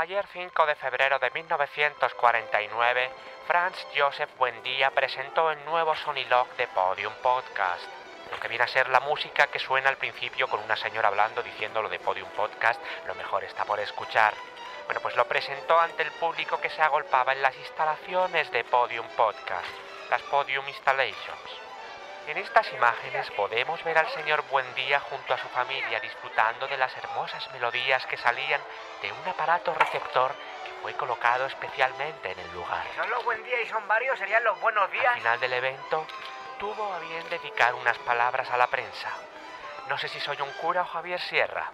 Ayer 5 de febrero de 1949, Franz Joseph Buendía presentó el nuevo Sonilog de Podium Podcast. Lo que viene a ser la música que suena al principio con una señora hablando diciendo lo de Podium Podcast, lo mejor está por escuchar. Bueno, pues lo presentó ante el público que se agolpaba en las instalaciones de Podium Podcast, las Podium Installations. En estas imágenes podemos ver al señor Buendía junto a su familia disfrutando de las hermosas melodías que salían de un aparato receptor que fue colocado especialmente en el lugar. Son los buen día y son varios, serían los buenos Al días. final del evento, tuvo a bien dedicar unas palabras a la prensa. No sé si soy un cura o Javier Sierra.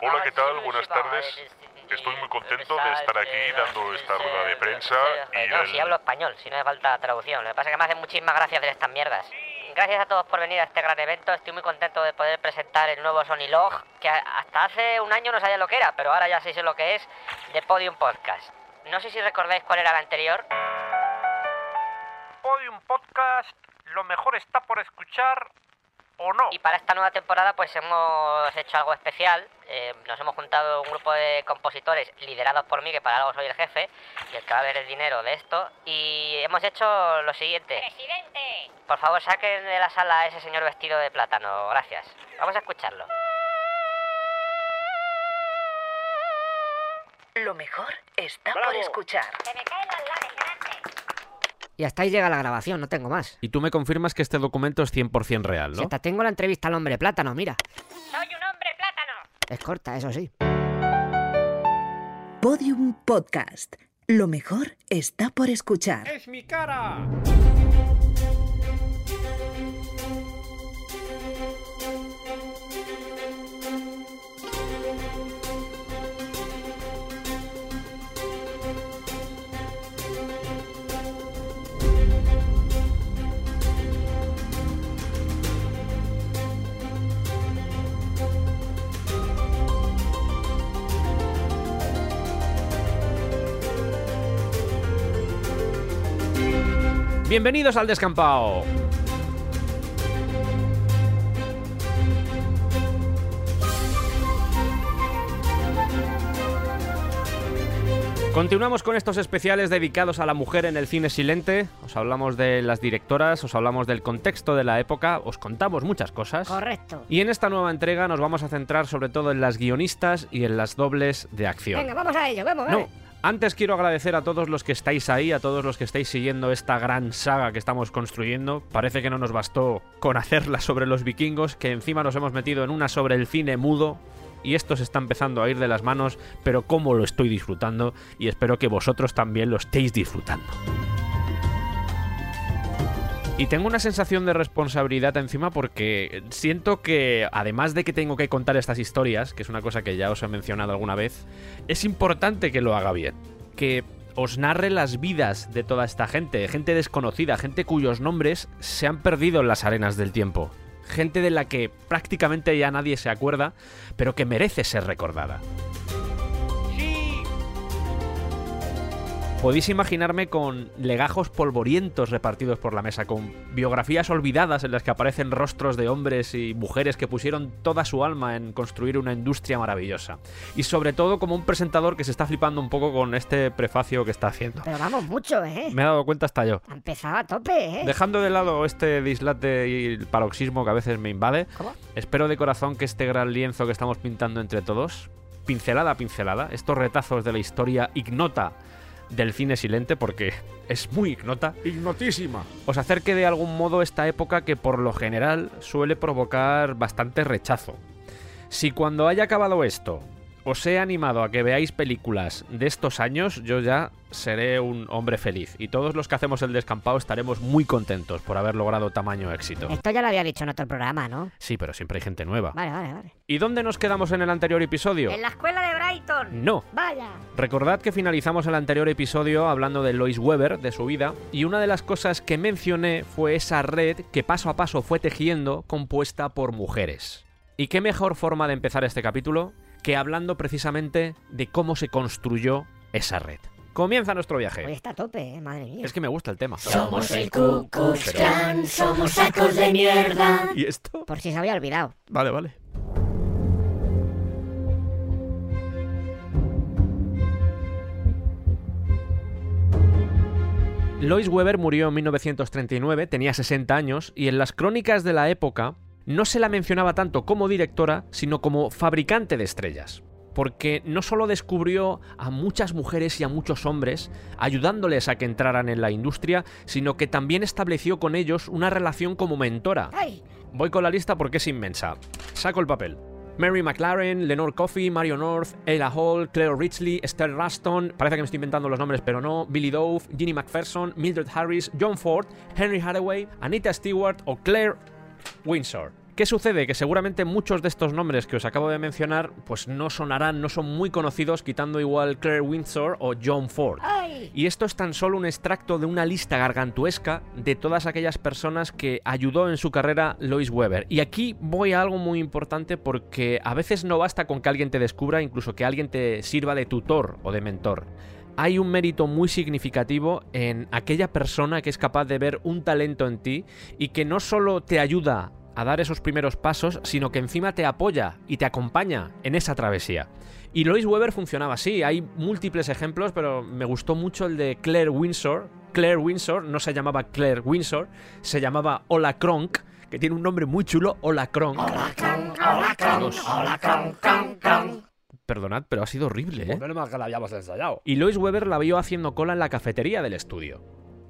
Hola, ¿qué tal? Buenas tardes. Estoy muy contento de estar aquí dando esta rueda de prensa y No, si hablo español, si no hace falta traducción. Lo que pasa es que me hacen muchísimas gracias ver estas mierdas. Gracias a todos por venir a este gran evento. Estoy muy contento de poder presentar el nuevo Sony Log, que a- hasta hace un año no sabía lo que era, pero ahora ya sé lo que es, de Podium Podcast. No sé si recordáis cuál era el anterior. Podium Podcast, lo mejor está por escuchar o no. Y para esta nueva temporada pues hemos hecho algo especial. Eh, nos hemos juntado un grupo de compositores liderados por mí, que para algo soy el jefe, y el que va a ver el dinero de esto. Y hemos hecho lo siguiente. ¡Presidente! Por favor, saquen de la sala a ese señor vestido de plátano. Gracias. Vamos a escucharlo. Lo mejor está por escuchar. ¡Se me caen las lames delante! Y hasta ahí llega la grabación, no tengo más. Y tú me confirmas que este documento es 100% real, Si ¿no? hasta tengo la entrevista al hombre plátano, mira. ¡Soy un hombre plátano! Es corta, eso sí. Podium Podcast. Lo mejor está por escuchar. ¡Es mi cara! Bienvenidos al descampado. Continuamos con estos especiales dedicados a la mujer en el cine silente. Os hablamos de las directoras, os hablamos del contexto de la época, os contamos muchas cosas. Correcto. Y en esta nueva entrega nos vamos a centrar sobre todo en las guionistas y en las dobles de acción. Venga, vamos a ello, vamos, No, vale. Antes quiero agradecer a todos los que estáis ahí, a todos los que estáis siguiendo esta gran saga que estamos construyendo. Parece que no nos bastó con hacerla sobre los vikingos, que encima nos hemos metido en una sobre el cine mudo. Y esto se está empezando a ir de las manos, pero cómo lo estoy disfrutando y espero que vosotros también lo estéis disfrutando. Y tengo una sensación de responsabilidad encima porque siento que, además de que tengo que contar estas historias, que es una cosa que ya os he mencionado alguna vez, es importante que lo haga bien. Que os narre las vidas de toda esta gente, gente desconocida, gente cuyos nombres se han perdido en las arenas del tiempo. Gente de la que prácticamente ya nadie se acuerda, pero que merece ser recordada. Podéis imaginarme con legajos polvorientos repartidos por la mesa, con biografías olvidadas en las que aparecen rostros de hombres y mujeres que pusieron toda su alma en construir una industria maravillosa. Y sobre todo como un presentador que se está flipando un poco con este prefacio que está haciendo. Pero vamos mucho, ¿eh? Me he dado cuenta hasta yo. Ha empezado a tope, ¿eh? Dejando de lado este dislate y el paroxismo que a veces me invade, ¿Cómo? espero de corazón que este gran lienzo que estamos pintando entre todos, pincelada a pincelada, estos retazos de la historia ignota del cine silente, porque es muy ignota, Ignotísima. os acerque de algún modo esta época que por lo general suele provocar bastante rechazo. Si cuando haya acabado esto os he animado a que veáis películas de estos años, yo ya seré un hombre feliz. Y todos los que hacemos el descampado estaremos muy contentos por haber logrado tamaño éxito. Esto ya lo había dicho en otro programa, ¿no? Sí, pero siempre hay gente nueva. Vale, vale, vale. ¿Y dónde nos quedamos en el anterior episodio? En la escuela de Brighton. No. Vaya. Recordad que finalizamos el anterior episodio hablando de Lois Weber, de su vida, y una de las cosas que mencioné fue esa red que paso a paso fue tejiendo compuesta por mujeres. ¿Y qué mejor forma de empezar este capítulo que hablando precisamente de cómo se construyó esa red. Comienza nuestro viaje. Hoy está a tope, ¿eh? madre mía. Es que me gusta el tema. Somos el Ku Klux Klan, somos sacos de mierda. ¿Y esto? Por si se había olvidado. Vale, vale. Lois Weber murió en 1939, tenía 60 años, y en las crónicas de la época no se la mencionaba tanto como directora, sino como fabricante de estrellas. Porque no solo descubrió a muchas mujeres y a muchos hombres, ayudándoles a que entraran en la industria, sino que también estableció con ellos una relación como mentora. ¡Ay! Voy con la lista porque es inmensa. Saco el papel. Mary McLaren, Lenore Coffey, Mario North, Ella Hall, Claire Ridgely, Esther Ruston, parece que me estoy inventando los nombres pero no, Billy Dove, Ginny McPherson, Mildred Harris, John Ford, Henry Hathaway, Anita Stewart o Claire Windsor. ¿Qué sucede? Que seguramente muchos de estos nombres que os acabo de mencionar pues no sonarán, no son muy conocidos, quitando igual Claire Windsor o John Ford. Y esto es tan solo un extracto de una lista gargantuesca de todas aquellas personas que ayudó en su carrera Lois Weber. Y aquí voy a algo muy importante porque a veces no basta con que alguien te descubra, incluso que alguien te sirva de tutor o de mentor. Hay un mérito muy significativo en aquella persona que es capaz de ver un talento en ti y que no solo te ayuda a dar esos primeros pasos, sino que encima te apoya y te acompaña en esa travesía. Y Lois Weber funcionaba así, hay múltiples ejemplos, pero me gustó mucho el de Claire Windsor. Claire Windsor no se llamaba Claire Windsor, se llamaba Ola Kronk, que tiene un nombre muy chulo, Ola Kronk. Dios. Perdonad, pero ha sido horrible, ¿eh? Menos mal que la habíamos ensayado. Y Lois Weber la vio haciendo cola en la cafetería del estudio.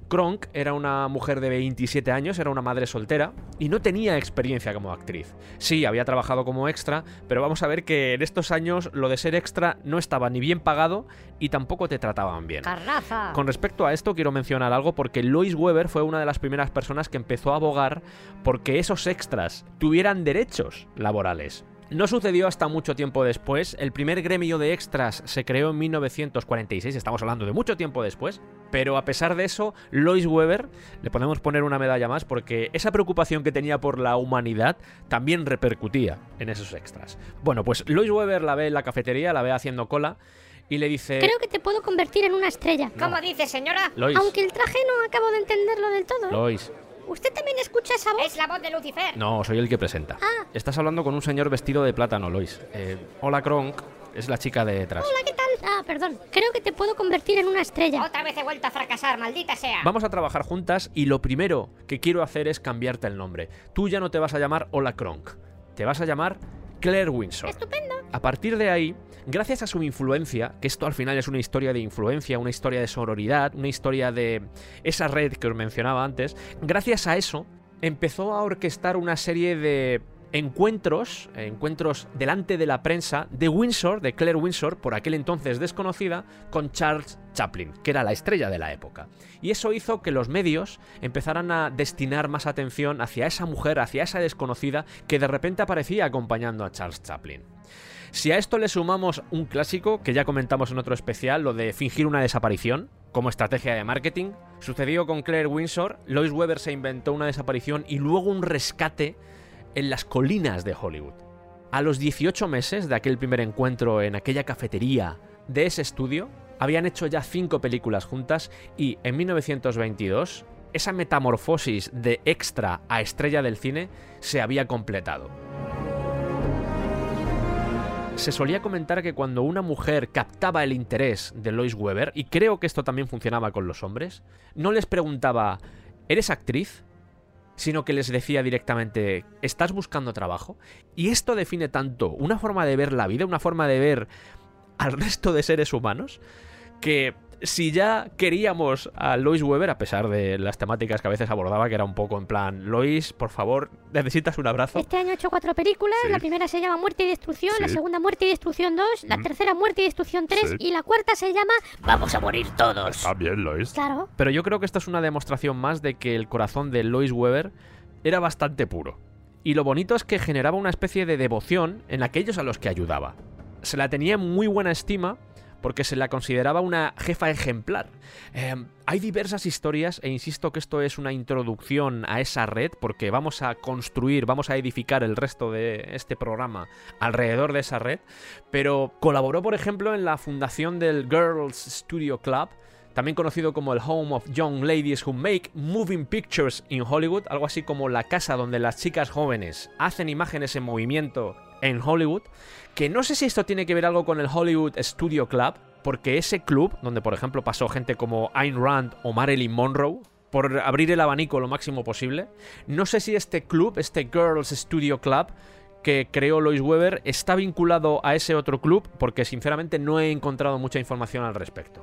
Kronk era una mujer de 27 años, era una madre soltera y no tenía experiencia como actriz. Sí, había trabajado como extra, pero vamos a ver que en estos años lo de ser extra no estaba ni bien pagado y tampoco te trataban bien. ¡Carnaza! Con respecto a esto quiero mencionar algo porque Lois Weber fue una de las primeras personas que empezó a abogar porque esos extras tuvieran derechos laborales. No sucedió hasta mucho tiempo después. El primer gremio de extras se creó en 1946, estamos hablando de mucho tiempo después. Pero a pesar de eso, Lois Weber le podemos poner una medalla más porque esa preocupación que tenía por la humanidad también repercutía en esos extras. Bueno, pues Lois Weber la ve en la cafetería, la ve haciendo cola y le dice... Creo que te puedo convertir en una estrella. ¿Cómo dice, señora? Lois, Aunque el traje no acabo de entenderlo del todo. ¿eh? Lois. ¿Usted también escucha esa voz? Es la voz de Lucifer. No, soy el que presenta. Ah. Estás hablando con un señor vestido de plátano, Lois. Eh, hola, Kronk. Es la chica de detrás. Hola, ¿qué tal? Ah, perdón. Creo que te puedo convertir en una estrella. Otra vez he vuelto a fracasar, maldita sea. Vamos a trabajar juntas y lo primero que quiero hacer es cambiarte el nombre. Tú ya no te vas a llamar Hola Kronk. Te vas a llamar Claire Windsor. Estupendo. A partir de ahí, gracias a su influencia, que esto al final es una historia de influencia, una historia de sororidad, una historia de esa red que os mencionaba antes, gracias a eso empezó a orquestar una serie de encuentros, encuentros delante de la prensa de Windsor, de Claire Windsor, por aquel entonces desconocida, con Charles Chaplin, que era la estrella de la época. Y eso hizo que los medios empezaran a destinar más atención hacia esa mujer, hacia esa desconocida, que de repente aparecía acompañando a Charles Chaplin. Si a esto le sumamos un clásico que ya comentamos en otro especial, lo de fingir una desaparición como estrategia de marketing, sucedió con Claire Windsor, Lois Weber se inventó una desaparición y luego un rescate en las colinas de Hollywood. A los 18 meses de aquel primer encuentro en aquella cafetería de ese estudio, habían hecho ya cinco películas juntas y en 1922 esa metamorfosis de extra a estrella del cine se había completado. Se solía comentar que cuando una mujer captaba el interés de Lois Weber, y creo que esto también funcionaba con los hombres, no les preguntaba, ¿eres actriz? sino que les decía directamente, ¿estás buscando trabajo? Y esto define tanto una forma de ver la vida, una forma de ver al resto de seres humanos, que si ya queríamos a Lois Weber, a pesar de las temáticas que a veces abordaba, que era un poco en plan, Lois, por favor, necesitas un abrazo. Este año he hecho cuatro películas. Sí. La primera se llama Muerte y Destrucción, la segunda Muerte y Destrucción 2, la Mm. tercera Muerte y Destrucción 3 Sí. y la cuarta se llama Vamos a morir todos. Está bien, Lois. Claro. Pero yo creo que esto es una demostración más de que el corazón de Lois Weber era bastante puro. Y lo bonito es que generaba una especie de devoción en aquellos a los que ayudaba. Se la tenía en muy buena estima porque se la consideraba una jefa ejemplar. Eh, hay diversas historias e insisto que esto es una introducción a esa red porque vamos a construir, vamos a edificar el resto de este programa alrededor de esa red, pero colaboró por ejemplo en la fundación del Girls Studio Club, también conocido como el Home of Young Ladies Who Make Moving Pictures in Hollywood, algo así como la casa donde las chicas jóvenes hacen imágenes en movimiento en Hollywood, que no sé si esto tiene que ver algo con el Hollywood Studio Club, porque ese club, donde por ejemplo pasó gente como Ayn Rand o Marilyn Monroe, por abrir el abanico lo máximo posible, no sé si este club, este Girls Studio Club, que creó Lois Weber, está vinculado a ese otro club, porque sinceramente no he encontrado mucha información al respecto.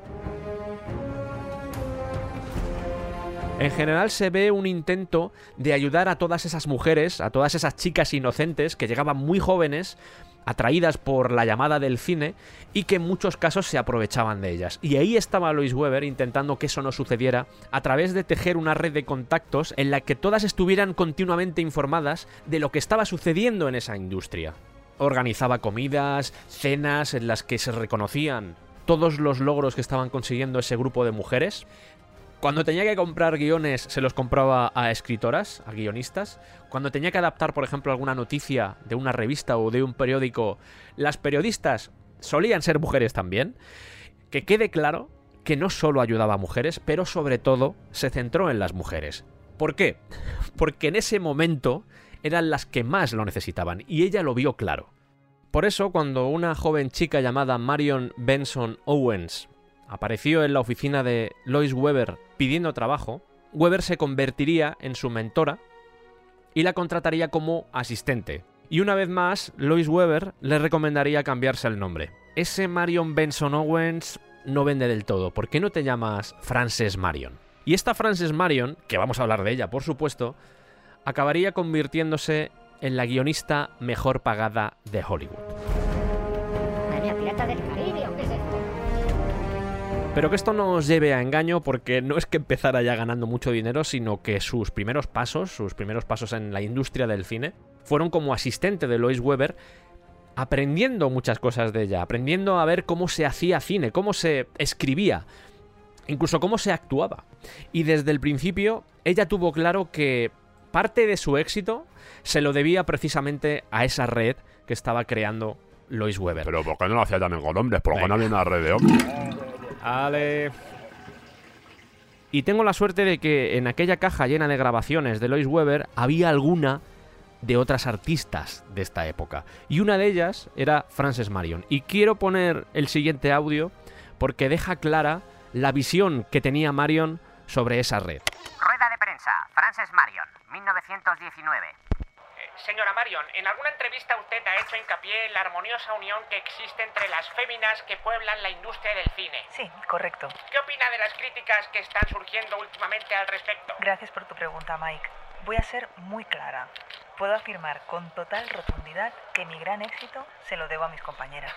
En general se ve un intento de ayudar a todas esas mujeres, a todas esas chicas inocentes que llegaban muy jóvenes, atraídas por la llamada del cine y que en muchos casos se aprovechaban de ellas. Y ahí estaba Lois Weber intentando que eso no sucediera a través de tejer una red de contactos en la que todas estuvieran continuamente informadas de lo que estaba sucediendo en esa industria. Organizaba comidas, cenas en las que se reconocían todos los logros que estaban consiguiendo ese grupo de mujeres cuando tenía que comprar guiones, se los compraba a escritoras, a guionistas. Cuando tenía que adaptar, por ejemplo, alguna noticia de una revista o de un periódico, las periodistas solían ser mujeres también. Que quede claro que no solo ayudaba a mujeres, pero sobre todo se centró en las mujeres. ¿Por qué? Porque en ese momento eran las que más lo necesitaban y ella lo vio claro. Por eso, cuando una joven chica llamada Marion Benson Owens apareció en la oficina de Lois Weber pidiendo trabajo, Weber se convertiría en su mentora y la contrataría como asistente. Y una vez más, Lois Weber le recomendaría cambiarse el nombre. Ese Marion Benson Owens no vende del todo. ¿Por qué no te llamas Frances Marion? Y esta Frances Marion, que vamos a hablar de ella, por supuesto, acabaría convirtiéndose en la guionista mejor pagada de Hollywood. Pirata del Caribe, ¿o qué es esto? Pero que esto no os lleve a engaño porque no es que empezara ya ganando mucho dinero, sino que sus primeros pasos, sus primeros pasos en la industria del cine, fueron como asistente de Lois Weber, aprendiendo muchas cosas de ella, aprendiendo a ver cómo se hacía cine, cómo se escribía, incluso cómo se actuaba. Y desde el principio ella tuvo claro que parte de su éxito se lo debía precisamente a esa red que estaba creando Lois Weber. Pero ¿por qué no lo hacía también con hombres? ¿Por qué no había una red de hombres? Ale. Y tengo la suerte de que en aquella caja llena de grabaciones de Lois Weber había alguna de otras artistas de esta época. Y una de ellas era Frances Marion. Y quiero poner el siguiente audio porque deja clara la visión que tenía Marion sobre esa red. Rueda de prensa. Frances Marion, 1919. Señora Marion, en alguna entrevista usted ha hecho hincapié en la armoniosa unión que existe entre las féminas que pueblan la industria del cine. Sí, correcto. ¿Qué opina de las críticas que están surgiendo últimamente al respecto? Gracias por tu pregunta, Mike. Voy a ser muy clara. Puedo afirmar con total rotundidad que mi gran éxito se lo debo a mis compañeras.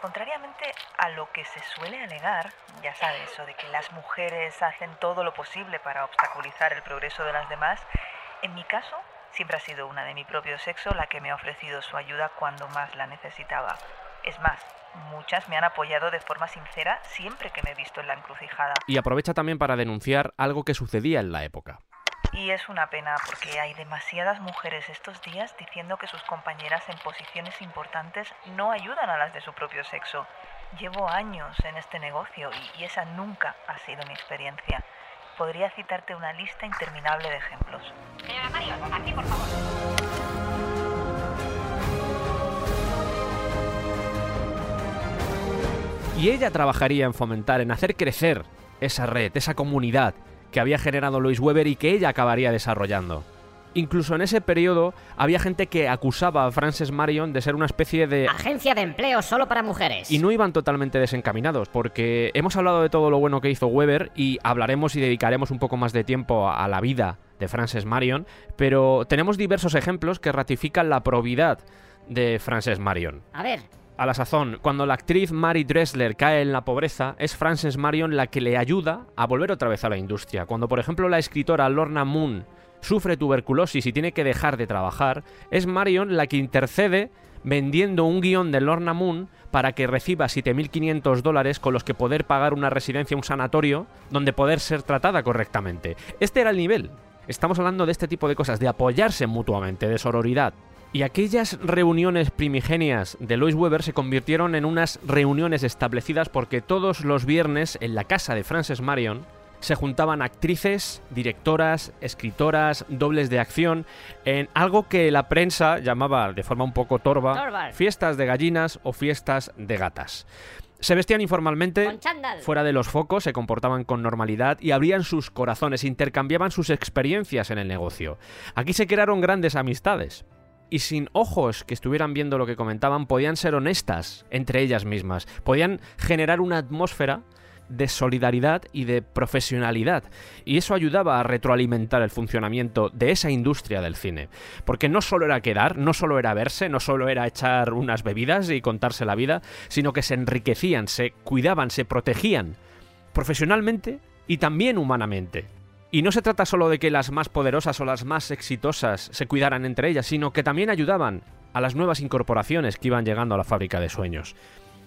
Contrariamente a lo que se suele alegar, ya sabes, eso de que las mujeres hacen todo lo posible para obstaculizar el progreso de las demás, en mi caso siempre ha sido una de mi propio sexo la que me ha ofrecido su ayuda cuando más la necesitaba. Es más, muchas me han apoyado de forma sincera siempre que me he visto en la encrucijada. Y aprovecha también para denunciar algo que sucedía en la época. Y es una pena porque hay demasiadas mujeres estos días diciendo que sus compañeras en posiciones importantes no ayudan a las de su propio sexo. Llevo años en este negocio y, y esa nunca ha sido mi experiencia. Podría citarte una lista interminable de ejemplos. Señora Marion, aquí por favor. Y ella trabajaría en fomentar, en hacer crecer esa red, esa comunidad que había generado Lois Weber y que ella acabaría desarrollando. Incluso en ese periodo había gente que acusaba a Frances Marion de ser una especie de... Agencia de empleo solo para mujeres. Y no iban totalmente desencaminados, porque hemos hablado de todo lo bueno que hizo Weber y hablaremos y dedicaremos un poco más de tiempo a la vida de Frances Marion, pero tenemos diversos ejemplos que ratifican la probidad de Frances Marion. A ver, A la sazón, cuando la actriz Mary Dressler cae en la pobreza, es Frances Marion la que le ayuda a volver otra vez a la industria. Cuando, por ejemplo, la escritora Lorna Moon sufre tuberculosis y tiene que dejar de trabajar, es Marion la que intercede vendiendo un guion de Lorna Moon para que reciba 7.500 dólares con los que poder pagar una residencia, un sanatorio, donde poder ser tratada correctamente. Este era el nivel. Estamos hablando de este tipo de cosas, de apoyarse mutuamente, de sororidad. Y aquellas reuniones primigenias de Lois Weber se convirtieron en unas reuniones establecidas porque todos los viernes en la casa de Frances Marion se juntaban actrices, directoras, escritoras, dobles de acción, en algo que la prensa llamaba de forma un poco torva Torval. fiestas de gallinas o fiestas de gatas. Se vestían informalmente, fuera de los focos, se comportaban con normalidad y abrían sus corazones, intercambiaban sus experiencias en el negocio. Aquí se crearon grandes amistades. Y sin ojos que estuvieran viendo lo que comentaban, podían ser honestas entre ellas mismas, podían generar una atmósfera de solidaridad y de profesionalidad. Y eso ayudaba a retroalimentar el funcionamiento de esa industria del cine. Porque no solo era quedar, no solo era verse, no solo era echar unas bebidas y contarse la vida, sino que se enriquecían, se cuidaban, se protegían profesionalmente y también humanamente. Y no se trata solo de que las más poderosas o las más exitosas se cuidaran entre ellas, sino que también ayudaban a las nuevas incorporaciones que iban llegando a la fábrica de sueños.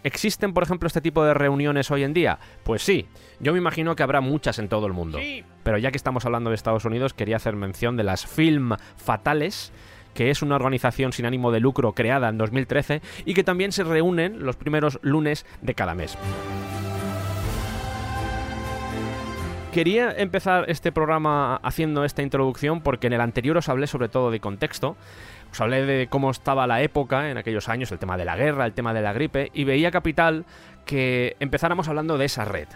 ¿Existen, por ejemplo, este tipo de reuniones hoy en día? Pues sí, yo me imagino que habrá muchas en todo el mundo. Pero ya que estamos hablando de Estados Unidos, quería hacer mención de las Film Fatales, que es una organización sin ánimo de lucro creada en 2013 y que también se reúnen los primeros lunes de cada mes. Quería empezar este programa haciendo esta introducción porque en el anterior os hablé sobre todo de contexto, os hablé de cómo estaba la época en aquellos años, el tema de la guerra, el tema de la gripe, y veía capital que empezáramos hablando de esa red.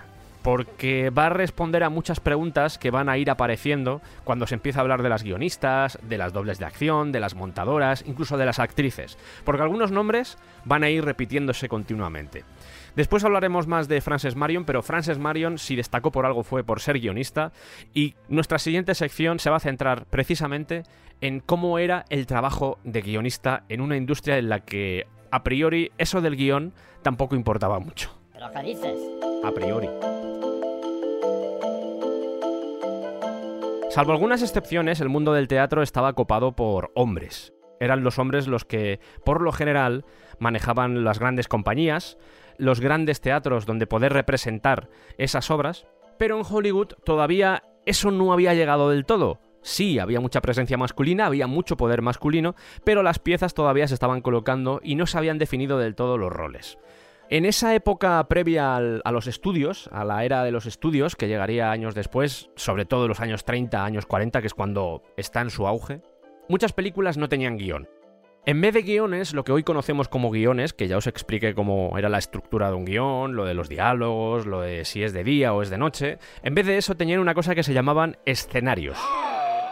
Porque va a responder a muchas preguntas que van a ir apareciendo cuando se empieza a hablar de las guionistas, de las dobles de acción, de las montadoras, incluso de las actrices. Porque algunos nombres van a ir repitiéndose continuamente. Después hablaremos más de Frances Marion, pero Frances Marion, si destacó por algo, fue por ser guionista. Y nuestra siguiente sección se va a centrar precisamente en cómo era el trabajo de guionista en una industria en la que, a priori, eso del guion tampoco importaba mucho. ¿Pero qué dices? A priori. Salvo algunas excepciones, el mundo del teatro estaba copado por hombres. Eran los hombres los que, por lo general, manejaban las grandes compañías, los grandes teatros donde poder representar esas obras, pero en Hollywood todavía eso no había llegado del todo. Sí, había mucha presencia masculina, había mucho poder masculino, pero las piezas todavía se estaban colocando y no se habían definido del todo los roles. En esa época previa a los estudios, a la era de los estudios, que llegaría años después, sobre todo en los años 30, años 40, que es cuando está en su auge, muchas películas no tenían guion. En vez de guiones, lo que hoy conocemos como guiones, que ya os expliqué cómo era la estructura de un guion, lo de los diálogos, lo de si es de día o es de noche, en vez de eso tenían una cosa que se llamaban escenarios,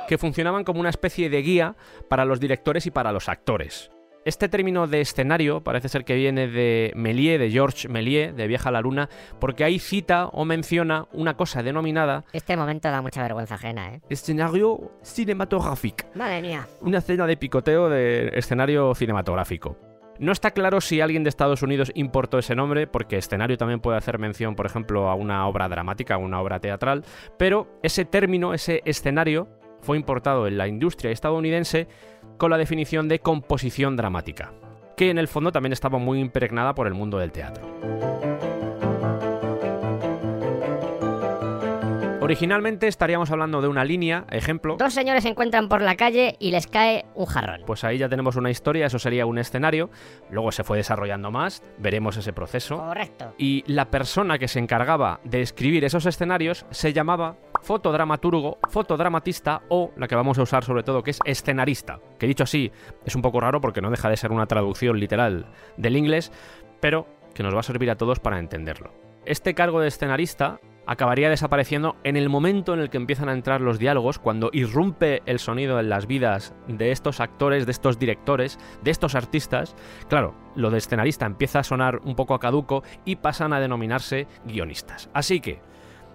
que funcionaban como una especie de guía para los directores y para los actores. Este término de escenario parece ser que viene de Méliès, de Georges Méliès, de Viaja a la Luna, porque ahí cita o menciona una cosa denominada Este momento da mucha vergüenza ajena, ¿eh? escenario cinematográfico Madre mía. una escena de picoteo de escenario cinematográfico. No está claro si alguien de Estados Unidos importó ese nombre, porque escenario también puede hacer mención, por ejemplo, a una obra dramática, a una obra teatral, pero ese término, ese escenario, fue importado en la industria estadounidense con la definición de composición dramática, que en el fondo también estaba muy impregnada por el mundo del teatro. Originalmente estaríamos hablando de una línea, ejemplo, Dos señores se encuentran por la calle y les cae un jarrón. pues ahí ya tenemos una historia, eso sería un escenario, luego se fue desarrollando más, veremos ese proceso. Correcto. Y la persona que se encargaba de escribir esos escenarios se llamaba fotodramaturgo, fotodramatista o la que vamos a usar sobre todo que es escenarista, que dicho así es un poco raro porque no deja de ser una traducción literal del inglés, pero que nos va a servir a todos para entenderlo. Este cargo de escenarista acabaría desapareciendo en el momento en el que empiezan a entrar los diálogos, cuando irrumpe el sonido en las vidas de estos actores, de estos directores, de estos artistas. Claro, lo de escenarista empieza a sonar un poco a caduco y pasan a denominarse guionistas. Así que,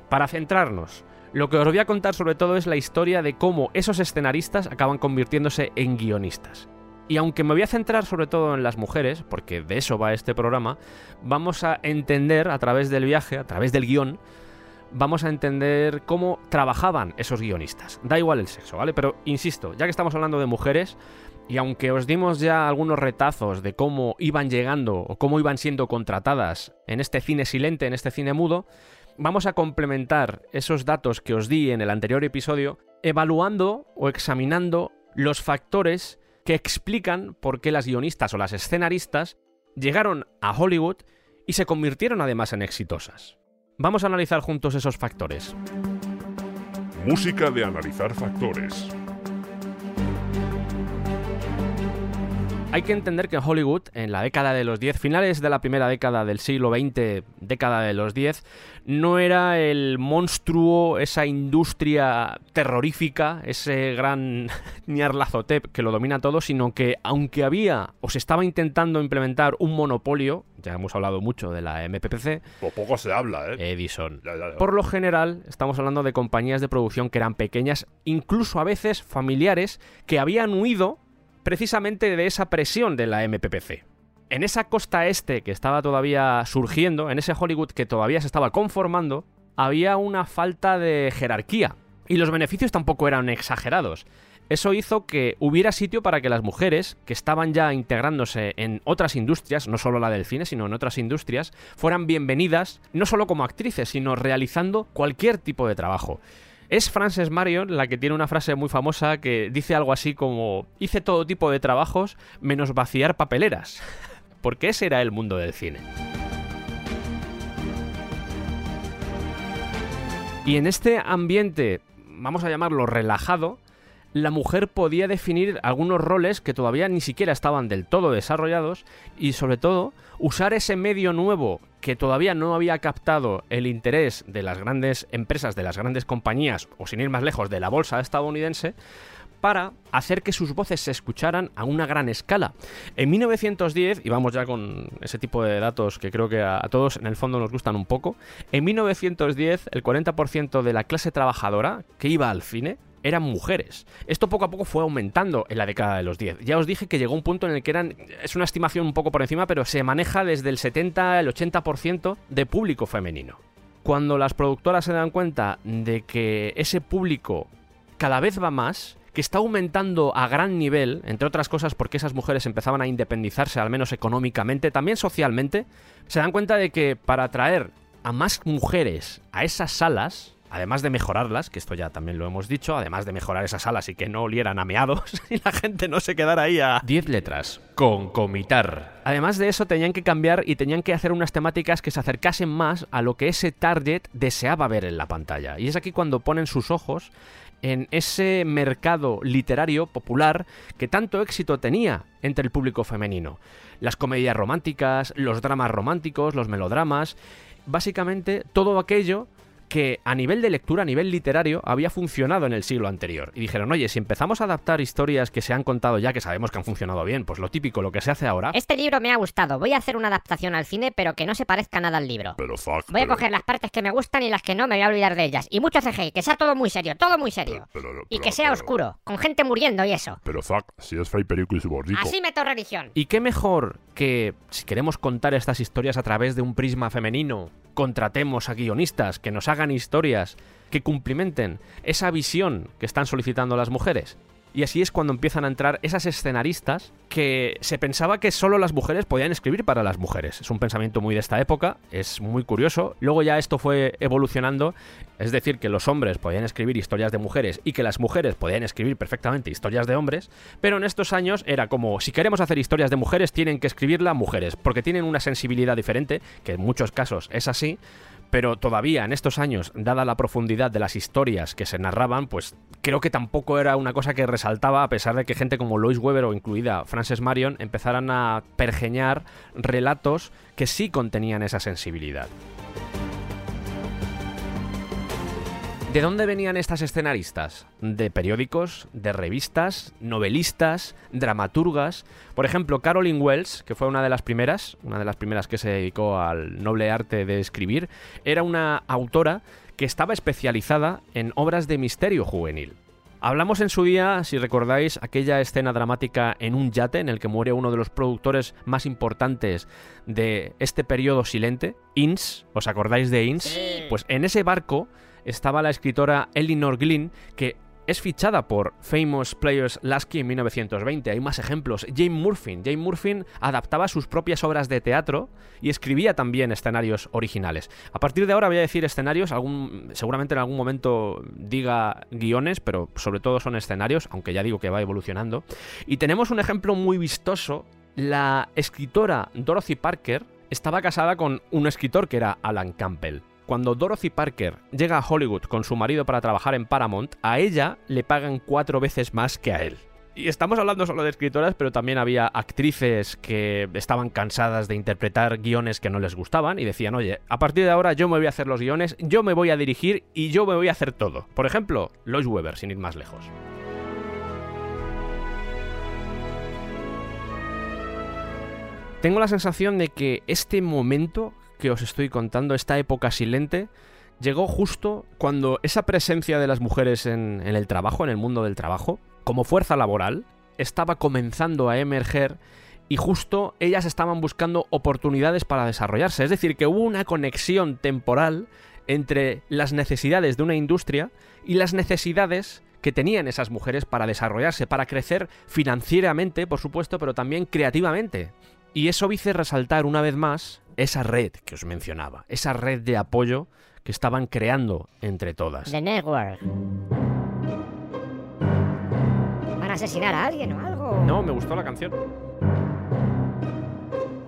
para centrarnos, lo que os voy a contar sobre todo es la historia de cómo esos escenaristas acaban convirtiéndose en guionistas. Y aunque me voy a centrar sobre todo en las mujeres, porque de eso va este programa, vamos a entender a través del viaje, a través del guion, vamos a entender cómo trabajaban esos guionistas. Da igual el sexo, ¿vale? Pero insisto, ya que estamos hablando de mujeres, y aunque os dimos ya algunos retazos de cómo iban llegando o cómo iban siendo contratadas en este cine silente, en este cine mudo, vamos a complementar esos datos que os di en el anterior episodio, evaluando o examinando los factores que explican por qué las guionistas o las escenaristas llegaron a Hollywood y se convirtieron además en exitosas. Vamos a analizar juntos esos factores. Música de analizar factores. Hay que entender que Hollywood, en la década de los 10, finales de la primera década del siglo XX, década de los 10, no era el monstruo, esa industria terrorífica, ese gran Nyarlathotep que lo domina todo, sino que aunque había o se estaba intentando implementar un monopolio, ya hemos hablado mucho de la MPPC, Pues poco se habla, ¿eh? Edison. Ya, ya, ya. Por lo general, estamos hablando de compañías de producción que eran pequeñas, incluso a veces familiares, que habían huido precisamente de esa presión de la MPPC. En esa costa este que estaba todavía surgiendo, en ese Hollywood que todavía se estaba conformando, había una falta de jerarquía. Y los beneficios tampoco eran exagerados. Eso hizo que hubiera sitio para que las mujeres, que estaban ya integrándose en otras industrias, no solo la del cine, sino en otras industrias, fueran bienvenidas, no solo como actrices, sino realizando cualquier tipo de trabajo. Es Frances Marion la que tiene una frase muy famosa que dice algo así como hice todo tipo de trabajos menos vaciar papeleras. Porque ese era el mundo del cine. Y en este ambiente, vamos a llamarlo relajado, la mujer podía definir algunos roles que todavía ni siquiera estaban del todo desarrollados y sobre todo usar ese medio nuevo que todavía no había captado el interés de las grandes empresas, de las grandes compañías o sin ir más lejos de la bolsa estadounidense para hacer que sus voces se escucharan a una gran escala. En 1910, y vamos ya con ese tipo de datos que creo que a, todos en el fondo nos gustan un poco, en 1910 el 40% de la clase trabajadora que iba al cine eran mujeres. Esto poco a poco fue aumentando en la década de los 10. Ya os dije que llegó un punto en el que eran, es una estimación un poco por encima, pero se maneja desde el 70 al 80% de público femenino. Cuando las productoras se dan cuenta de que ese público cada vez va más, que está aumentando a gran nivel, entre otras cosas porque esas mujeres empezaban a independizarse, al menos económicamente, también socialmente, se dan cuenta de que para atraer a más mujeres a esas salas, además de mejorarlas, que esto ya también lo hemos dicho, además de mejorar esas salas y que no olieran a meados y la gente no se quedara ahí a 10 letras, concomitar. Además de eso tenían que cambiar y tenían que hacer unas temáticas que se acercasen más a lo que ese target deseaba ver en la pantalla. Y es aquí cuando ponen sus ojos en ese mercado literario popular que tanto éxito tenía entre el público femenino. Las comedias románticas, los dramas románticos, los melodramas, básicamente todo aquello que a nivel de lectura, a nivel literario, había funcionado en el siglo anterior. Y dijeron, oye, si empezamos a adaptar historias que se han contado ya, que sabemos que han funcionado bien, pues lo típico, lo que se hace ahora... Este libro me ha gustado. Voy a hacer una adaptación al cine, pero que no se parezca nada al libro. Pero fuck. Voy a coger las partes que me gustan y las que no me voy a olvidar de ellas. Y mucho CGI, que sea todo muy serio, todo muy serio. pero- Y pero- que sea pero- oscuro, con gente muriendo y eso. Pero fuck, si es fake película y bonito. Así meto religión. ¿Y qué mejor que, si queremos contar estas historias a través de un prisma femenino, contratemos a guionistas que nos hagan historias que cumplimenten esa visión que están solicitando las mujeres? Y así es cuando empiezan a entrar esas escenaristas que se pensaba que solo las mujeres podían escribir para las mujeres. Es un pensamiento muy de esta época, es muy curioso. Luego ya esto fue evolucionando, es decir, que los hombres podían escribir historias de mujeres y que las mujeres podían escribir perfectamente historias de hombres, pero en estos años era como, si queremos hacer historias de mujeres, tienen que escribirla mujeres, porque tienen una sensibilidad diferente, que en muchos casos es así, pero todavía en estos años, dada la profundidad de las historias que se narraban, pues creo que tampoco era una cosa que resaltaba, a pesar de que gente como Lois Weber o incluida Frances Marion empezaran a pergeñar relatos que sí contenían esa sensibilidad. ¿De dónde venían estas escenaristas? De periódicos, de revistas, novelistas, dramaturgas. Por ejemplo, Caroline Wells, que fue una de las primeras, una de las primeras que se dedicó al noble arte de escribir, era una autora que estaba especializada en obras de misterio juvenil. Hablamos en su día, si recordáis, aquella escena dramática en un yate en el que muere uno de los productores más importantes de este periodo silente, Inns. ¿Os acordáis de Inns? Pues en ese barco estaba la escritora Elinor Glynn, que es fichada por Famous Players Lasky en 1920. Hay más ejemplos. Jane Murphy. Jane Murphy adaptaba sus propias obras de teatro y escribía también escenarios originales. A partir de ahora voy a decir escenarios, seguramente en algún momento diga guiones, pero sobre todo son escenarios, aunque ya digo que va evolucionando. Y tenemos un ejemplo muy vistoso. La escritora Dorothy Parker estaba casada con un escritor que era Alan Campbell. Cuando Dorothy Parker llega a Hollywood con su marido para trabajar en Paramount, a ella le pagan cuatro veces más que a él. Y estamos hablando solo de escritoras, pero también había actrices que estaban cansadas de interpretar guiones que no les gustaban y decían, oye, a partir de ahora yo me voy a hacer los guiones, yo me voy a dirigir y yo me voy a hacer todo. Por ejemplo, Lois Weber, sin ir más lejos. Tengo la sensación de que este momento que os estoy contando, esta época silente, llegó justo cuando esa presencia de las mujeres en, el trabajo, en el mundo del trabajo, como fuerza laboral, estaba comenzando a emerger y justo ellas estaban buscando oportunidades para desarrollarse. Es decir, que hubo una conexión temporal entre las necesidades de una industria y las necesidades que tenían esas mujeres para desarrollarse, para crecer financieramente, por supuesto, pero también creativamente. Y eso hice resaltar una vez más esa red que os mencionaba, esa red de apoyo que estaban creando entre todas. The Network. ¿Van a asesinar a alguien o algo? No, me gustó la canción.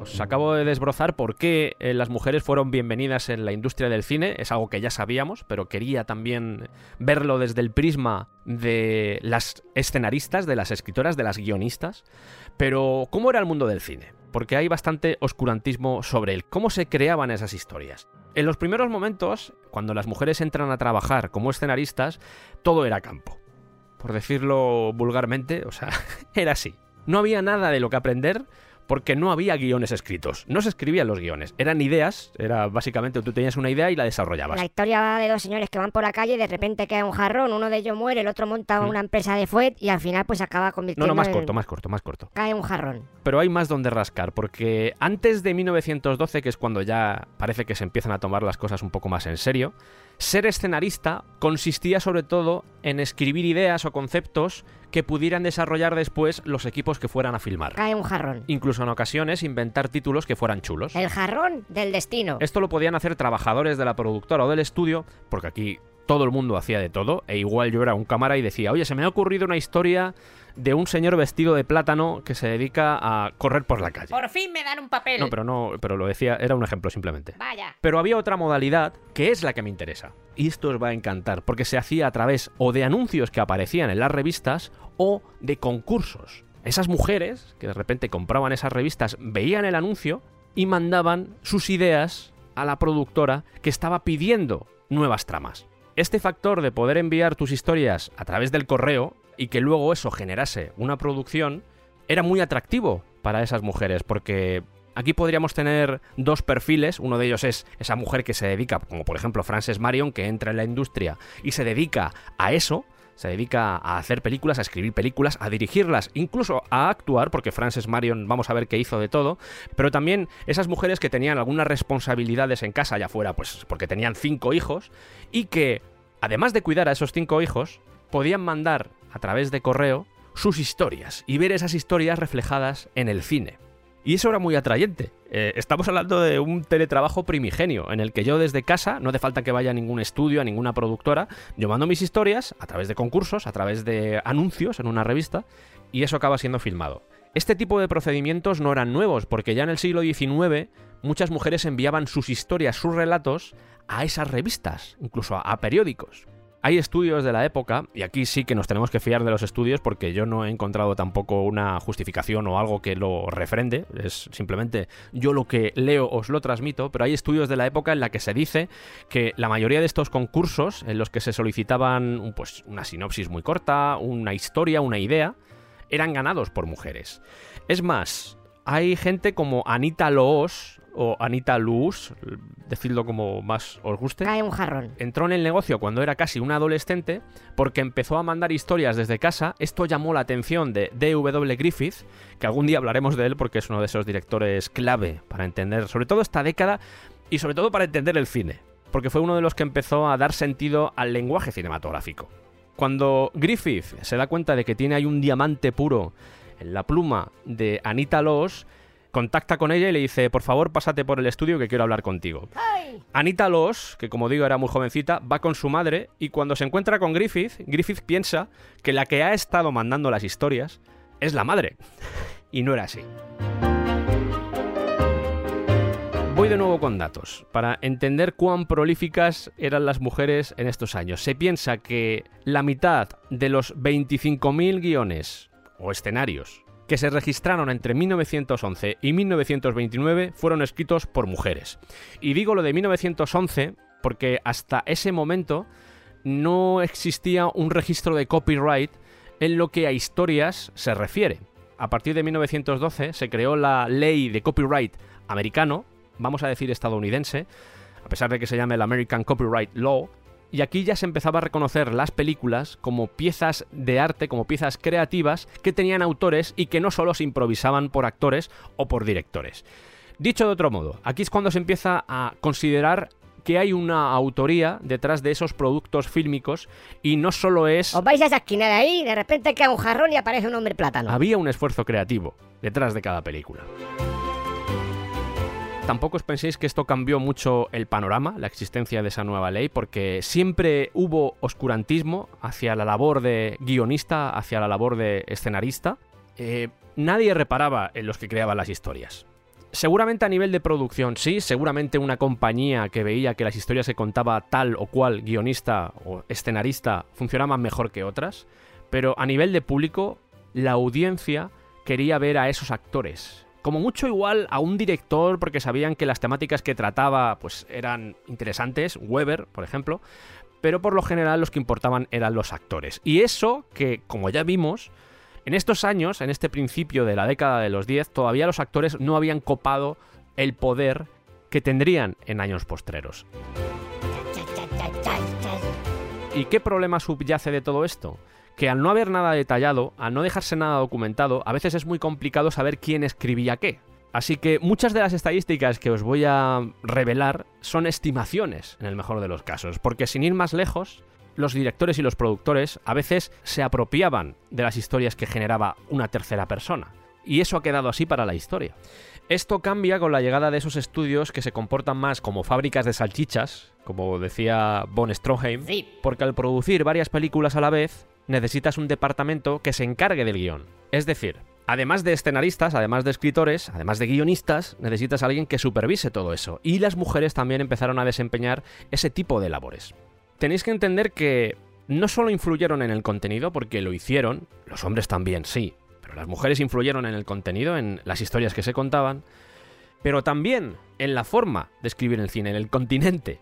Os acabo de desbrozar por qué eh, las mujeres fueron bienvenidas en la industria del cine. Es algo que ya sabíamos, pero quería también verlo desde el prisma de las escenaristas, de las escritoras, de las guionistas. Pero, ¿cómo era el mundo del cine? Porque hay bastante oscurantismo sobre él. ¿Cómo se creaban esas historias? En los primeros momentos, cuando las mujeres entran a trabajar como escenaristas, todo era campo. Por decirlo vulgarmente, o sea, era así. No había nada de lo que aprender porque no había guiones escritos. No se escribían los guiones. Eran ideas, era básicamente tú tenías una idea y la desarrollabas. La historia va de dos señores que van por la calle y de repente cae un jarrón, uno de ellos muere, el otro monta Mm. una empresa de fuet y al final pues acaba No, convirtiendo no, más en- corto, más corto, más corto. Cae un jarrón. Pero hay más donde rascar, porque antes de 1912, que es cuando ya parece que se empiezan a tomar las cosas un poco más en serio, ser escenarista consistía sobre todo en escribir ideas o conceptos que pudieran desarrollar después los equipos que fueran a filmar. Cae un jarrón. Incluso en ocasiones inventar títulos que fueran chulos. El jarrón del destino. Esto lo podían hacer trabajadores de la productora o del estudio, porque aquí todo el mundo hacía de todo, e igual yo era un cámara y decía, oye, se me ha ocurrido una historia de un señor vestido de plátano que se dedica a correr por la calle. Por fin me dan un papel. No, pero no, pero lo decía, era un ejemplo simplemente. Vaya. Pero había otra modalidad que es la que me interesa. Y esto os va a encantar, porque se hacía a través o de anuncios que aparecían en las revistas o de concursos. Esas mujeres que de repente compraban esas revistas veían el anuncio y mandaban sus ideas a la productora que estaba pidiendo nuevas tramas. Este factor de poder enviar tus historias a través del correo y que luego eso generase una producción era muy atractivo para esas mujeres porque aquí podríamos tener dos perfiles, uno de ellos es esa mujer que se dedica, como por ejemplo Frances Marion, que entra en la industria y se dedica a eso, se dedica a hacer películas, a escribir películas, a dirigirlas, incluso a actuar, porque Frances Marion vamos a ver que hizo de todo, pero también esas mujeres que tenían algunas responsabilidades en casa, ya fuera pues porque tenían cinco hijos, y que, además de cuidar a esos cinco hijos, podían mandar a través de correo sus historias y ver esas historias reflejadas en el cine. Y eso era muy atrayente. Eh, estamos hablando de un teletrabajo primigenio, en el que yo desde casa, no hace falta que vaya a ningún estudio, a ninguna productora, yo mando mis historias a través de concursos, a través de anuncios en una revista, y eso acaba siendo filmado. Este tipo de procedimientos no eran nuevos, porque ya en el siglo XIX muchas mujeres enviaban sus historias, sus relatos, a esas revistas, incluso a, a periódicos. Hay estudios de la época, y aquí sí que nos tenemos que fiar de los estudios porque yo no he encontrado tampoco una justificación o algo que lo refrende, es simplemente yo lo que leo os lo transmito, pero hay estudios de la época en la que se dice que la mayoría de estos concursos en los que se solicitaban pues, una sinopsis muy corta, una historia, una idea, eran ganados por mujeres. Es más, hay gente como Anita Loos o Anita Luz, decidlo como más os guste. Cae un jarrón. Entró en el negocio cuando era casi una adolescente porque empezó a mandar historias desde casa. Esto llamó la atención de D.W. Griffith, que algún día hablaremos de él porque es uno de esos directores clave para entender, sobre todo esta década y sobre todo para entender el cine, porque fue uno de los que empezó a dar sentido al lenguaje cinematográfico. Cuando Griffith se da cuenta de que tiene ahí un diamante puro en la pluma de Anita Loos, contacta con ella y le dice, por favor, pásate por el estudio que quiero hablar contigo. Anita Loos, que como digo era muy jovencita, va con su madre y cuando se encuentra con Griffith, Griffith piensa que la que ha estado mandando las historias es la madre. y no era así. Voy de nuevo con datos, para entender cuán prolíficas eran las mujeres en estos años. Se piensa que la mitad de los 25.000 guiones o escenarios que se registraron entre 1911 y 1929 fueron escritos por mujeres. Y digo lo de 1911 porque hasta ese momento no existía un registro de copyright en lo que a historias se refiere. A partir de 1912 se creó la ley de copyright americano, vamos a decir estadounidense, a pesar de que se llame el American Copyright Law, y aquí ya se empezaba a reconocer las películas como piezas de arte, como piezas creativas que tenían autores y que no solo se improvisaban por actores o por directores. Dicho de otro modo, aquí es cuando se empieza a considerar que hay una autoría detrás de esos productos fílmicos y no solo es... Os vais a esa esquina de ahí, de repente queda un jarrón y aparece un hombre plátano. Había un esfuerzo creativo detrás de cada película. Tampoco os penséis que esto cambió mucho el panorama, la existencia de esa nueva ley, porque siempre hubo oscurantismo hacia la labor de guionista, hacia la labor de escenarista. Eh, nadie reparaba en los que creaban las historias. Seguramente a nivel de producción sí, seguramente una compañía que veía que las historias que contaba tal o cual guionista o escenarista funcionaban mejor que otras, pero a nivel de público, la audiencia quería ver a esos actores, como mucho igual a un director porque sabían que las temáticas que trataba pues eran interesantes, Weber, por ejemplo, pero por lo general los que importaban eran los actores. Y eso que, como ya vimos, en estos años, en este principio de la década de los 10, todavía los actores no habían copado el poder que tendrían en años postreros. ¿Y qué problema subyace de todo esto? Que al no haber nada detallado, al no dejarse nada documentado, a veces es muy complicado saber quién escribía qué. Así que muchas de las estadísticas que os voy a revelar son estimaciones, en el mejor de los casos, porque sin ir más lejos, los directores y los productores a veces se apropiaban de las historias que generaba una tercera persona. Y eso ha quedado así para la historia. Esto cambia con la llegada de esos estudios que se comportan más como fábricas de salchichas, como decía Von Stroheim, porque al producir varias películas a la vez, necesitas un departamento que se encargue del guion. Es decir, además de escenaristas, además de escritores, además de guionistas, necesitas a alguien que supervise todo eso. Y las mujeres también empezaron a desempeñar ese tipo de labores. Tenéis que entender que no solo influyeron en el contenido, porque lo hicieron, los hombres también, sí, pero las mujeres influyeron en el contenido, en las historias que se contaban, pero también en la forma de escribir el cine, en el continente.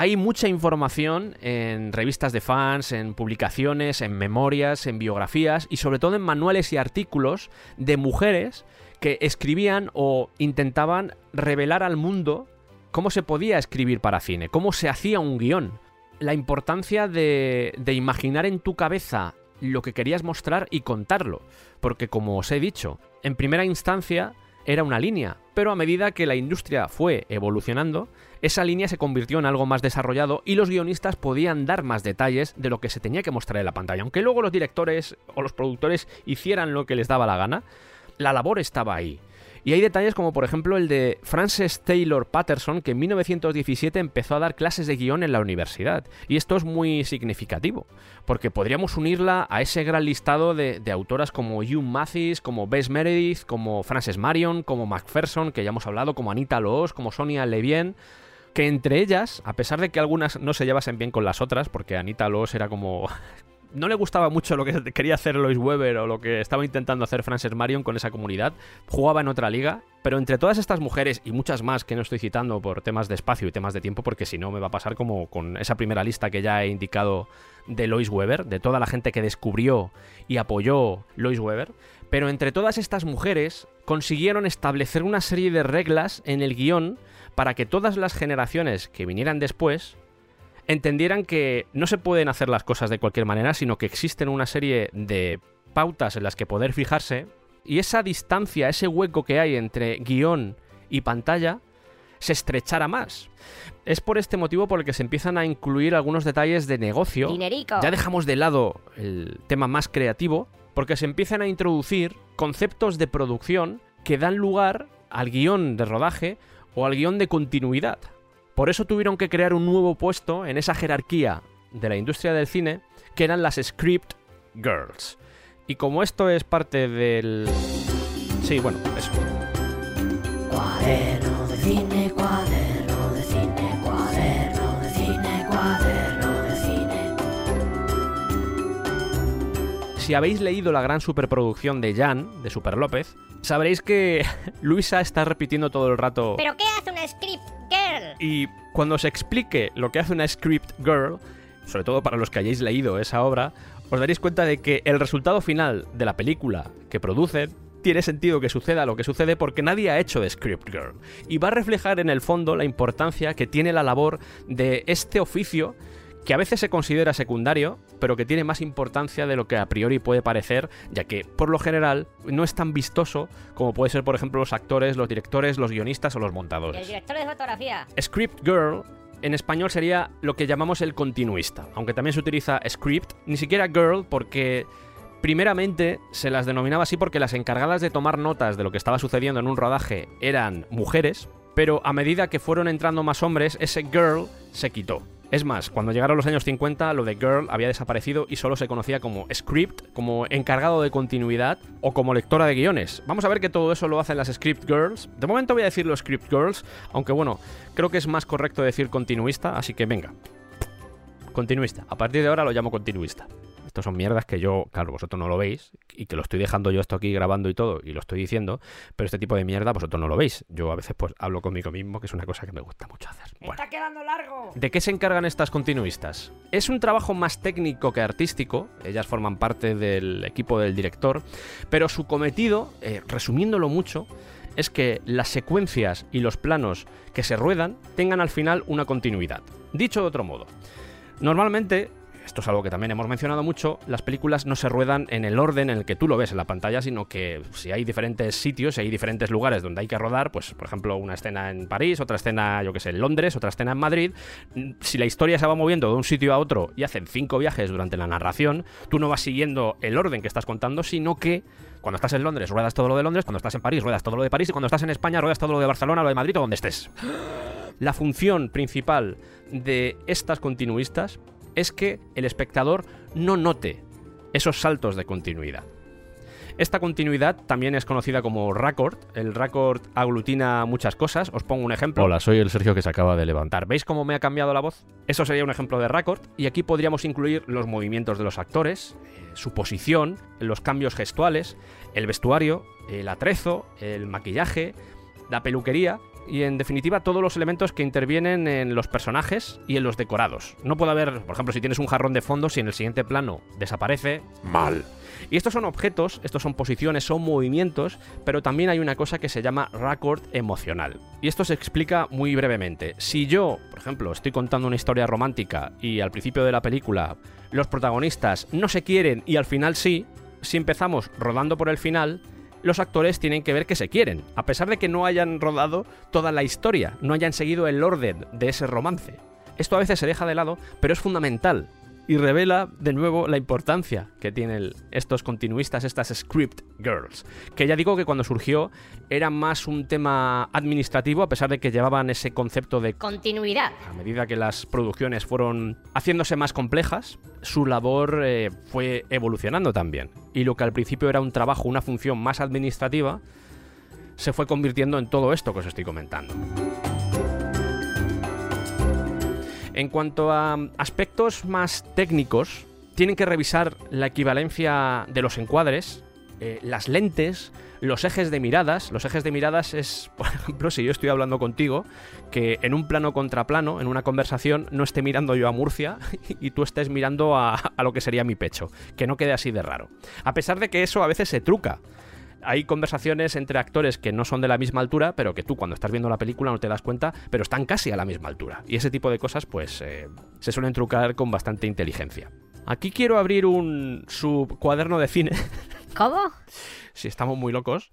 Hay mucha información en revistas de fans, en publicaciones, en memorias, en biografías y sobre todo en manuales y artículos de mujeres que escribían o intentaban revelar al mundo cómo se podía escribir para cine, cómo se hacía un guion. La importancia de, de imaginar en tu cabeza lo que querías mostrar y contarlo. Porque como os he dicho, en primera instancia era una línea, pero a medida que la industria fue evolucionando, esa línea se convirtió en algo más desarrollado y los guionistas podían dar más detalles de lo que se tenía que mostrar en la pantalla. Aunque luego los directores o los productores hicieran lo que les daba la gana, la labor estaba ahí. Y hay detalles como por ejemplo el de Frances Taylor Patterson, que en 1917 empezó a dar clases de guion en la universidad. Y esto es muy significativo, porque podríamos unirla a ese gran listado de, autoras como Hugh Mathis, como Bess Meredith, como Frances Marion, como Macpherson, que ya hemos hablado, como Anita Loos, como Sonia Levien que entre ellas, a pesar de que algunas no se llevasen bien con las otras, porque Anita Loos era como... no le gustaba mucho lo que quería hacer Lois Weber o lo que estaba intentando hacer Frances Marion con esa comunidad, jugaba en otra liga, pero entre todas estas mujeres y muchas más que no estoy citando por temas de espacio y temas de tiempo, porque si no me va a pasar como con esa primera lista que ya he indicado de Lois Weber, de toda la gente que descubrió y apoyó Lois Weber, pero entre todas estas mujeres consiguieron establecer una serie de reglas en el guion para que todas las generaciones que vinieran después entendieran que no se pueden hacer las cosas de cualquier manera, sino que existen una serie de pautas en las que poder fijarse, y esa distancia, ese hueco que hay entre guion y pantalla, se estrechara más. Es por este motivo por el que se empiezan a incluir algunos detalles de negocio. Ya dejamos de lado el tema más creativo, porque se empiezan a introducir conceptos de producción que dan lugar al guion de rodaje o al guion de continuidad. Por eso tuvieron que crear un nuevo puesto en esa jerarquía de la industria del cine, que eran las Script Girls. Y como esto es parte del... Sí, bueno, eso. Si habéis leído la gran superproducción de Jan, de Super López, sabréis que Luisa está repitiendo todo el rato... ¿Pero qué hace una script girl? Y cuando os explique lo que hace una script girl, sobre todo para los que hayáis leído esa obra, os daréis cuenta de que el resultado final de la película que producen tiene sentido que suceda lo que sucede porque nadie ha hecho de Script Girl. Y va a reflejar en el fondo la importancia que tiene la labor de este oficio que a veces se considera secundario, pero que tiene más importancia de lo que a priori puede parecer, ya que por lo general no es tan vistoso como puede ser, por ejemplo, los actores, los directores, los guionistas o los El montadores. director de fotografía. Script Girl en español sería lo que llamamos el continuista, aunque también se utiliza script, ni siquiera girl porque primeramente se las denominaba así porque las encargadas de tomar notas de lo que estaba sucediendo en un rodaje eran mujeres, pero a medida que fueron entrando más hombres, ese girl se quitó. Es más, cuando llegaron los años 50, lo de girl había desaparecido y solo se conocía como script, como encargado de continuidad o como lectora de guiones. Vamos a ver que todo eso lo hacen las script girls. De momento voy a decir los script girls, aunque bueno, creo que es más correcto decir continuista, así que venga. Continuista. A partir de ahora lo llamo continuista. Son mierdas que yo, claro, vosotros no lo veis y que lo estoy dejando yo esto aquí grabando y todo y lo estoy diciendo, pero este tipo de mierda vosotros no lo veis. Yo a veces pues hablo conmigo mismo, que es una cosa que me gusta mucho hacer. Bueno. ¡Está quedando largo! ¿De qué se encargan estas continuistas? Es un trabajo más técnico que artístico, ellas forman parte del equipo del director, pero su cometido, eh, resumiéndolo mucho, es que las secuencias y los planos que se ruedan tengan al final una continuidad. Dicho de otro modo, normalmente, esto es algo que también hemos mencionado mucho, las películas no se ruedan en el orden en el que tú lo ves en la pantalla, sino que si hay diferentes sitios, si hay diferentes lugares donde hay que rodar, pues por ejemplo una escena en París, otra escena, yo que sé, en Londres, otra escena en Madrid, si la historia se va moviendo de un sitio a otro y hacen cinco viajes durante la narración, tú no vas siguiendo el orden que estás contando, sino que cuando estás en Londres ruedas todo lo de Londres, cuando estás en París ruedas todo lo de París y cuando estás en España ruedas todo lo de Barcelona, lo de Madrid o donde estés. La función principal de estas continuistas es que el espectador no note esos saltos de continuidad. Esta continuidad también es conocida como raccord. El raccord aglutina muchas cosas. Os pongo un ejemplo. Hola, soy el Sergio que se acaba de levantar. ¿Veis cómo me ha cambiado la voz? Eso sería un ejemplo de raccord. Y aquí podríamos incluir los movimientos de los actores, eh, su posición, los cambios gestuales, el vestuario, el atrezo, el maquillaje, la peluquería y en definitiva todos los elementos que intervienen en los personajes y en los decorados. No puede haber, por ejemplo, si tienes un jarrón de fondo, si en el siguiente plano desaparece, Mal. y estos son objetos, estos son posiciones, son movimientos, pero también hay una cosa que se llama raccord emocional. Y esto se explica muy brevemente. Si yo, por ejemplo, estoy contando una historia romántica y al principio de la película los protagonistas no se quieren y al final sí, si empezamos rodando por el final, los actores tienen que ver que se quieren, a pesar de que no hayan rodado toda la historia, no hayan seguido el orden de ese romance. Esto a veces se deja de lado, pero es fundamental y revela de nuevo la importancia que tienen estos continuistas, estas script girls. Que ya digo que cuando surgió era más un tema administrativo, a pesar de que llevaban ese concepto de Continuidad. a medida que las producciones fueron haciéndose más complejas, su labor eh, fue evolucionando también. Y lo que al principio era un trabajo, una función más administrativa, se fue convirtiendo en todo esto que os estoy comentando. En cuanto a aspectos más técnicos, tienen que revisar la equivalencia de los encuadres, eh, las lentes, los ejes de miradas. Los ejes de miradas es, por ejemplo, si yo estoy hablando contigo, que en un plano contra plano, en una conversación, no esté mirando yo a Murcia y tú estés mirando a, a lo que sería mi pecho. Que no quede así de raro. A pesar de que eso a veces se truca. Hay conversaciones entre actores que no son de la misma altura, pero que tú cuando estás viendo la película no te das cuenta, pero están casi a la misma altura. Y ese tipo de cosas, pues, eh, se suelen trucar con bastante inteligencia. Aquí quiero abrir un subcuaderno de cine. ¿Cómo? si estamos muy locos.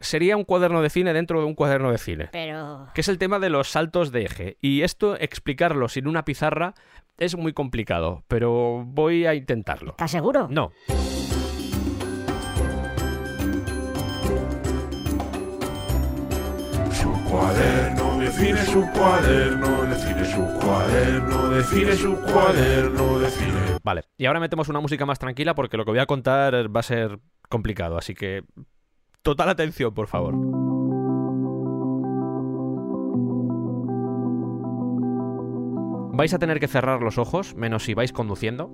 Sería un cuaderno de cine dentro de un cuaderno de cine. Pero... Que es el tema de los saltos de eje. Y esto, explicarlo sin una pizarra, es muy complicado. Pero voy a intentarlo. ¿Estás seguro? No. Cuaderno de cine, su cuaderno de cine, su cuaderno de cine, su cuaderno de cine. Vale, y ahora metemos una música más tranquila porque lo que voy a contar va a ser complicado, así que total atención, por favor. Vais a tener que cerrar los ojos, menos si vais conduciendo.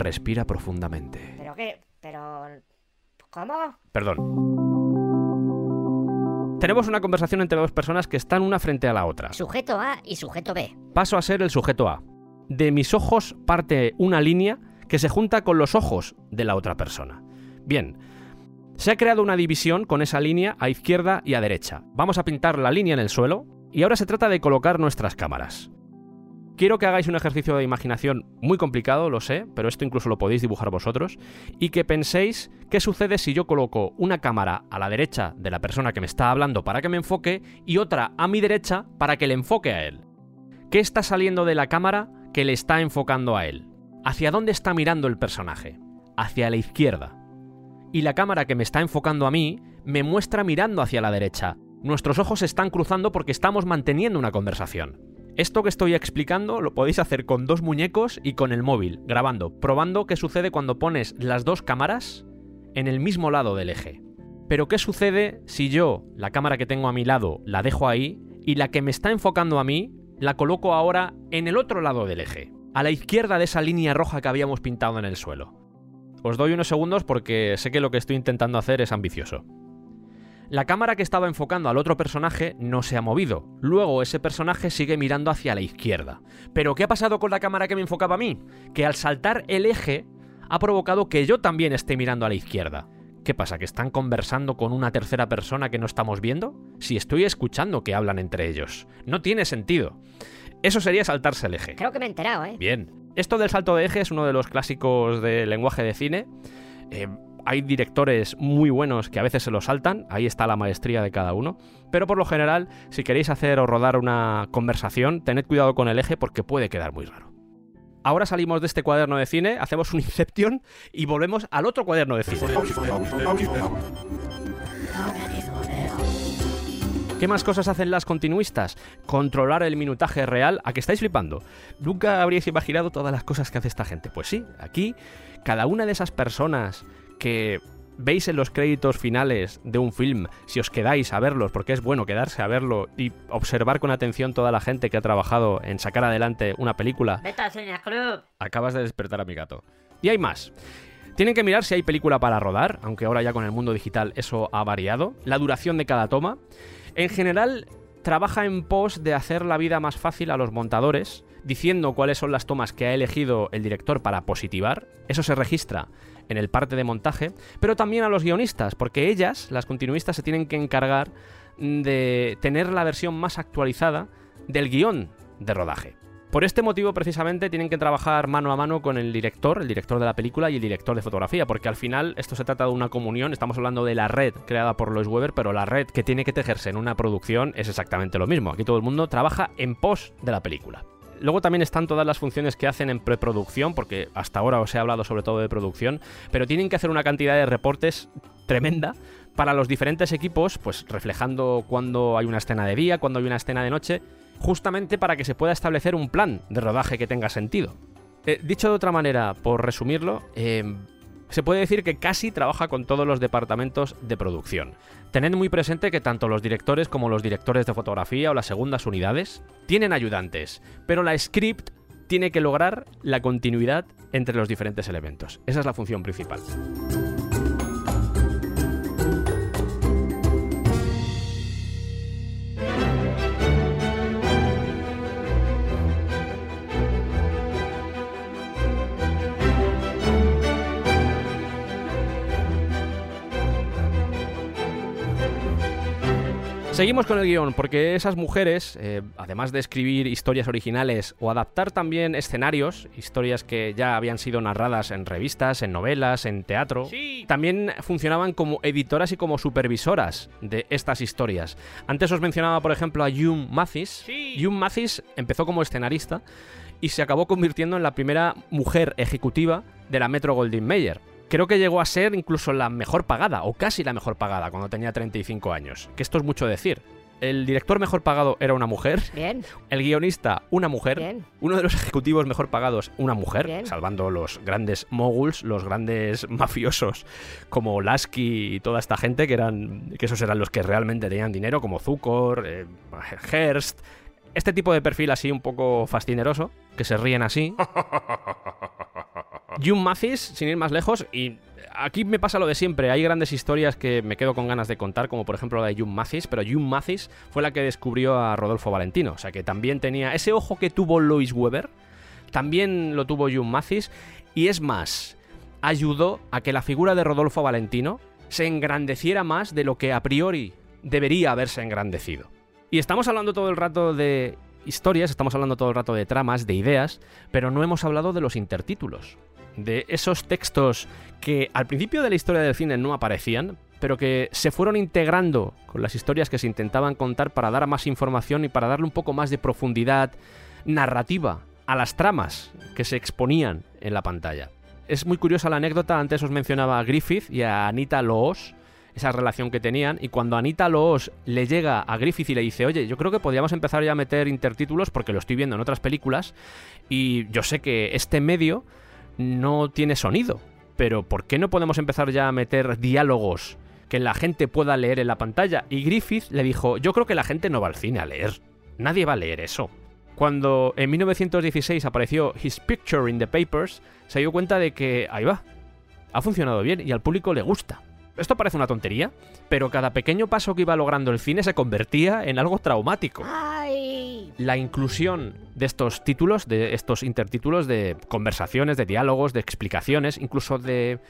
respira profundamente. ¿Pero qué? ¿Pero... ¿Cómo? Perdón. Tenemos una conversación entre dos personas que están una frente a la otra. Sujeto A y sujeto B. Paso a ser el sujeto A. De mis ojos parte una línea que se junta con los ojos de la otra persona. Bien, se ha creado una división con esa línea a izquierda y a derecha. Vamos a pintar la línea en el suelo y ahora se trata de colocar nuestras cámaras. Quiero que hagáis un ejercicio de imaginación muy complicado, lo sé, pero esto incluso lo podéis dibujar vosotros, y que penséis qué sucede si yo coloco una cámara a la derecha de la persona que me está hablando para que me enfoque y otra a mi derecha para que le enfoque a él. ¿Qué está saliendo de la cámara que le está enfocando a él? ¿Hacia dónde está mirando el personaje? Hacia la izquierda. Y la cámara que me está enfocando a mí me muestra mirando hacia la derecha. Nuestros ojos se están cruzando porque estamos manteniendo una conversación. Esto que estoy explicando lo podéis hacer con dos muñecos y con el móvil, grabando, probando qué sucede cuando pones las dos cámaras en el mismo lado del eje. Pero ¿qué sucede si yo, la cámara que tengo a mi lado, la dejo ahí y la que me está enfocando a mí, la coloco ahora en el otro lado del eje, a la izquierda de esa línea roja que habíamos pintado en el suelo? Os doy unos segundos porque sé que lo que estoy intentando hacer es ambicioso. La cámara que estaba enfocando al otro personaje no se ha movido. Luego ese personaje sigue mirando hacia la izquierda. Pero ¿qué ha pasado con la cámara que me enfocaba a mí? Que al saltar el eje ha provocado que yo también esté mirando a la izquierda. ¿Qué pasa? ¿Que están conversando con una tercera persona que no estamos viendo? Si estoy escuchando que hablan entre ellos. No tiene sentido. Eso sería saltarse el eje. Creo que me he enterado, ¿eh? Bien. Esto del salto de eje es uno de los clásicos del lenguaje de cine. Eh, hay directores muy buenos que a veces se lo saltan, ahí está la maestría de cada uno, pero por lo general, si queréis hacer o rodar una conversación, tened cuidado con el eje porque puede quedar muy raro. Ahora salimos de este cuaderno de cine, hacemos un Inception y volvemos al otro cuaderno de cine. ¿Qué más cosas hacen las continuistas? Controlar el minutaje real. ¿A que estáis flipando? Nunca habríais imaginado todas las cosas que hace esta gente. Pues sí, aquí cada una de esas personas que veis en los créditos finales de un film, si os quedáis a verlos, porque es bueno quedarse a verlo y observar con atención toda la gente que ha trabajado en sacar adelante una película. Club. Acabas de despertar a mi gato. Y hay más. Tienen que mirar si hay película para rodar, aunque ahora ya con el mundo digital eso ha variado. La duración de cada toma. En general, trabaja en pos de hacer la vida más fácil a los montadores, diciendo cuáles son las tomas que ha elegido el director para positivar. Eso se registra en el parte de montaje, pero también a los guionistas, porque ellas, las continuistas, se tienen que encargar de tener la versión más actualizada del guion de rodaje. Por este motivo, precisamente, tienen que trabajar mano a mano con el director, el director de la película y el director de fotografía, porque al final esto se trata de una comunión, estamos hablando de la red creada por Lois Weber, pero la red que tiene que tejerse en una producción es exactamente lo mismo. Aquí todo el mundo trabaja en pos de la película. Luego también están todas las funciones que hacen en preproducción, porque hasta ahora os he hablado sobre todo de producción, pero tienen que hacer una cantidad de reportes tremenda para los diferentes equipos, pues reflejando cuando hay una escena de día, cuando hay una escena de noche, justamente para que se pueda establecer un plan de rodaje que tenga sentido. Eh, dicho de otra manera, por resumirlo, eh, se puede decir que casi trabaja con todos los departamentos de producción. Tened muy presente que tanto los directores como los directores de fotografía o las segundas unidades tienen ayudantes, pero la script tiene que lograr la continuidad entre los diferentes elementos. Esa es la función principal. Seguimos con el guion, porque esas mujeres, eh, además de escribir historias originales o adaptar también escenarios, historias que ya habían sido narradas en revistas, en novelas, en teatro, también funcionaban como editoras y como supervisoras de estas historias. Antes os mencionaba, por ejemplo, a June Mathis. June Mathis empezó como escenarista y se acabó convirtiendo en la primera mujer ejecutiva de la Metro Goldwyn Mayer creo que llegó a ser incluso la mejor pagada, o casi la mejor pagada, cuando tenía 35 años. Que esto es mucho decir. El director mejor pagado era una mujer. Bien. El guionista, una mujer. Bien. Uno de los ejecutivos mejor pagados, una mujer. Bien. Salvando los grandes moguls, los grandes mafiosos como Lasky y toda esta gente, que eran. que esos eran los que realmente tenían dinero, como Zukor, eh, Hearst. Este tipo de perfil así un poco fascineroso, que se ríen así. June Mathis, sin ir más lejos, y aquí me pasa lo de siempre. Hay grandes historias que me quedo con ganas de contar, como por ejemplo la de June Mathis, pero June Mathis fue la que descubrió a Rodolfo Valentino. O sea que también tenía ese ojo que tuvo Louis Weber, también lo tuvo June Mathis, y es más, ayudó a que la figura de Rodolfo Valentino se engrandeciera más de lo que a priori debería haberse engrandecido. Y estamos hablando todo el rato de historias, estamos hablando todo el rato de tramas, de ideas, pero no hemos hablado de los intertítulos, de esos textos que al principio de la historia del cine no aparecían, pero que se fueron integrando con las historias que se intentaban contar para dar más información y para darle un poco más de profundidad narrativa a las tramas que se exponían en la pantalla. Es muy curiosa la anécdota, antes os mencionaba a Griffith y a Anita Loos, esa relación que tenían, y cuando Anita Loos le llega a Griffith y le dice, oye, yo creo que podríamos empezar ya a meter intertítulos porque lo estoy viendo en otras películas, y yo sé que este medio no tiene sonido, pero ¿por qué no podemos empezar ya a meter diálogos que la gente pueda leer en la pantalla? Y Griffith le dijo, yo creo que la gente no va al cine a leer, nadie va a leer eso. Cuando en 1916 apareció His Picture in the Papers, se dio cuenta de que, ahí va, ha funcionado bien y al público le gusta. Esto parece una tontería, pero cada pequeño paso que iba logrando el cine se convertía en algo traumático. La inclusión de estos títulos, de estos intertítulos, de conversaciones, de diálogos, de explicaciones, incluso de...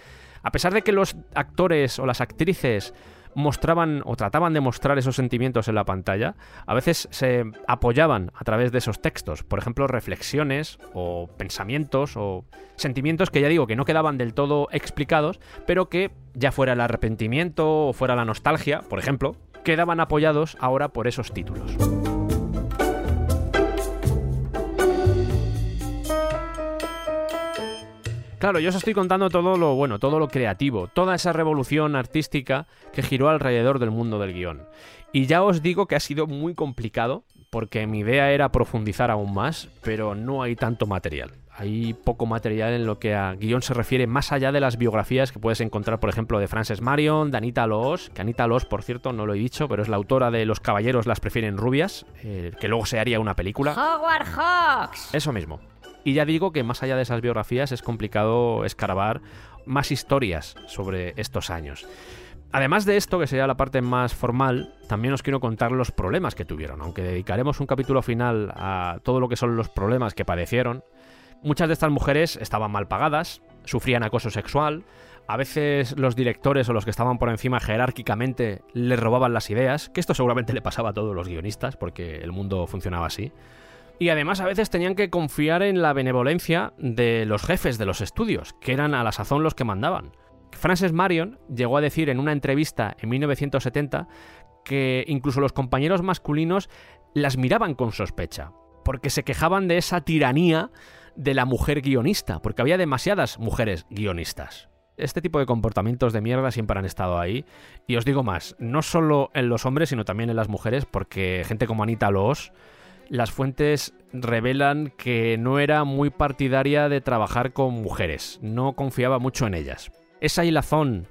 A pesar de que los actores o las actrices mostraban o trataban de mostrar esos sentimientos en la pantalla, a veces se apoyaban a través de esos textos, por ejemplo, reflexiones o pensamientos o sentimientos que ya digo que no quedaban del todo explicados, pero que ya fuera el arrepentimiento o fuera la nostalgia, por ejemplo, quedaban apoyados ahora por esos títulos. Claro, yo os estoy contando todo lo bueno, todo lo creativo, toda esa revolución artística que giró alrededor del mundo del guion. Y ya os digo que ha sido muy complicado, porque mi idea era profundizar aún más, pero no hay tanto material. Hay poco material en lo que a guion se refiere, más allá de las biografías que puedes encontrar, por ejemplo, de Frances Marion, de Anita Loos, que Anita Loos, por cierto, no lo he dicho, pero es la autora de Los caballeros las prefieren rubias, eh, que luego se haría una película. Howard Hawks. Eso mismo. Y ya digo que más allá de esas biografías es complicado escarbar más historias sobre estos años. Además de esto, que sería la parte más formal, también os quiero contar los problemas que tuvieron. Aunque dedicaremos un capítulo final a todo lo que son los problemas que padecieron, muchas de estas mujeres estaban mal pagadas, sufrían acoso sexual, a veces los directores o los que estaban por encima jerárquicamente les robaban las ideas, que esto seguramente le pasaba a todos los guionistas, porque el mundo funcionaba así. Y además a veces tenían que confiar en la benevolencia de los jefes de los estudios, que eran a la sazón los que mandaban. Frances Marion llegó a decir en una entrevista en 1970 que incluso los compañeros masculinos las miraban con sospecha, porque se quejaban de esa tiranía de la mujer guionista, porque había demasiadas mujeres guionistas. Este tipo de comportamientos de mierda siempre han estado ahí. Y os digo más, no solo en los hombres, sino también en las mujeres, porque gente como Anita Loos las fuentes revelan que no era muy partidaria de trabajar con mujeres, no confiaba mucho en ellas. Esa hilazón,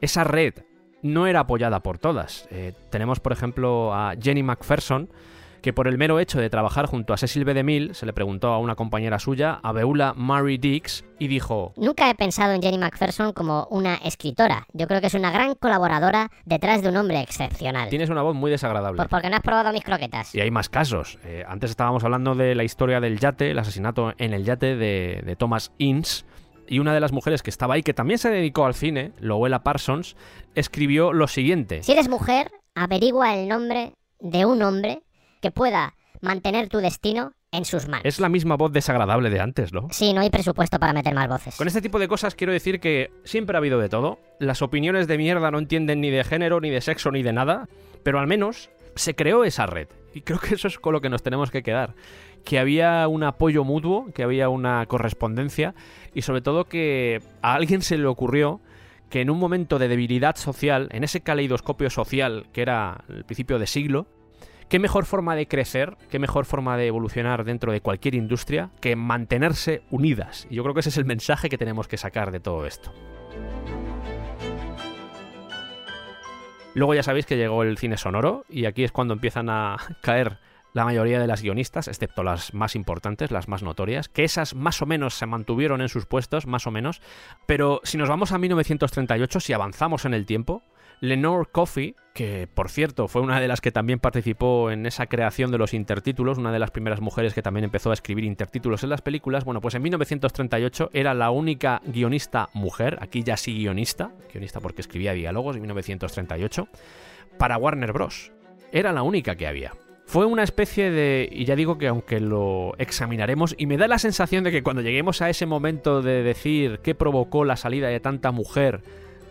esa red, no era apoyada por todas. Eh, tenemos, por ejemplo, a Jenny McPherson, que por el mero hecho de trabajar junto a Cecil B. DeMille se le preguntó a una compañera suya, a Beula Murray Dix, y dijo: Nunca he pensado en Jenny McPherson como una escritora. Yo creo que es una gran colaboradora detrás de un hombre excepcional. Tienes una voz muy desagradable. Pues porque no has probado mis croquetas. Y hay más casos. Eh, antes estábamos hablando de la historia del yate, el asesinato en el yate de, de Thomas Ince. Y una de las mujeres que estaba ahí, que también se dedicó al cine, Lowella Parsons, escribió lo siguiente. Si eres mujer, averigua el nombre de un hombre que pueda mantener tu destino en sus manos. Es la misma voz desagradable de antes, ¿no? Sí, no hay presupuesto para meter más voces. Con este tipo de cosas quiero decir que siempre ha habido de todo. Las opiniones de mierda no entienden ni de género, ni de sexo, ni de nada. Pero al menos se creó esa red. Y creo que eso es con lo que nos tenemos que quedar. Que había un apoyo mutuo, que había una correspondencia y sobre todo que a alguien se le ocurrió que en un momento de debilidad social, en ese caleidoscopio social que era el principio de siglo, ¿Qué mejor forma de crecer, qué mejor forma de evolucionar dentro de cualquier industria que mantenerse unidas? Y yo creo que ese es el mensaje que tenemos que sacar de todo esto. Luego ya sabéis que llegó el cine sonoro y aquí es cuando empiezan a caer la mayoría de las guionistas, excepto las más importantes, las más notorias, que esas más o menos se mantuvieron en sus puestos, más o menos, pero si nos vamos a 1938, si avanzamos en el tiempo, Lenore Coffey, que por cierto fue una de las que también participó en esa creación de los intertítulos, una de las primeras mujeres que también empezó a escribir intertítulos en las películas, bueno, pues en 1938 era la única guionista mujer, aquí ya sí guionista, guionista porque escribía diálogos en 1938, para Warner Bros. Era la única que había. Fue una especie de... Y ya digo que aunque lo examinaremos, y me da la sensación de que cuando lleguemos a ese momento de decir qué provocó la salida de tanta mujer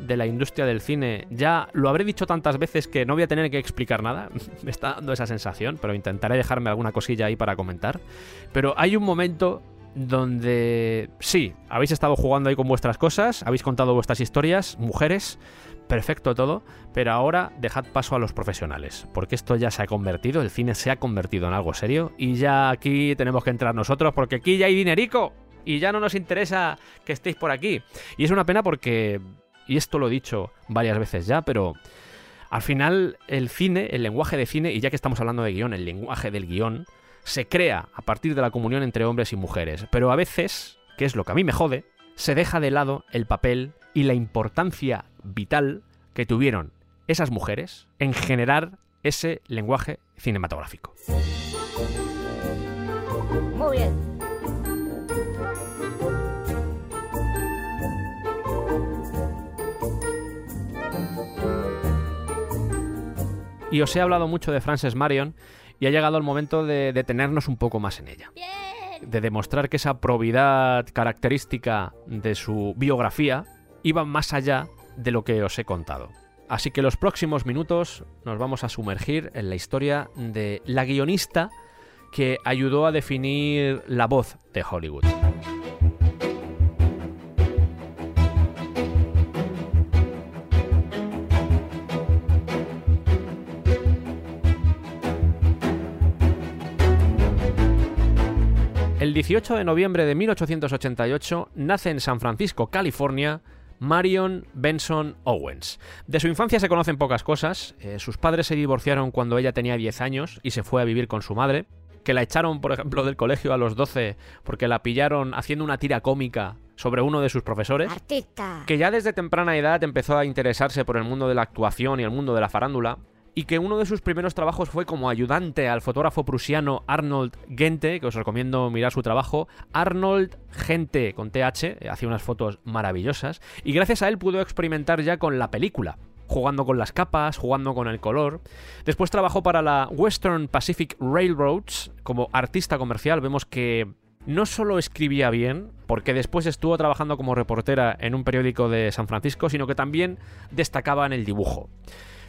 de la industria del cine, ya lo habré dicho tantas veces que no voy a tener que explicar nada. me está dando esa sensación, pero intentaré dejarme alguna cosilla ahí para comentar. Pero hay un momento donde sí, habéis estado jugando ahí con vuestras cosas, habéis contado vuestras historias, mujeres, perfecto todo, pero ahora dejad paso a los profesionales, porque esto ya se ha convertido, el cine se ha convertido en algo serio y ya aquí tenemos que entrar nosotros porque aquí ya hay dinerico y ya no nos interesa que estéis por aquí. Y es una pena porque, y esto lo he dicho varias veces ya, pero al final el cine, el lenguaje de cine, y ya que estamos hablando de guion, el lenguaje del guion, se crea a partir de la comunión entre hombres y mujeres, pero a veces, que es lo que a mí me jode, se deja de lado el papel y la importancia vital que tuvieron esas mujeres en generar ese lenguaje cinematográfico. Muy bien. Y os he hablado mucho de Frances Marion y ha llegado el momento de detenernos un poco más en ella. De demostrar que esa probidad característica de su biografía iba más allá de lo que os he contado. Así que los próximos minutos nos vamos a sumergir en la historia de la guionista que ayudó a definir la voz de Hollywood. El 18 de noviembre de 1888 nace en San Francisco, California, Marion Benson Owens. De su infancia se conocen pocas cosas. Eh, sus padres se divorciaron cuando ella tenía 10 años y se fue a vivir con su madre, que la echaron, por ejemplo, del colegio a los 12 porque la pillaron haciendo una tira cómica sobre uno de sus profesores. Artista. Que ya desde temprana edad empezó a interesarse por el mundo de la actuación y el mundo de la farándula y que uno de sus primeros trabajos fue como ayudante al fotógrafo prusiano Arnold Gente, que os recomiendo mirar su trabajo. Arnold Gente, con TH, hacía unas fotos maravillosas, y gracias a él pudo experimentar ya con la película jugando con las capas, jugando con el color. Después trabajó para la Western Pacific Railroads como artista comercial. Vemos que no solo escribía bien, porque después estuvo trabajando como reportera en un periódico de San Francisco, sino que también destacaba en el dibujo.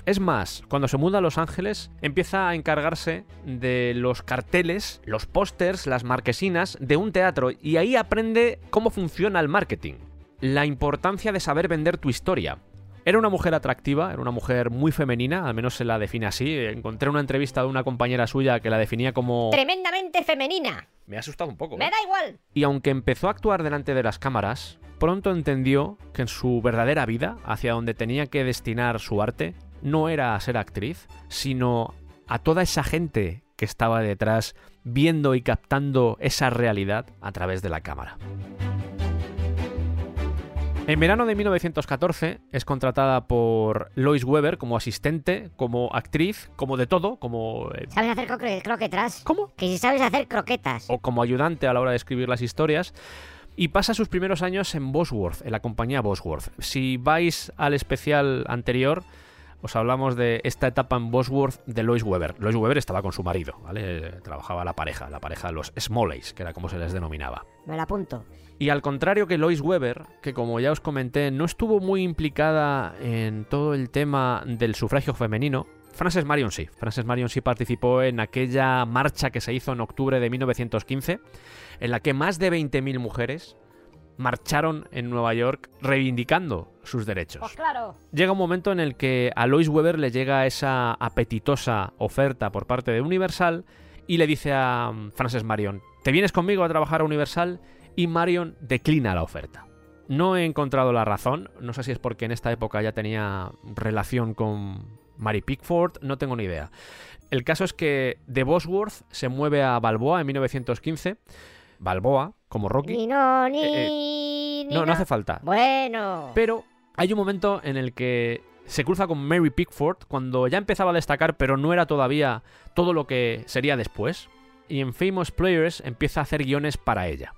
Es más, cuando se muda a Los Ángeles, empieza a encargarse de los carteles, los pósters, las marquesinas de un teatro y ahí aprende cómo funciona el marketing. La importancia de saber vender tu historia. Era una mujer atractiva, era una mujer muy femenina, al menos se la define así. Encontré una entrevista de una compañera suya que la definía como... Tremendamente femenina. Me ha asustado un poco. Me ¿eh? da igual. Y aunque empezó a actuar delante de las cámaras, pronto entendió que en su verdadera vida, hacia donde tenía que destinar su arte, no era a ser actriz, sino a toda esa gente que estaba detrás viendo y captando esa realidad a través de la cámara. En verano de 1914 es contratada por Lois Weber como asistente, como actriz, como de todo, como... eh, ¿Sabes hacer croque- croquetas? ¿Cómo? Que si sabes hacer croquetas. o como ayudante a la hora de escribir las historias. Y pasa sus primeros años en Bosworth, en la compañía Bosworth. Si vais al especial anterior, os hablamos de esta etapa en Bosworth de Lois Weber. Lois Weber estaba con su marido, ¿vale? Trabajaba la pareja, la pareja de los Smoleys, que era como se les denominaba. Me la apunto. Y al contrario que Lois Weber, que como ya os comenté, no estuvo muy implicada en todo el tema del sufragio femenino, Frances Marion sí. Frances Marion sí participó en aquella marcha que se hizo en octubre de 1915, en la que más de 20.000 mujeres marcharon en Nueva York reivindicando sus derechos. Pues claro. Llega un momento en el que a Lois Weber le llega esa apetitosa oferta por parte de Universal y le dice a mm, Frances Marion, ¿te vienes conmigo a trabajar a Universal? Y Marion declina la oferta. No he encontrado la razón, no sé si es porque en esta época ya tenía relación con Mary Pickford, no tengo ni idea. El caso es que de Bosworth se mueve a Balboa en 1915. Balboa, como Rocky. Ni no, ni, Eh, ni No, no hace falta. Bueno. Pero hay un momento en el que se cruza con Mary Pickford cuando ya empezaba a destacar, pero no era todavía todo lo que sería después. Y en Famous Players empieza a hacer guiones para ella.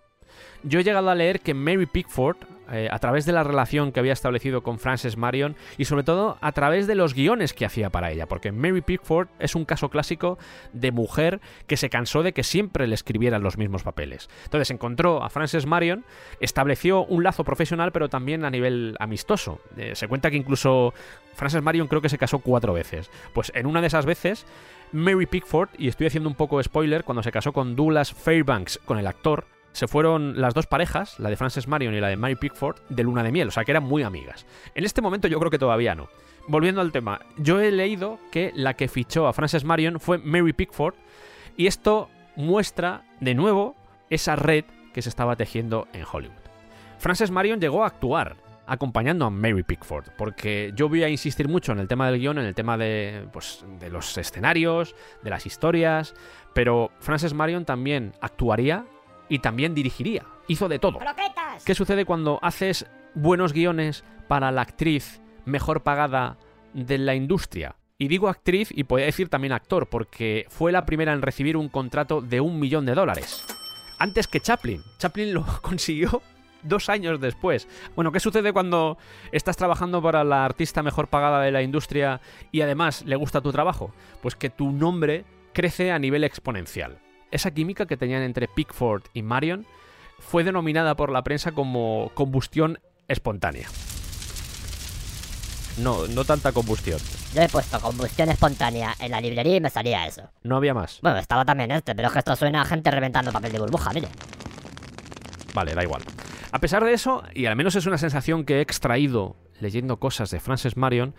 Yo he llegado a leer que Mary Pickford, eh, a través de la relación que había establecido con Frances Marion y sobre todo a través de los guiones que hacía para ella, porque Mary Pickford es un caso clásico de mujer que se cansó de que siempre le escribieran los mismos papeles. Entonces encontró a Frances Marion, estableció un lazo profesional pero también a nivel amistoso. Eh, se cuenta que incluso Frances Marion creo que se casó cuatro veces. Pues en una de esas veces, Mary Pickford, y estoy haciendo un poco spoiler, cuando se casó con Douglas Fairbanks, con el actor, se fueron las dos parejas, la de Frances Marion y la de Mary Pickford, de luna de miel, o sea que eran muy amigas. En este momento yo creo que todavía no. Volviendo al tema, yo he leído que la que fichó a Frances Marion fue Mary Pickford, y esto muestra de nuevo esa red que se estaba tejiendo en Hollywood. Frances Marion llegó a actuar acompañando a Mary Pickford, porque yo voy a insistir mucho en el tema del guion, en el tema de, pues, de los escenarios, de las historias, pero Frances Marion también actuaría y también dirigiría. Hizo de todo. ¡Croquetas! ¿Qué sucede cuando haces buenos guiones para la actriz mejor pagada de la industria? Y digo actriz y podría decir también actor, porque fue la primera en recibir un contrato de un millón de dólares. Antes que Chaplin. Chaplin lo consiguió dos años después. Bueno, ¿qué sucede cuando estás trabajando para la artista mejor pagada de la industria y además le gusta tu trabajo? Pues que tu nombre crece a nivel exponencial. Esa química que tenían entre Pickford y Marion fue denominada por la prensa como combustión espontánea. No, no tanta combustión. Yo he puesto combustión espontánea en la librería y me salía eso. No había más. Bueno, estaba también este, pero es que esto suena a gente reventando papel de burbuja, mire. Vale, da igual. A pesar de eso, y al menos es una sensación que he extraído leyendo cosas de Frances Marion,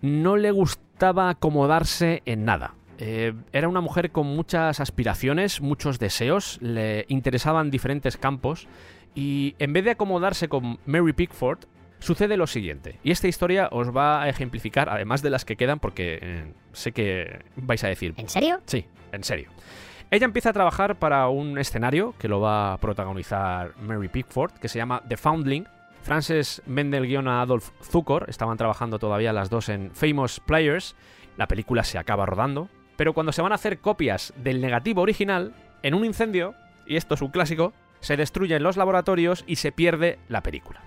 no le gustaba acomodarse en nada. Eh, era una mujer con muchas aspiraciones, muchos deseos, le interesaban diferentes campos y en vez de acomodarse con Mary Pickford, sucede lo siguiente. Y esta historia os va a ejemplificar, además de las que quedan, porque eh, sé que vais a decir... ¿En serio? Sí, en serio. Ella empieza a trabajar para un escenario que lo va a protagonizar Mary Pickford, que se llama The Foundling. Frances vende el guion a Adolf Zukor, estaban trabajando todavía las dos en Famous Players. La película se acaba rodando, pero cuando se van a hacer copias del negativo original, en un incendio, y esto es un clásico, se destruyen los laboratorios y se pierde la película.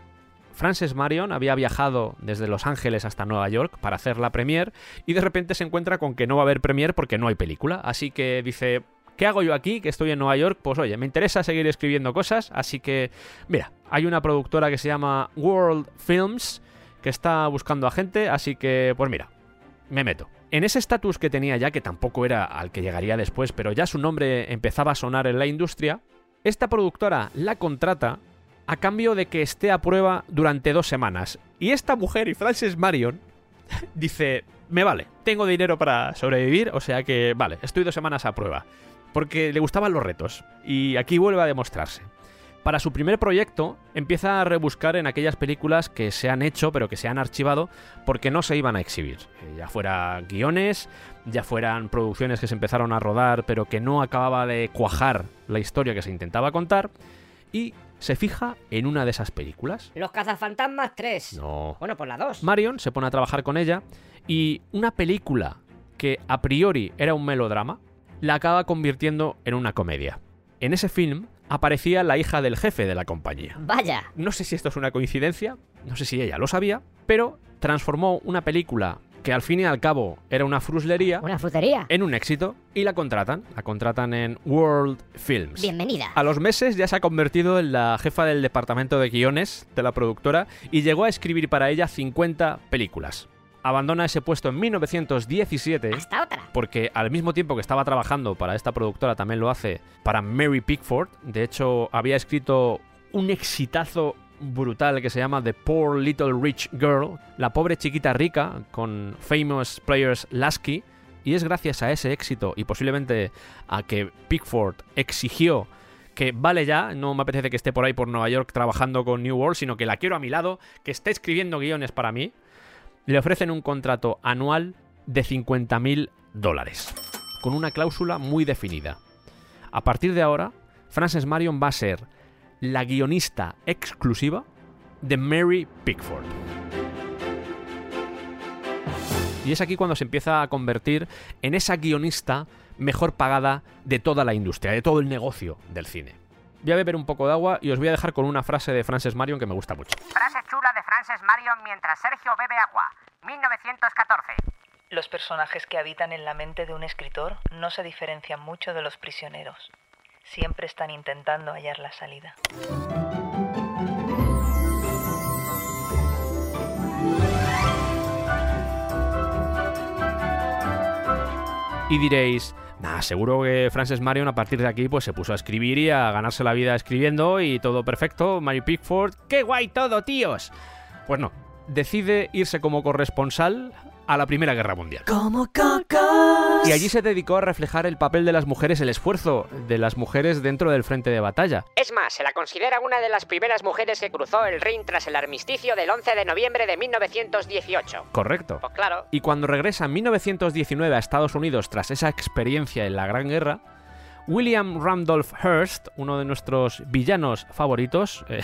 Frances Marion había viajado desde Los Ángeles hasta Nueva York para hacer la premiere y de repente se encuentra con que no va a haber premiere porque no hay película. Así que dice, ¿qué hago yo aquí? Que estoy en Nueva York. Pues oye, me interesa seguir escribiendo cosas, así que mira, hay una productora que se llama World Films que está buscando a gente, así que pues mira, me meto. En ese estatus que tenía ya, que tampoco era al que llegaría después, pero ya su nombre empezaba a sonar en la industria, esta productora la contrata a cambio de que esté a prueba durante dos semanas. Y esta mujer y Frances Marion dice, me vale, tengo dinero para sobrevivir, o sea que vale, estoy dos semanas a prueba. Porque le gustaban los retos. Y aquí vuelve a demostrarse. Para su primer proyecto, empieza a rebuscar en aquellas películas que se han hecho, pero que se han archivado, porque no se iban a exhibir. Eh, Ya fueran guiones, ya fueran producciones que se empezaron a rodar, pero que no acababa de cuajar la historia que se intentaba contar. Y se fija en una de esas películas. Los cazafantasmas 3. No. Bueno, pues la 2. Marion se pone a trabajar con ella y una película que a priori era un melodrama, la acaba convirtiendo en una comedia. En ese film aparecía la hija del jefe de la compañía. Vaya. No sé si esto es una coincidencia, no sé si ella lo sabía, pero transformó una película que al fin y al cabo era una fruslería ¿Una frutería? en un éxito y la contratan, la contratan en World Films. Bienvenida. A los meses ya se ha convertido en la jefa del departamento de guiones de la productora y llegó a escribir para ella 50 películas. Abandona ese puesto en 1917 Hasta otra. porque al mismo tiempo que estaba trabajando para esta productora también lo hace para Mary Pickford. De hecho, había escrito un exitazo brutal que se llama The Poor Little Rich Girl, la pobre chiquita rica con Famous Players Lasky. Y es gracias a ese éxito y posiblemente a que Pickford exigió que vale ya, no me apetece que esté por ahí por Nueva York trabajando con New World, sino que la quiero a mi lado, que esté escribiendo guiones para mí. Le ofrecen un contrato anual de 50.000 dólares, con una cláusula muy definida. A partir de ahora, Frances Marion va a ser la guionista exclusiva de Mary Pickford. Y es aquí cuando se empieza a convertir en esa guionista mejor pagada de toda la industria, de todo el negocio del cine. Voy a beber un poco de agua y os voy a dejar con una frase de Frances Marion que me gusta mucho. Frase chula de Frances Marion mientras Sergio bebe agua. 1914. Los personajes que habitan en la mente de un escritor no se diferencian mucho de los prisioneros. Siempre están intentando hallar la salida. Y diréis, nah, seguro que Frances Marion a partir de aquí pues se puso a escribir y a ganarse la vida escribiendo y todo perfecto. Mary Pickford, ¡qué guay todo, tíos! Pues no, decide irse como corresponsal a la Primera Guerra Mundial. Como cocos. Y allí se dedicó a reflejar el papel de las mujeres, el esfuerzo de las mujeres dentro del frente de batalla. Es más, se la considera una de las primeras mujeres que cruzó el Rin tras el armisticio del 11 de noviembre de 1918. Correcto. Pues claro. Y cuando regresa en 1919 a Estados Unidos tras esa experiencia en la Gran Guerra, William Randolph Hearst, uno de nuestros villanos favoritos, eh,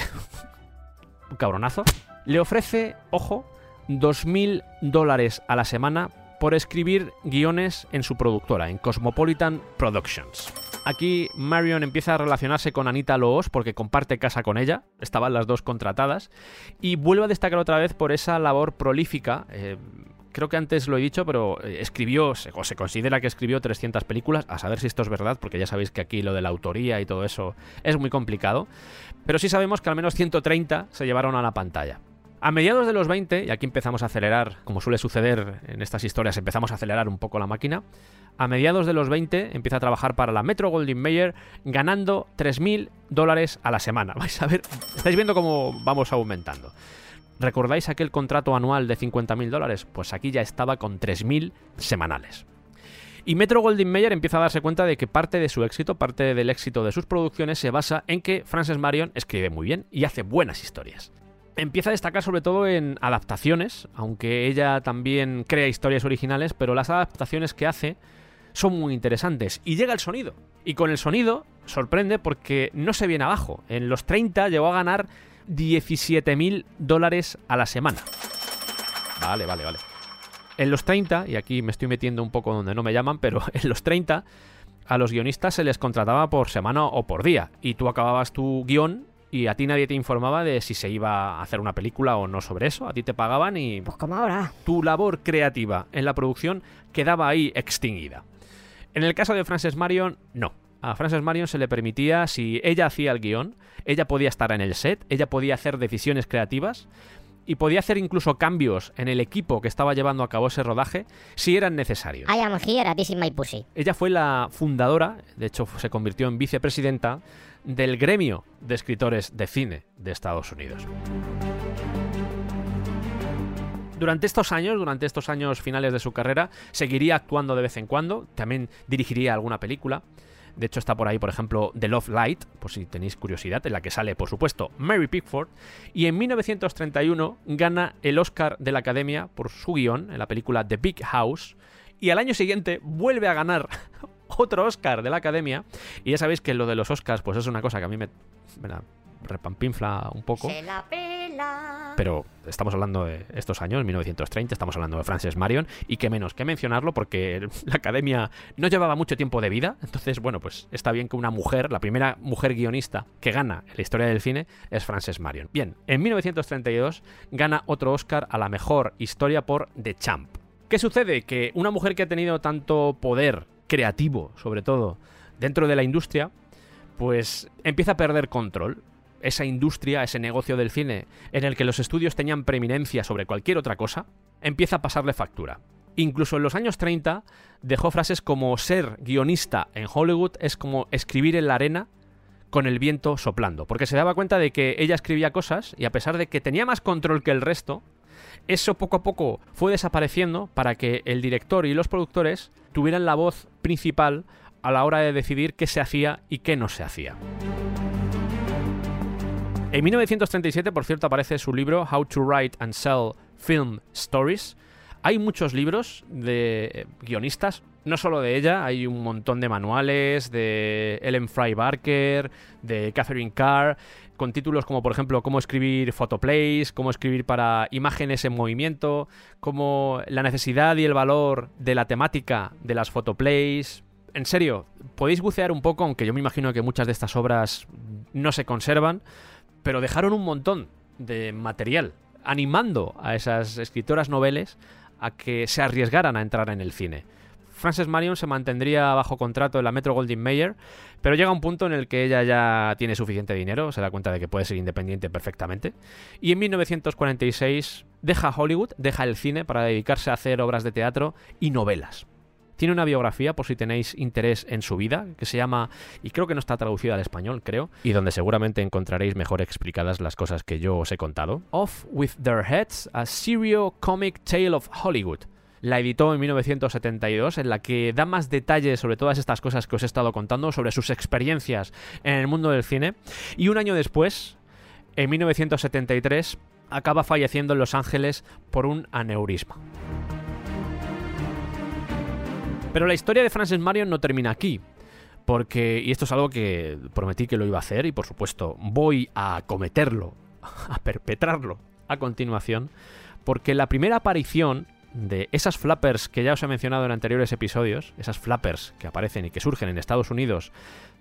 un cabronazo, le ofrece, ojo, 2.000 dólares a la semana por escribir guiones en su productora, en Cosmopolitan Productions. Aquí Marion empieza a relacionarse con Anita Loos porque comparte casa con ella, estaban las dos contratadas, y vuelve a destacar otra vez por esa labor prolífica. eh, creo que antes lo he dicho, pero eh, escribió, o se considera que escribió 300 películas, a saber si esto es verdad, porque ya sabéis que aquí lo de la autoría y todo eso es muy complicado, pero sí sabemos que al menos 130 se llevaron a la pantalla. A mediados de los 20, y aquí empezamos a acelerar, como suele suceder en estas historias, empezamos a acelerar un poco la máquina. A mediados de los 20 empieza a trabajar para la Metro Goldwyn Mayer ganando 3.000 dólares a la semana. Vais a ver, estáis viendo cómo vamos aumentando. ¿Recordáis aquel contrato anual de 50.000 dólares? Pues aquí ya estaba con 3.000 semanales. Y Metro Goldwyn Mayer empieza a darse cuenta de que parte de su éxito, parte del éxito de sus producciones se basa en que Frances Marion escribe muy bien y hace buenas historias. Empieza a destacar sobre todo en adaptaciones, aunque ella también crea historias originales, pero las adaptaciones que hace son muy interesantes. Y llega el sonido. Y con el sonido sorprende porque no se viene abajo. En los 30 llegó a ganar 17.000 dólares a la semana. Vale, vale, vale. En los 30, y aquí me estoy metiendo un poco donde no me llaman, pero en los 30 a los guionistas se les contrataba por semana o por día. Y tú acababas tu guion y a ti nadie te informaba de si se iba a hacer una película o no sobre eso. A ti te pagaban y Pues como ahora. tu labor creativa en la producción quedaba ahí extinguida. En el caso de Frances Marion, no. A Frances Marion se le permitía, si ella hacía el guion, ella podía estar en el set, ella podía hacer decisiones creativas y podía hacer incluso cambios en el equipo que estaba llevando a cabo ese rodaje si eran necesarios. I am here, this is my pussy. Ella fue la fundadora, de hecho se convirtió en vicepresidenta del gremio de escritores de cine de Estados Unidos. Durante estos años, durante estos años finales de su carrera, seguiría actuando de vez en cuando, también dirigiría alguna película. De hecho, está por ahí, por ejemplo, The Love Light, por si tenéis curiosidad, en la que sale, por supuesto, Mary Pickford. Y en 1931 gana el Oscar de la Academia por su guion en la película The Big House. Y al año siguiente vuelve a ganar otro Oscar de la Academia. Y ya sabéis que lo de los Oscars, pues es una cosa que a mí me, me la repampinfla un poco. Se la pela. Pero estamos hablando de estos años, 1930, estamos hablando de Frances Marion, y qué menos que mencionarlo porque la academia no llevaba mucho tiempo de vida, entonces, bueno, pues está bien que una mujer, la primera mujer guionista que gana en la historia del cine es Frances Marion. Bien, en 1932 gana otro Oscar a la mejor historia por The Champ. ¿Qué sucede? Que una mujer que ha tenido tanto poder creativo, sobre todo, dentro de la industria, pues empieza a perder control esa industria, ese negocio del cine, en el que los estudios tenían preeminencia sobre cualquier otra cosa, empieza a pasarle factura. Incluso en los años 30 dejó frases como ser guionista en Hollywood es como escribir en la arena con el viento soplando, porque se daba cuenta de que ella escribía cosas y a pesar de que tenía más control que el resto, eso poco a poco fue desapareciendo para que el director y los productores tuvieran la voz principal a la hora de decidir qué se hacía y qué no se hacía. En 1937, por cierto, aparece su libro How to Write and Sell Film Stories. Hay muchos libros de guionistas, no solo de ella, hay un montón de manuales de Ellen Fry Barker, de Catherine Carr, con títulos como por ejemplo cómo escribir photoplays, cómo escribir para imágenes en movimiento, cómo la necesidad y el valor de la temática de las photoplays. En serio, podéis bucear un poco, aunque yo me imagino que muchas de estas obras no se conservan, pero dejaron un montón de material animando a esas escritoras noveles a que se arriesgaran a entrar en el cine. Frances Marion se mantendría bajo contrato en la Metro Goldwyn Mayer, pero llega un punto en el que ella ya tiene suficiente dinero, se da cuenta de que puede ser independiente perfectamente, y en 1946 deja Hollywood, deja el cine para dedicarse a hacer obras de teatro y novelas. Tiene una biografía, por si tenéis interés en su vida, que se llama, y creo que no está traducida al español, creo, y donde seguramente encontraréis mejor explicadas las cosas que yo os he contado. Off with Their Heads, a Serio Comic Tale of Hollywood la editó en 1972, en la que da más detalles sobre todas estas cosas que os he estado contando, sobre sus experiencias en el mundo del cine. Y un año después, en 1973, acaba falleciendo en Los Ángeles por un aneurisma. Pero la historia de Frances Marion no termina aquí. Porque, y esto es algo que prometí que lo iba a hacer, y por supuesto voy a cometerlo, a perpetrarlo a continuación, porque la primera aparición de esas flappers que ya os he mencionado en anteriores episodios, esas flappers que aparecen y que surgen en Estados Unidos,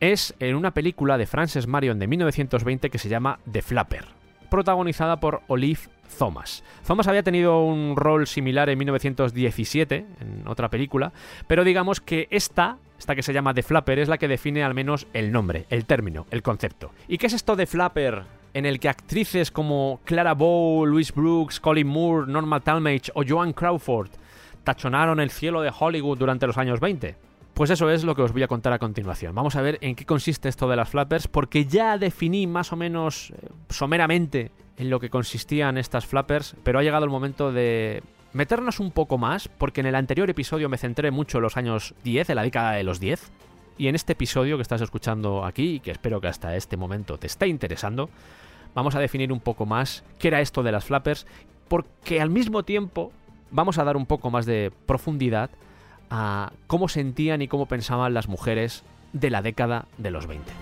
es en una película de Frances Marion de 1920 que se llama The Flapper, protagonizada por Olive Thomas. Thomas había tenido un rol similar en 1917 en otra película, pero digamos que esta, esta que se llama The Flapper, es la que define al menos el nombre, el término, el concepto. ¿Y qué es esto de Flapper en el que actrices como Clara Bow, Louise Brooks, Colin Moore, Norma Talmadge o Joan Crawford tachonaron el cielo de Hollywood durante los años 20? Pues eso es lo que os voy a contar a continuación. Vamos a ver en qué consiste esto de las flappers, porque ya definí más o menos eh, someramente en lo que consistían estas flappers, pero ha llegado el momento de meternos un poco más, porque en el anterior episodio me centré mucho en los años 10, en la década de los 10, y en este episodio que estás escuchando aquí, y que espero que hasta este momento te esté interesando, vamos a definir un poco más qué era esto de las flappers, porque al mismo tiempo vamos a dar un poco más de profundidad a cómo sentían y cómo pensaban las mujeres de la década de los 20.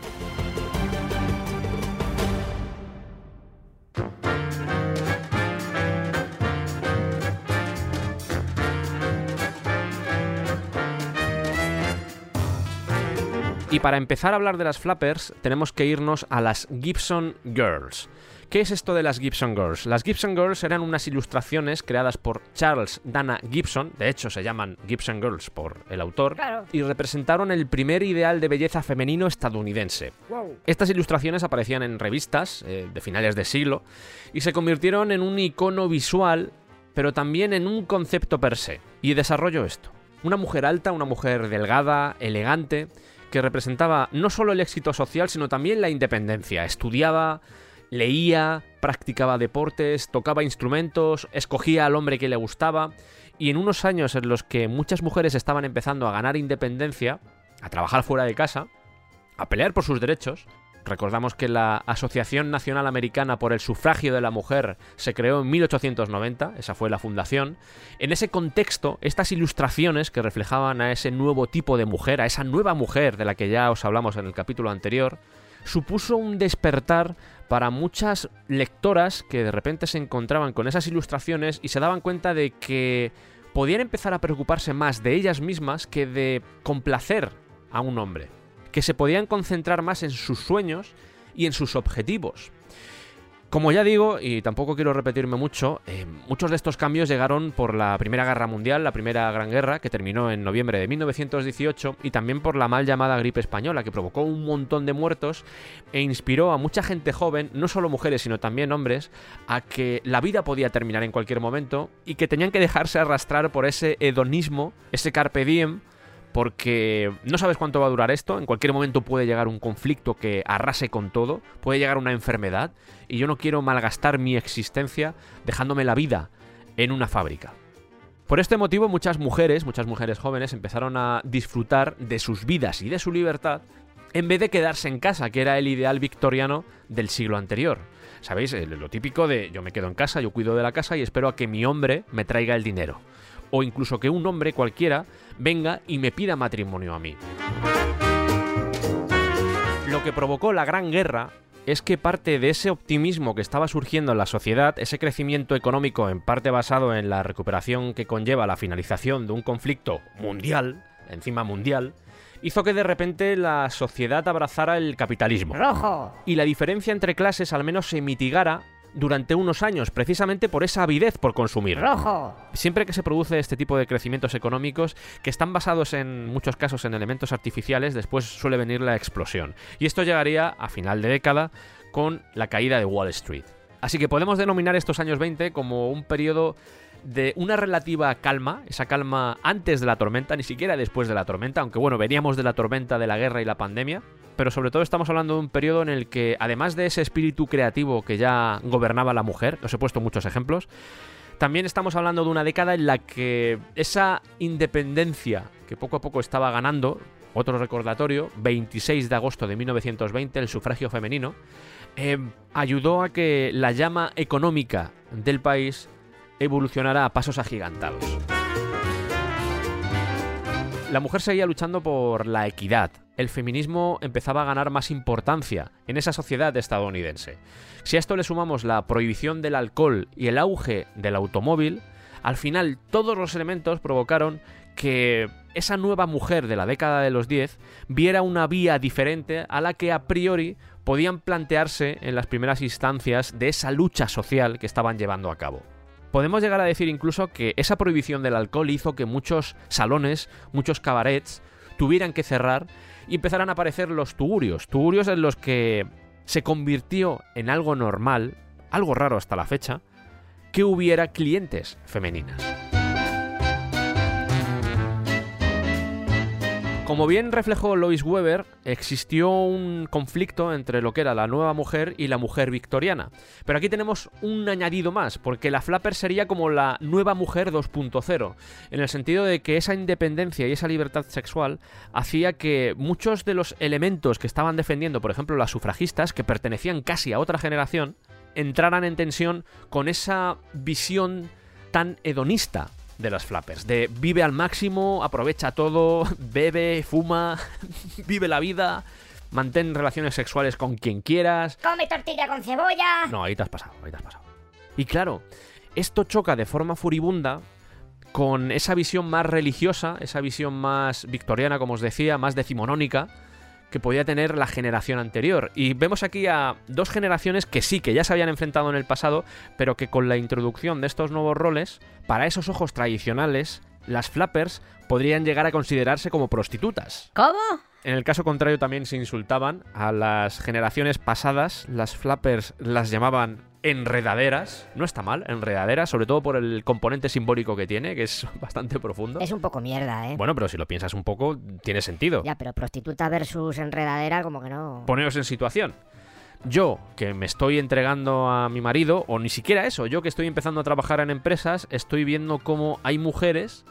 Y para empezar a hablar de las flappers, tenemos que irnos a las Gibson Girls. ¿Qué es esto de las Gibson Girls? Las Gibson Girls eran unas ilustraciones creadas por Charles Dana Gibson, de hecho se llaman Gibson Girls por el autor, y representaron el primer ideal de belleza femenino estadounidense. Estas ilustraciones aparecían en revistas eh, de finales de siglo y se convirtieron en un icono visual, pero también en un concepto per se. Y desarrollo esto. Una mujer alta, una mujer delgada, elegante, que representaba no solo el éxito social, sino también la independencia. Estudiaba, leía, practicaba deportes, tocaba instrumentos, escogía al hombre que le gustaba, y en unos años en los que muchas mujeres estaban empezando a ganar independencia, a trabajar fuera de casa, a pelear por sus derechos, Recordamos que la Asociación Nacional Americana por el Sufragio de la Mujer se creó en 1890, esa fue la fundación. En ese contexto, estas ilustraciones que reflejaban a ese nuevo tipo de mujer, a esa nueva mujer de la que ya os hablamos en el capítulo anterior, supuso un despertar para muchas lectoras que de repente se encontraban con esas ilustraciones y se daban cuenta de que podían empezar a preocuparse más de ellas mismas que de complacer a un hombre que se podían concentrar más en sus sueños y en sus objetivos. Como ya digo, y tampoco quiero repetirme mucho, eh, muchos de estos cambios llegaron por la Primera Guerra Mundial, la Primera Gran Guerra, que terminó en noviembre de 1918, y también por la mal llamada gripe española, que provocó un montón de muertos e inspiró a mucha gente joven, no solo mujeres, sino también hombres, a que la vida podía terminar en cualquier momento y que tenían que dejarse arrastrar por ese hedonismo, ese carpe diem, porque no sabes cuánto va a durar esto, en cualquier momento puede llegar un conflicto que arrase con todo, puede llegar una enfermedad, y yo no quiero malgastar mi existencia dejándome la vida en una fábrica. Por este motivo muchas mujeres, muchas mujeres jóvenes empezaron a disfrutar de sus vidas y de su libertad en vez de quedarse en casa, que era el ideal victoriano del siglo anterior. ¿Sabéis? Lo típico de yo me quedo en casa, yo cuido de la casa y espero a que mi hombre me traiga el dinero o incluso que un hombre cualquiera venga y me pida matrimonio a mí. Lo que provocó la Gran Guerra es que parte de ese optimismo que estaba surgiendo en la sociedad, ese crecimiento económico en parte basado en la recuperación que conlleva la finalización de un conflicto mundial, encima mundial, hizo que de repente la sociedad abrazara el capitalismo. ¡Rojo! Y la diferencia entre clases al menos se mitigara durante unos años, precisamente por esa avidez por consumir. ¡Rojo! Siempre que se produce este tipo de crecimientos económicos, que están basados en muchos casos en elementos artificiales, después suele venir la explosión. Y esto llegaría a final de década con la caída de Wall Street. Así que podemos denominar estos años 20 como un periodo de una relativa calma, esa calma antes de la tormenta, ni siquiera después de la tormenta, aunque bueno, veníamos de la tormenta de la guerra y la pandemia, pero sobre todo estamos hablando de un periodo en el que, además de ese espíritu creativo que ya gobernaba la mujer, os he puesto muchos ejemplos, también estamos hablando de una década en la que esa independencia que poco a poco estaba ganando, otro recordatorio, 26 de agosto de 1920, el sufragio femenino, eh, ayudó a que la llama económica del país evolucionara a pasos agigantados. La mujer seguía luchando por la equidad. El feminismo empezaba a ganar más importancia en esa sociedad estadounidense. Si a esto le sumamos la prohibición del alcohol y el auge del automóvil, al final todos los elementos provocaron que esa nueva mujer de la década de los 10 viera una vía diferente a la que a priori podían plantearse en las primeras instancias de esa lucha social que estaban llevando a cabo. Podemos llegar a decir incluso que esa prohibición del alcohol hizo que muchos salones, muchos cabarets, tuvieran que cerrar y empezaran a aparecer los tugurios, tugurios en los que se convirtió en algo normal, algo raro hasta la fecha, que hubiera clientes femeninas. Como bien reflejó Lois Weber, existió un conflicto entre lo que era la nueva mujer y la mujer victoriana. Pero aquí tenemos un añadido más, porque la Flapper sería como la nueva mujer 2.0, en el sentido de que esa independencia y esa libertad sexual hacía que muchos de los elementos que estaban defendiendo, por ejemplo, las sufragistas, que pertenecían casi a otra generación, entraran en tensión con esa visión tan hedonista de las flappers. De vive al máximo, aprovecha todo, bebe, fuma, vive la vida, mantén relaciones sexuales con quien quieras. Come tortilla con cebolla. No, ahí te has pasado, ahí te has pasado. Y claro, esto choca de forma furibunda con esa visión más religiosa, esa visión más victoriana, como os decía, más decimonónica, que podía tener la generación anterior. Y vemos aquí a dos generaciones que sí, que ya se habían enfrentado en el pasado, pero que con la introducción de estos nuevos roles, para esos ojos tradicionales, las flappers podrían llegar a considerarse como prostitutas. ¿Cómo? En el caso contrario también se insultaban a las generaciones pasadas, las flappers las llamaban enredaderas, no está mal, enredaderas, sobre todo por el componente simbólico que tiene, que es bastante profundo. Es un poco mierda, ¿eh? Bueno, pero si lo piensas un poco, tiene sentido. Ya, pero prostituta versus enredadera, como que no. Poneos en situación. Yo, que me estoy entregando a mi marido, o ni siquiera eso, yo que estoy empezando a trabajar en empresas, estoy viendo cómo hay mujeres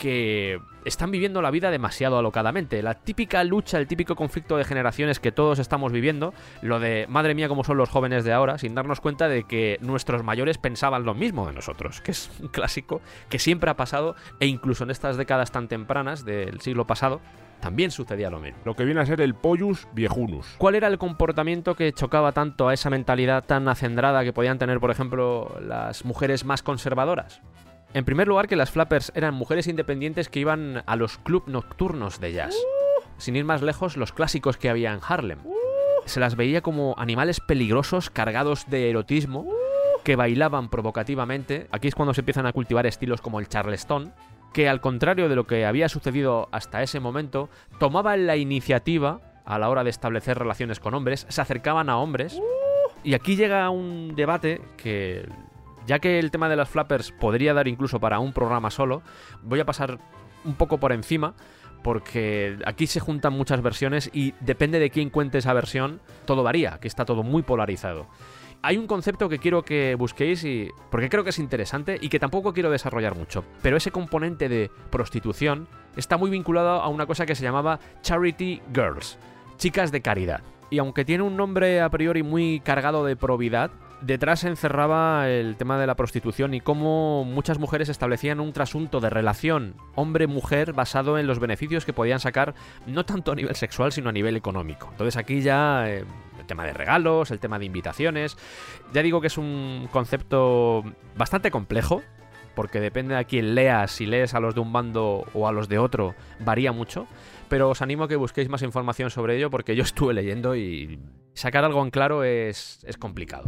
que están viviendo la vida demasiado alocadamente. La típica lucha, el típico conflicto de generaciones que todos estamos viviendo, lo de madre mía cómo son los jóvenes de ahora, sin darnos cuenta de que nuestros mayores pensaban lo mismo de nosotros, que es un clásico que siempre ha pasado e incluso en estas décadas tan tempranas del siglo pasado también sucedía lo mismo. Lo que viene a ser el pollus viejunus. ¿Cuál era el comportamiento que chocaba tanto a esa mentalidad tan acendrada que podían tener, por ejemplo, las mujeres más conservadoras? En primer lugar, que las flappers eran mujeres independientes que iban a los clubs nocturnos de jazz. Sin ir más lejos, los clásicos que había en Harlem. Se las veía como animales peligrosos cargados de erotismo que bailaban provocativamente. Aquí es cuando se empiezan a cultivar estilos como el charleston, que al contrario de lo que había sucedido hasta ese momento, tomaban la iniciativa a la hora de establecer relaciones con hombres, se acercaban a hombres. Y aquí llega un debate que ya que el tema de las flappers podría dar incluso para un programa solo, voy a pasar un poco por encima porque aquí se juntan muchas versiones y depende de quién cuente esa versión, todo varía, que está todo muy polarizado. Hay un concepto que quiero que busquéis y porque creo que es interesante y que tampoco quiero desarrollar mucho, pero ese componente de prostitución está muy vinculado a una cosa que se llamaba Charity Girls, chicas de caridad. Y aunque tiene un nombre a priori muy cargado de probidad, detrás se encerraba el tema de la prostitución y cómo muchas mujeres establecían un trasunto de relación hombre-mujer basado en los beneficios que podían sacar, no tanto a nivel sexual, sino a nivel económico. Entonces aquí ya eh, el tema de regalos, el tema de invitaciones, ya digo que es un concepto bastante complejo, porque depende de a quién leas, si lees a los de un bando o a los de otro, varía mucho. Pero os animo a que busquéis más información sobre ello porque yo estuve leyendo y sacar algo en claro es, es complicado.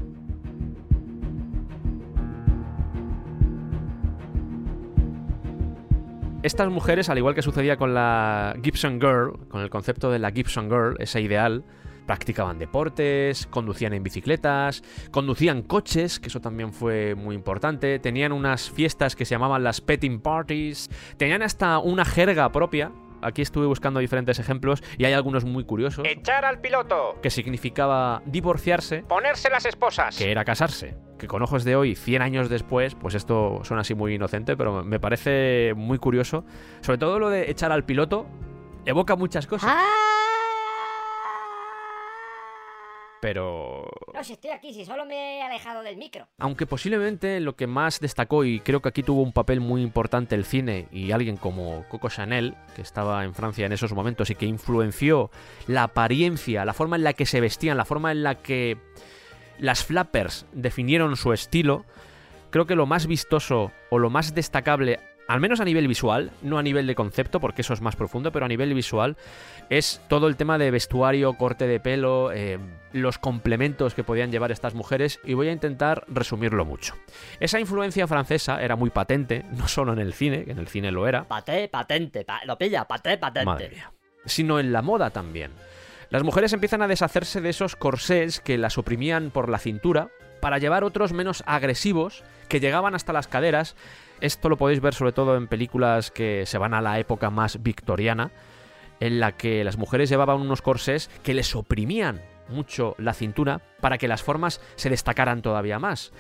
Estas mujeres, al igual que sucedía con la Gibson Girl, con el concepto de la Gibson Girl, ese ideal, practicaban deportes, conducían en bicicletas, conducían coches, que eso también fue muy importante, tenían unas fiestas que se llamaban las petting parties, tenían hasta una jerga propia. Aquí estuve buscando diferentes ejemplos y hay algunos muy curiosos. Echar al piloto. Que significaba divorciarse. Ponerse las esposas. Que era casarse. Que con ojos de hoy, 100 años después, pues esto suena así muy inocente, pero me parece muy curioso. Sobre todo lo de echar al piloto evoca muchas cosas. ¡Ah! pero... No, si estoy aquí, si solo me he alejado del micro. Aunque posiblemente lo que más destacó, y creo que aquí tuvo un papel muy importante el cine y alguien como Coco Chanel, que estaba en Francia en esos momentos y que influenció la apariencia, la forma en la que se vestían, la forma en la que las flappers definieron su estilo, creo que lo más vistoso o lo más destacable al menos a nivel visual, no a nivel de concepto, porque eso es más profundo, pero a nivel visual, es todo el tema de vestuario, corte de pelo, eh, los complementos que podían llevar estas mujeres, y voy a intentar resumirlo mucho. Esa influencia francesa era muy patente, no solo en el cine, que en el cine lo era. Paté, patente, lo pilla, paté, patente. Madre mía. Sino en la moda también. Las mujeres empiezan a deshacerse de esos corsés que las oprimían por la cintura para llevar otros menos agresivos que llegaban hasta las caderas esto lo podéis ver sobre todo en películas que se van a la época más victoriana, en la que las mujeres llevaban unos corsés que les oprimían mucho la cintura para que las formas se destacaran todavía más.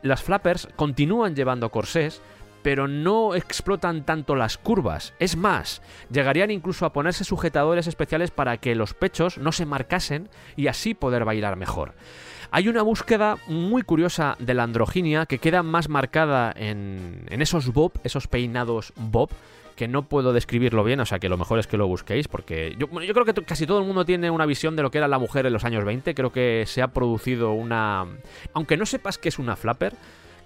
Las flappers continúan llevando corsés, pero no explotan tanto las curvas. Es más, llegarían incluso a ponerse sujetadores especiales para que los pechos no se marcasen y así poder bailar mejor. Hay una búsqueda muy curiosa de la androginia que queda más marcada en, esos bob, esos peinados bob, que no puedo describirlo bien, o sea que lo mejor es que lo busquéis, porque yo, yo creo que casi todo el mundo tiene una visión de lo que era la mujer en los años 20, creo que se ha producido una... Aunque no sepas que es una flapper,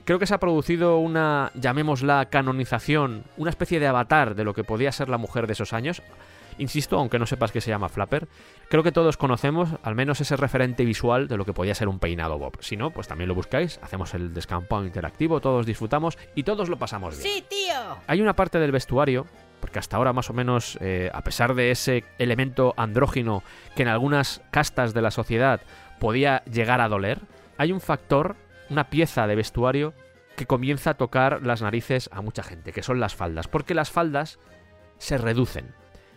creo que se ha producido una, llamémosla, canonización, una especie de avatar de lo que podía ser la mujer de esos años. Insisto, aunque no sepas que se llama Flapper, creo que todos conocemos al menos ese referente visual de lo que podía ser un peinado Bob. Si no, pues también lo buscáis, hacemos el descampado interactivo, todos disfrutamos y todos lo pasamos bien. ¡Sí, tío! Hay una parte del vestuario porque hasta ahora más o menos, eh, a pesar de ese elemento andrógino que en algunas castas de la sociedad podía llegar a doler, hay un factor, una pieza de vestuario que comienza a tocar las narices a mucha gente, que son las faldas, porque las faldas se reducen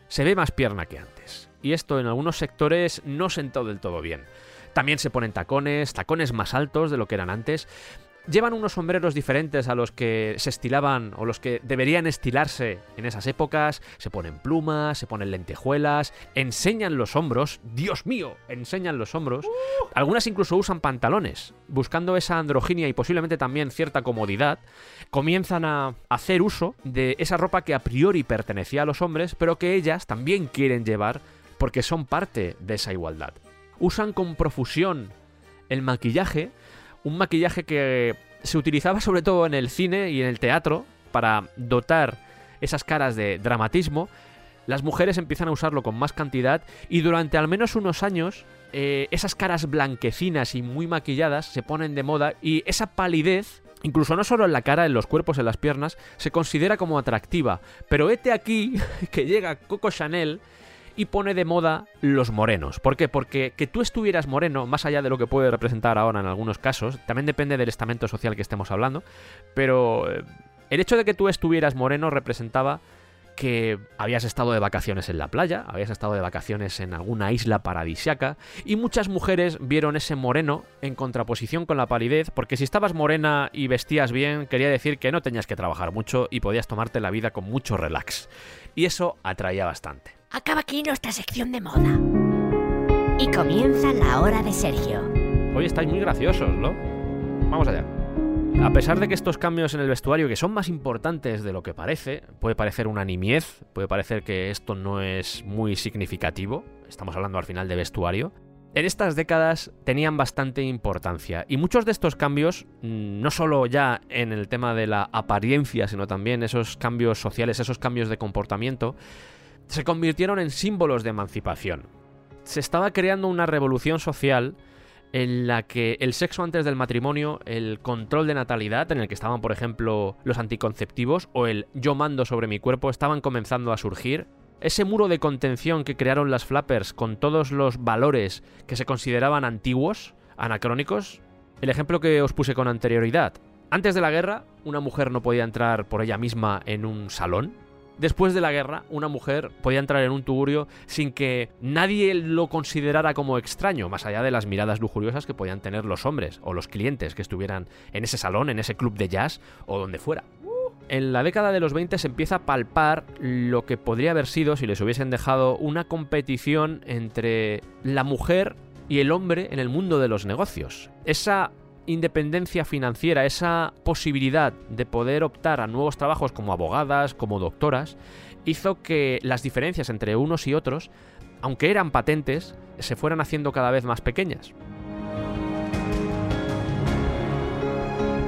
se ve más pierna que antes. Y esto en algunos sectores no sentó del todo bien. También se ponen tacones, tacones más altos de lo que eran antes. Llevan unos sombreros diferentes a los que se estilaban o los que deberían estilarse en esas épocas. Se ponen plumas, se ponen lentejuelas, enseñan los hombros. Dios mío, enseñan los hombros. Algunas incluso usan pantalones, buscando esa androginia y posiblemente también cierta comodidad. Comienzan a hacer uso de esa ropa que a priori pertenecía a los hombres, pero que ellas también quieren llevar porque son parte de esa igualdad. Usan con profusión el maquillaje un maquillaje que se utilizaba sobre todo en el cine y en el teatro para dotar esas caras de dramatismo. Las mujeres empiezan a usarlo con más cantidad y durante al menos unos años eh, esas caras blanquecinas y muy maquilladas se ponen de moda y esa palidez incluso no solo en la cara, en los cuerpos, en las piernas, se considera como atractiva. Pero este aquí que llega Coco Chanel y pone de moda los morenos. ¿Por qué? Porque que tú estuvieras moreno, más allá de lo que puede representar ahora en algunos casos, también depende del estamento social que estemos hablando, pero eh, el hecho de que tú estuvieras moreno representaba que habías estado de vacaciones en la playa, habías estado de vacaciones en alguna isla paradisiaca, y muchas mujeres vieron ese moreno en contraposición con la palidez, porque si estabas morena y vestías bien, quería decir que no tenías que trabajar mucho y podías tomarte la vida con mucho relax. Y eso atraía bastante. Acaba aquí nuestra sección de moda. Y comienza la hora de Sergio. Hoy estáis muy graciosos, ¿no? Vamos allá. A pesar de que estos cambios en el vestuario, que son más importantes de lo que parece, puede parecer una nimiez, puede parecer que esto no es muy significativo, estamos hablando al final de vestuario, en estas décadas tenían bastante importancia y muchos de estos cambios, mm, no solo ya en el tema de la apariencia, sino también esos cambios sociales, esos cambios de comportamiento, se convirtieron en símbolos de emancipación. Se estaba creando una revolución social en la que el sexo antes del matrimonio, el control de natalidad, en el que estaban, por ejemplo, los anticonceptivos, o el yo mando sobre mi cuerpo, estaban comenzando a surgir. Ese muro de contención que crearon las flappers con todos los valores que se consideraban antiguos, anacrónicos. El ejemplo que os puse con anterioridad. Antes de la guerra, una mujer no podía entrar por ella misma en un salón, Después de la guerra, una mujer podía entrar en un tugurio sin que nadie lo considerara como extraño, más allá de las miradas lujuriosas que podían tener los hombres o los clientes que estuvieran en ese salón, en ese club de jazz o donde fuera. En la década de los 20 se empieza a palpar lo que podría haber sido, si les hubiesen dejado, una competición entre la mujer y el hombre en el mundo de los negocios. Esa independencia financiera, esa posibilidad de poder optar a nuevos trabajos como abogadas, como doctoras, hizo que las diferencias entre unos y otros, aunque eran patentes, se fueran haciendo cada vez más pequeñas.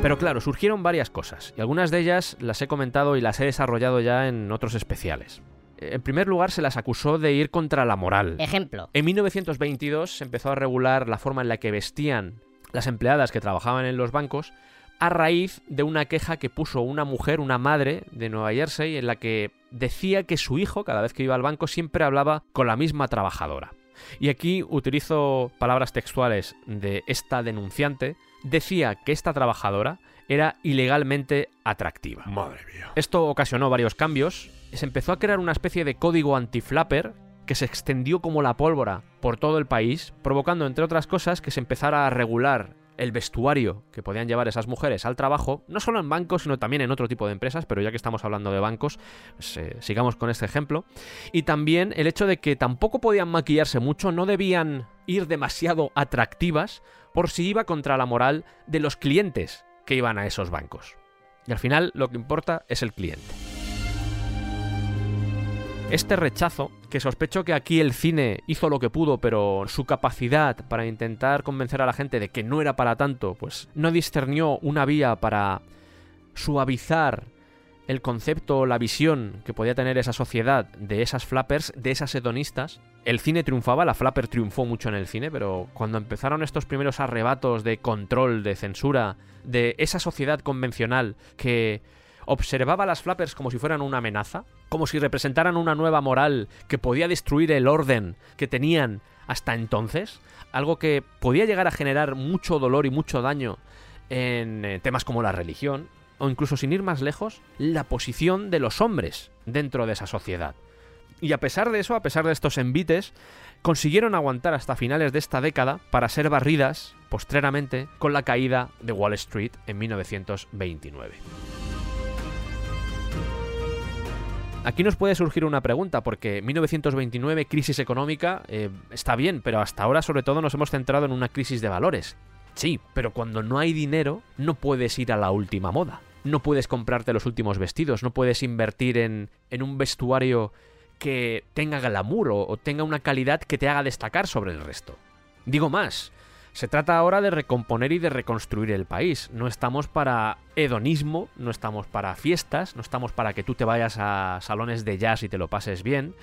Pero claro, surgieron varias cosas, y algunas de ellas las he comentado y las he desarrollado ya en otros especiales. En primer lugar, se las acusó de ir contra la moral. Ejemplo. En 1922 se empezó a regular la forma en la que vestían las empleadas que trabajaban en los bancos a raíz de una queja que puso una mujer, una madre de Nueva Jersey, en la que decía que su hijo, cada vez que iba al banco, siempre hablaba con la misma trabajadora. Y aquí utilizo palabras textuales de esta denunciante, decía que esta trabajadora era ilegalmente atractiva. Madre mía. Esto ocasionó varios cambios. Se empezó a crear una especie de código anti-flapper que se extendió como la pólvora por todo el país, provocando, entre otras cosas, que se empezara a regular el vestuario que podían llevar esas mujeres al trabajo, no solo en bancos, sino también en otro tipo de empresas, pero ya que estamos hablando de bancos, pues, eh, sigamos con este ejemplo. Y también el hecho de que tampoco podían maquillarse mucho, no debían ir demasiado atractivas por si iba contra la moral de los clientes que iban a esos bancos. Y al final lo que importa es el cliente. Este rechazo, que sospecho que aquí el cine hizo lo que pudo, pero su capacidad para intentar convencer a la gente de que no era para tanto, pues no discernió una vía para suavizar el concepto, la visión que podía tener esa sociedad de esas flappers, de esas hedonistas. El cine triunfaba, la flapper triunfó mucho en el cine, pero cuando empezaron estos primeros arrebatos de control, de censura, de esa sociedad convencional que observaba a las flappers como si fueran una amenaza, como si representaran una nueva moral que podía destruir el orden que tenían hasta entonces, algo que podía llegar a generar mucho dolor y mucho daño en eh, temas como la religión, o incluso sin ir más lejos, la posición de los hombres dentro de esa sociedad. Y a pesar de eso, a pesar de estos envites, consiguieron aguantar hasta finales de esta década para ser barridas, postreramente, con la caída de Wall Street en 1929. Aquí nos puede surgir una pregunta, porque 1929, crisis económica, eh, está bien, pero hasta ahora sobre todo nos hemos centrado en una crisis de valores. Sí, pero cuando no hay dinero, no puedes ir a la última moda. No puedes comprarte los últimos vestidos, no puedes invertir en, en un vestuario que tenga glamour o, o tenga una calidad que te haga destacar sobre el resto. Digo más, se trata ahora de recomponer y de reconstruir el país. No estamos para hedonismo, no estamos para fiestas, no estamos para que tú te vayas a salones de jazz y te lo pases bien.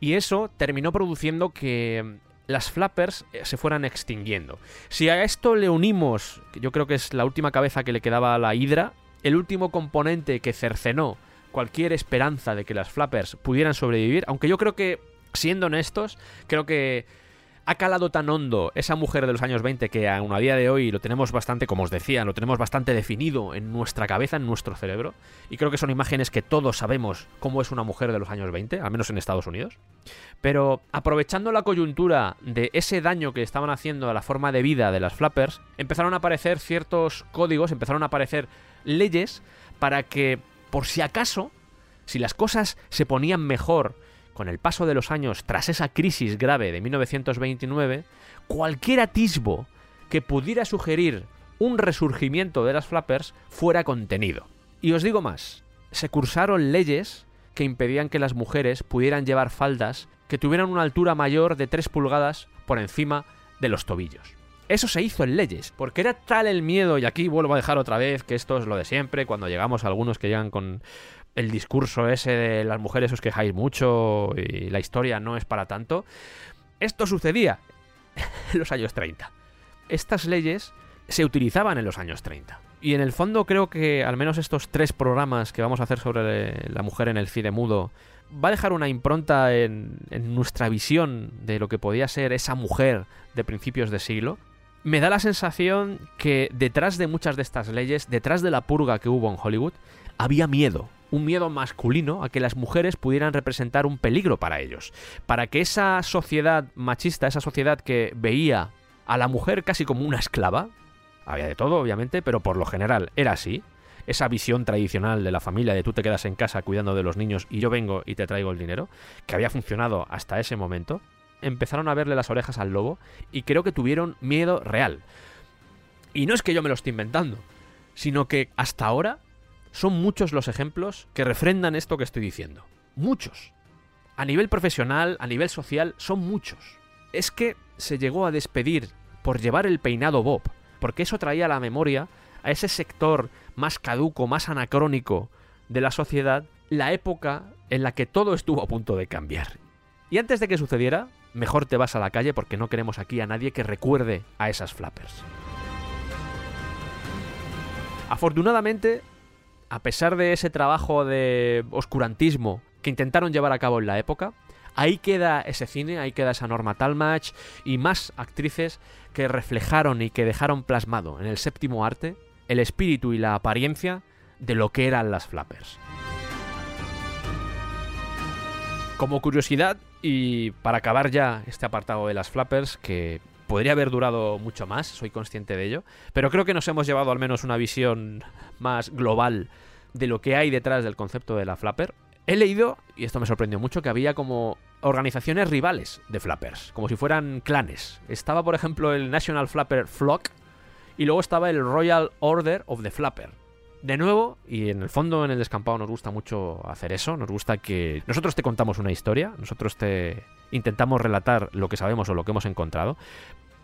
Y eso terminó produciendo que las flappers eh, se fueran extinguiendo. Si a esto le unimos, que yo creo que es la última cabeza que le quedaba a la hidra, el último componente que cercenó cualquier esperanza de que las flappers pudieran sobrevivir, aunque yo creo que, siendo honestos, creo que ha calado tan hondo esa mujer de los años 20 que aún a día de hoy lo tenemos bastante, como os decía, lo tenemos bastante definido en nuestra cabeza, en nuestro cerebro. Y creo que son imágenes que todos sabemos cómo es una mujer de los años 20, al menos en Estados Unidos. Pero aprovechando la coyuntura de ese daño que estaban haciendo a la forma de vida de las flappers, empezaron a aparecer ciertos códigos, empezaron a aparecer leyes para que, por si acaso, si las cosas se ponían mejor con el paso de los años tras esa crisis grave de 1929, cualquier atisbo que pudiera sugerir un resurgimiento de las flappers fuera contenido. Y os digo más, se cursaron leyes que impedían que las mujeres pudieran llevar faldas que tuvieran una altura mayor de 3 pulgadas por encima de los tobillos. Eso se hizo en leyes, porque era tal el miedo, y aquí vuelvo a dejar otra vez que esto es lo de siempre, cuando llegamos a algunos que llegan con el discurso ese de las mujeres os quejáis mucho y la historia no es para tanto. Esto sucedía en los años 30. Estas leyes se utilizaban en los años 30. Y en el fondo creo que al menos estos tres programas que vamos a hacer sobre la mujer en el cine mudo va a dejar una impronta en, en nuestra visión de lo que podía ser esa mujer de principios de siglo. Me da la sensación que detrás de muchas de estas leyes, detrás de la purga que hubo en Hollywood, había miedo, un miedo masculino a que las mujeres pudieran representar un peligro para ellos, para que esa sociedad machista, esa sociedad que veía a la mujer casi como una esclava, había de todo obviamente, pero por lo general era así, esa visión tradicional de la familia de tú te quedas en casa cuidando de los niños y yo vengo y te traigo el dinero, que había funcionado hasta ese momento, empezaron a verle las orejas al lobo y creo que tuvieron miedo real. Y no es que yo me lo esté inventando, sino que hasta ahora son muchos los ejemplos que refrendan esto que estoy diciendo. Muchos. A nivel profesional, a nivel social, son muchos. Es que se llegó a despedir por llevar el peinado Bob, porque eso traía a la memoria a ese sector más caduco, más anacrónico de la sociedad, la época en la que todo estuvo a punto de cambiar. Y antes de que sucediera, mejor te vas a la calle porque no queremos aquí a nadie que recuerde a esas flappers. Afortunadamente, a pesar de ese trabajo de oscurantismo que intentaron llevar a cabo en la época, ahí queda ese cine, ahí queda esa Norma Talmadge y más actrices que reflejaron y que dejaron plasmado en el séptimo arte el espíritu y la apariencia de lo que eran las flappers. Como curiosidad, y para acabar ya este apartado de las flappers, que podría haber durado mucho más, soy consciente de ello, pero creo que nos hemos llevado al menos una visión más global de lo que hay detrás del concepto de la flapper. He leído, y esto me sorprendió mucho, que había como organizaciones rivales de flappers, como si fueran clanes. Estaba, por ejemplo, el National Flapper Flock y luego estaba el Royal Order of the Flapper. De nuevo, y en el fondo en el descampado nos gusta mucho hacer eso, nos gusta que nosotros te contamos una historia, nosotros te intentamos relatar lo que sabemos o lo que hemos encontrado,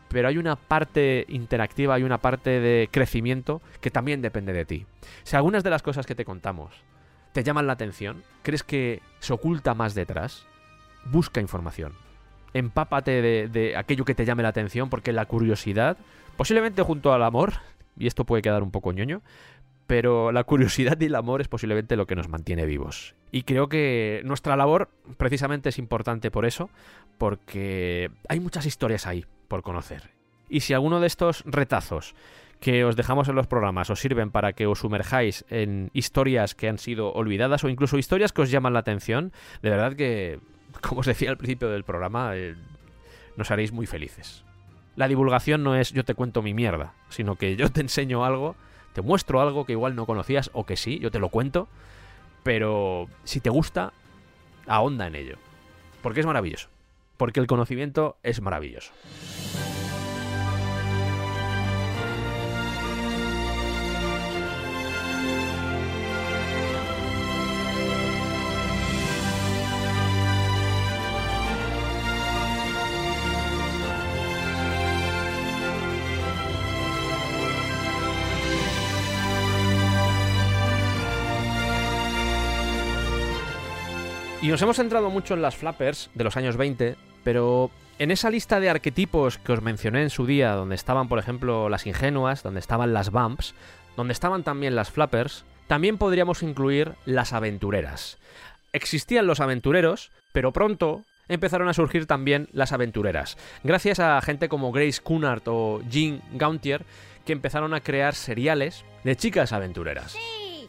pero hay una parte interactiva, hay una parte de crecimiento que también depende de ti. Si algunas de las cosas que te contamos te llaman la atención, crees que se oculta más detrás, busca información. Empápate de, aquello que te llame la atención, porque la curiosidad, posiblemente junto al amor, y esto puede quedar un poco ñoño, pero la curiosidad y el amor es posiblemente lo que nos mantiene vivos. Y creo que nuestra labor precisamente es importante por eso, porque hay muchas historias ahí por conocer. Y si alguno de estos retazos que os dejamos en los programas os sirven para que os sumerjáis en historias que han sido olvidadas o incluso historias que os llaman la atención, de verdad que, como os decía al principio del programa, eh, nos haréis muy felices. La divulgación no es yo te cuento mi mierda, sino que yo te enseño algo, te muestro algo que igual no conocías o que sí, yo te lo cuento, pero si te gusta, ahonda en ello. Porque es maravilloso. Porque el conocimiento es maravilloso. Nos hemos centrado mucho en las flappers de los años 20, pero en esa lista de arquetipos que os mencioné en su día, donde estaban, por ejemplo, las ingenuas, donde estaban las bumps, donde estaban también las flappers, también podríamos incluir las aventureras. Existían los aventureros, pero pronto empezaron a surgir también las aventureras, gracias a gente como Grace Cunard o Jean Gauntier, que empezaron a crear seriales de chicas aventureras.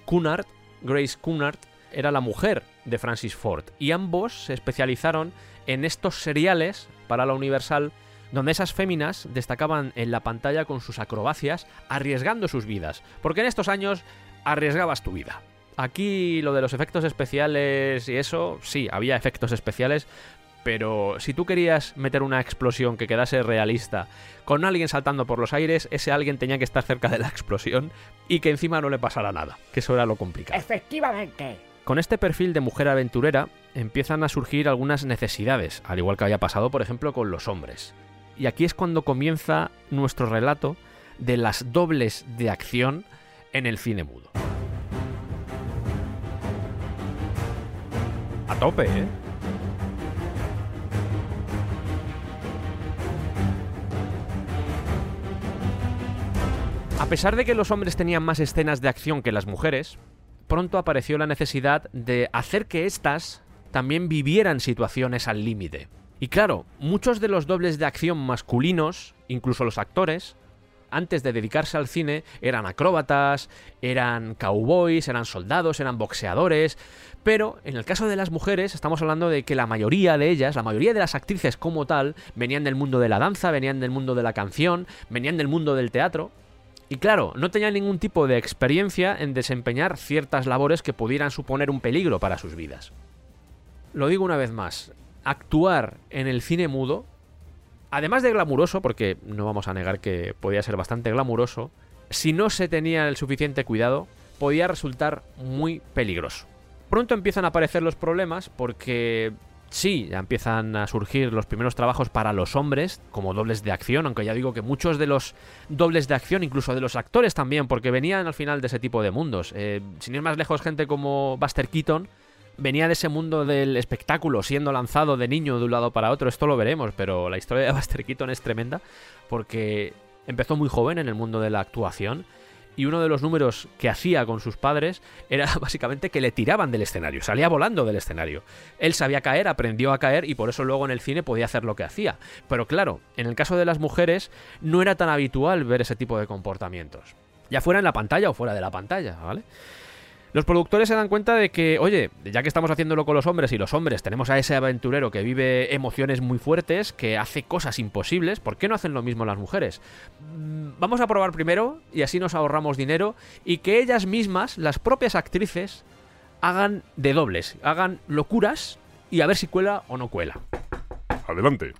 Cunard, Grace Cunard, era la mujer de Francis Ford y ambos se especializaron en estos seriales para la Universal donde esas féminas destacaban en la pantalla con sus acrobacias, arriesgando sus vidas, porque en estos años arriesgabas tu vida. Aquí lo de los efectos especiales y eso, sí, había efectos especiales, pero si tú querías meter una explosión que quedase realista con alguien saltando por los aires, ese alguien tenía que estar cerca de la explosión y que encima no le pasara nada, que eso era lo complicado. Efectivamente. Con este perfil de mujer aventurera empiezan a surgir algunas necesidades, al igual que había pasado, por ejemplo, con los hombres. Y aquí es cuando comienza nuestro relato de las dobles de acción en el cine mudo. A tope, ¿eh? A pesar de que los hombres tenían más escenas de acción que las mujeres, pronto apareció la necesidad de hacer que éstas también vivieran situaciones al límite. Y claro, muchos de los dobles de acción masculinos, incluso los actores, antes de dedicarse al cine, eran acróbatas, eran cowboys, eran soldados, eran boxeadores, pero en el caso de las mujeres estamos hablando de que la mayoría de ellas, la mayoría de las actrices como tal, venían del mundo de la danza, venían del mundo de la canción, venían del mundo del teatro, y claro, no tenían ningún tipo de experiencia en desempeñar ciertas labores que pudieran suponer un peligro para sus vidas. Lo digo una vez más, actuar en el cine mudo, además de glamuroso, porque no vamos a negar que podía ser bastante glamuroso, si no se tenía el suficiente cuidado, podía resultar muy peligroso. Pronto empiezan a aparecer los problemas porque sí, ya empiezan a surgir los primeros trabajos para los hombres como dobles de acción, aunque ya digo que muchos de los dobles de acción, incluso de los actores también, porque venían al final de ese tipo de mundos. Eh, sin ir más lejos, gente como Buster Keaton venía de ese mundo del espectáculo, siendo lanzado de niño de un lado para otro. Esto lo veremos, pero la historia de Buster Keaton es tremenda porque empezó muy joven en el mundo de la actuación y uno de los números que hacía con sus padres era básicamente que le tiraban del escenario, salía volando del escenario. Él sabía caer, aprendió a caer y por eso luego en el cine podía hacer lo que hacía. Pero claro, en el caso de las mujeres no era tan habitual ver ese tipo de comportamientos. Ya fuera en la pantalla o fuera de la pantalla, ¿vale? Los productores se dan cuenta de que, oye, ya que estamos haciéndolo con los hombres y los hombres tenemos a ese aventurero que vive emociones muy fuertes, que hace cosas imposibles, ¿por qué no hacen lo mismo las mujeres? Mm, vamos a probar primero y así nos ahorramos dinero y que ellas mismas, las propias actrices, hagan de dobles, hagan locuras y a ver si cuela o no cuela. Adelante.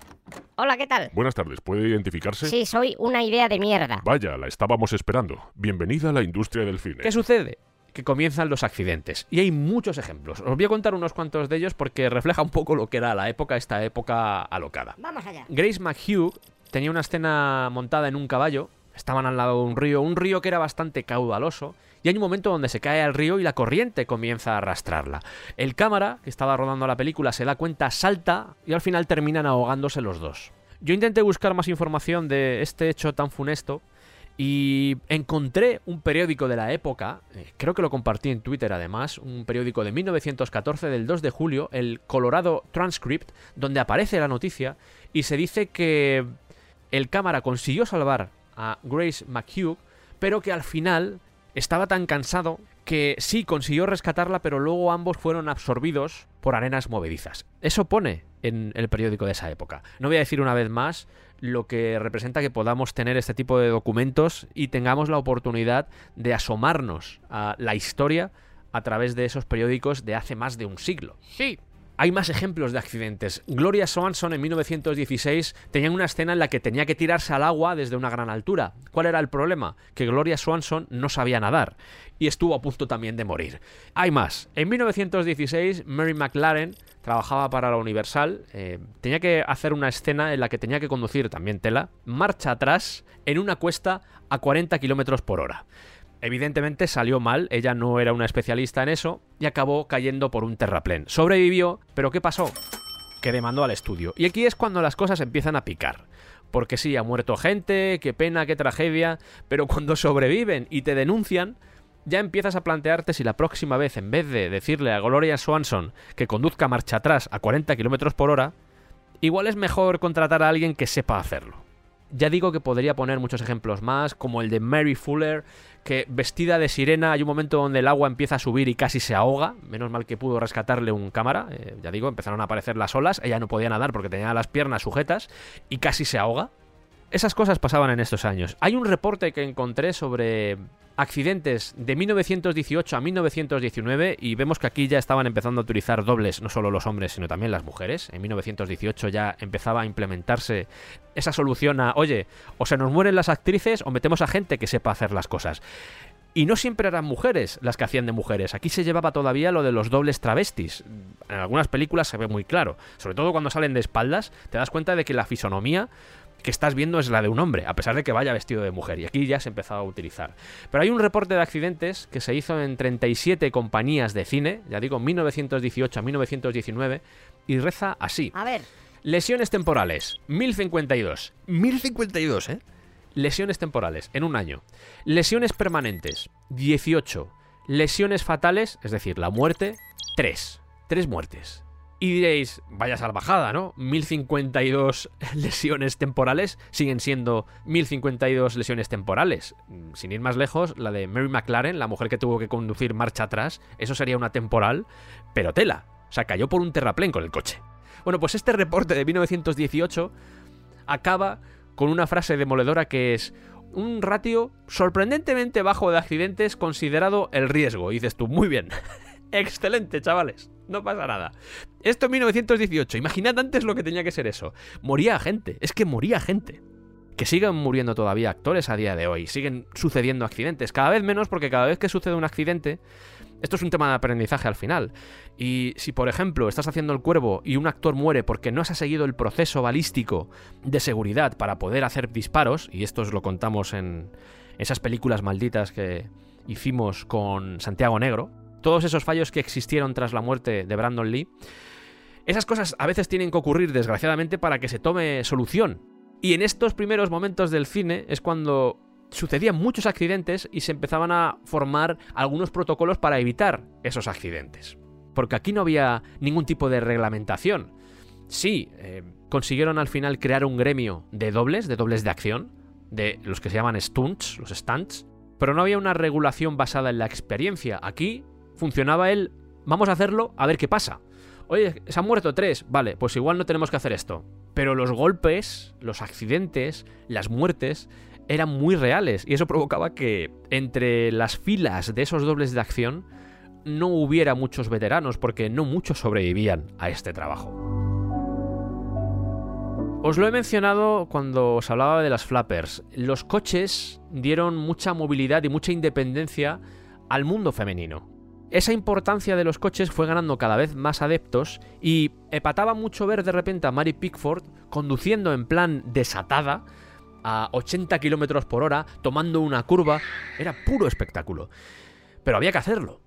Hola, ¿qué tal? Buenas tardes. ¿Puede identificarse? Sí, soy una idea de mierda. Vaya, la estábamos esperando. Bienvenida a la industria del cine. ¿Qué sucede? Que comienzan los accidentes. Y hay muchos ejemplos. Os voy a contar unos cuantos de ellos porque refleja un poco lo que era la época, esta época alocada. Vamos allá. Grace McHugh tenía una escena montada en un caballo. Estaban al lado de un río, un río que era bastante caudaloso, y hay un momento donde se cae al río y la corriente comienza a arrastrarla. El cámara, que estaba rodando la película, se da cuenta, salta y al final terminan ahogándose los dos. Yo intenté buscar más información de este hecho tan funesto, y encontré un periódico de la época, eh, creo que lo compartí en Twitter además, un periódico de 1914 del 2 de julio, el Colorado Transcript, donde aparece la noticia y se dice que el cámara consiguió salvar a Grace McHugh, pero que al final estaba tan cansado que sí consiguió rescatarla, pero luego ambos fueron absorbidos por arenas movedizas. Eso pone en el periódico de esa época. No voy a decir una vez más lo que representa que podamos tener este tipo de documentos y tengamos la oportunidad de asomarnos a la historia a través de esos periódicos de hace más de un siglo. Sí, hay más ejemplos de accidentes. Gloria Swanson en 1916 tenía una escena en la que tenía que tirarse al agua desde una gran altura. ¿Cuál era el problema? Que Gloria Swanson no sabía nadar y estuvo a punto también de morir. Hay más. En 1916 Mary McLaren trabajaba para la Universal, eh, tenía que hacer una escena en la que tenía que conducir también tela, marcha atrás en una cuesta a 40 kilómetros por hora. Evidentemente salió mal, ella no era una especialista en eso y acabó cayendo por un terraplén. Sobrevivió, pero ¿qué pasó? Que demandó al estudio. Y aquí es cuando las cosas empiezan a picar. Porque sí, ha muerto gente, qué pena, qué tragedia, pero cuando sobreviven y te denuncian, ya empiezas a plantearte si la próxima vez, en vez de decirle a Gloria Swanson que conduzca marcha atrás a 40 km por hora, igual es mejor contratar a alguien que sepa hacerlo. Ya digo que podría poner muchos ejemplos más, como el de Mary Fuller, que vestida de sirena hay un momento donde el agua empieza a subir y casi se ahoga. Menos mal que pudo rescatarle un cámara. Eh, ya digo, empezaron a aparecer las olas. Ella no podía nadar porque tenía las piernas sujetas y casi se ahoga. Esas cosas pasaban en estos años. Hay un reporte que encontré sobre accidentes de 1918 a 1919 y vemos que aquí ya estaban empezando a utilizar dobles no solo los hombres sino también las mujeres. En 1918 ya empezaba a implementarse esa solución a, oye, o se nos mueren las actrices o metemos a gente que sepa hacer las cosas. Y no siempre eran mujeres las que hacían de mujeres. Aquí se llevaba todavía lo de los dobles travestis. En algunas películas se ve muy claro. Sobre todo cuando salen de espaldas, te das cuenta de que la fisonomía que estás viendo es la de un hombre, a pesar de que vaya vestido de mujer. Y aquí ya se empezaba a utilizar. Pero hay un reporte de accidentes que se hizo en 37 compañías de cine, ya digo, 1918 a 1919, y reza así. A ver. Lesiones temporales, 1052. 1052, ¿eh? Lesiones temporales en un año. Lesiones permanentes, 18. Lesiones fatales, es decir, la muerte, 3. 3 muertes. Y diréis, vaya salvajada, ¿no? 1052 lesiones temporales siguen siendo 1052 lesiones temporales. Sin ir más lejos, la de Mary McLaren, la mujer que tuvo que conducir marcha atrás, eso sería una temporal, pero tela. O sea, cayó por un terraplén con el coche. Bueno, pues este reporte de 1918 acaba con una frase demoledora que es un ratio sorprendentemente bajo de accidentes considerado el riesgo. Dices tú, muy bien. Excelente, chavales. No pasa nada. Esto en 1918. Imaginad antes lo que tenía que ser eso. Moría gente. Es que moría gente. Que sigan muriendo todavía actores a día de hoy. Siguen sucediendo accidentes. Cada vez menos porque cada vez que sucede un accidente, esto es un tema de aprendizaje al final. Y si, por ejemplo, estás haciendo el cuervo y un actor muere porque no se ha seguido el proceso balístico de seguridad para poder hacer disparos, y esto os lo contamos en esas películas malditas que hicimos con Santiago Negro, todos esos fallos que existieron tras la muerte de Brandon Lee, esas cosas a veces tienen que ocurrir desgraciadamente para que se tome solución. Y en estos primeros momentos del cine es cuando sucedían muchos accidentes y se empezaban a formar algunos protocolos para evitar esos accidentes. Porque aquí no había ningún tipo de reglamentación. Sí, eh, consiguieron al final crear un gremio de dobles, de dobles de acción, de los que se llaman stunts, los stunts, pero no había una regulación basada en la experiencia. Aquí funcionaba el vamos a hacerlo a ver qué pasa. Oye, se han muerto tres, vale, pues igual no tenemos que hacer esto. Pero los golpes, los accidentes, las muertes eran muy reales y eso provocaba que entre las filas de esos dobles de acción no hubiera muchos veteranos porque no muchos sobrevivían a este trabajo. Os lo he mencionado cuando os hablaba de las flappers. Los coches dieron mucha movilidad y mucha independencia al mundo femenino. Esa importancia de los coches fue ganando cada vez más adeptos y epataba mucho ver de repente a Mary Pickford conduciendo en plan desatada a 80 kilómetros por hora, tomando una curva. Era puro espectáculo. Pero había que hacerlo.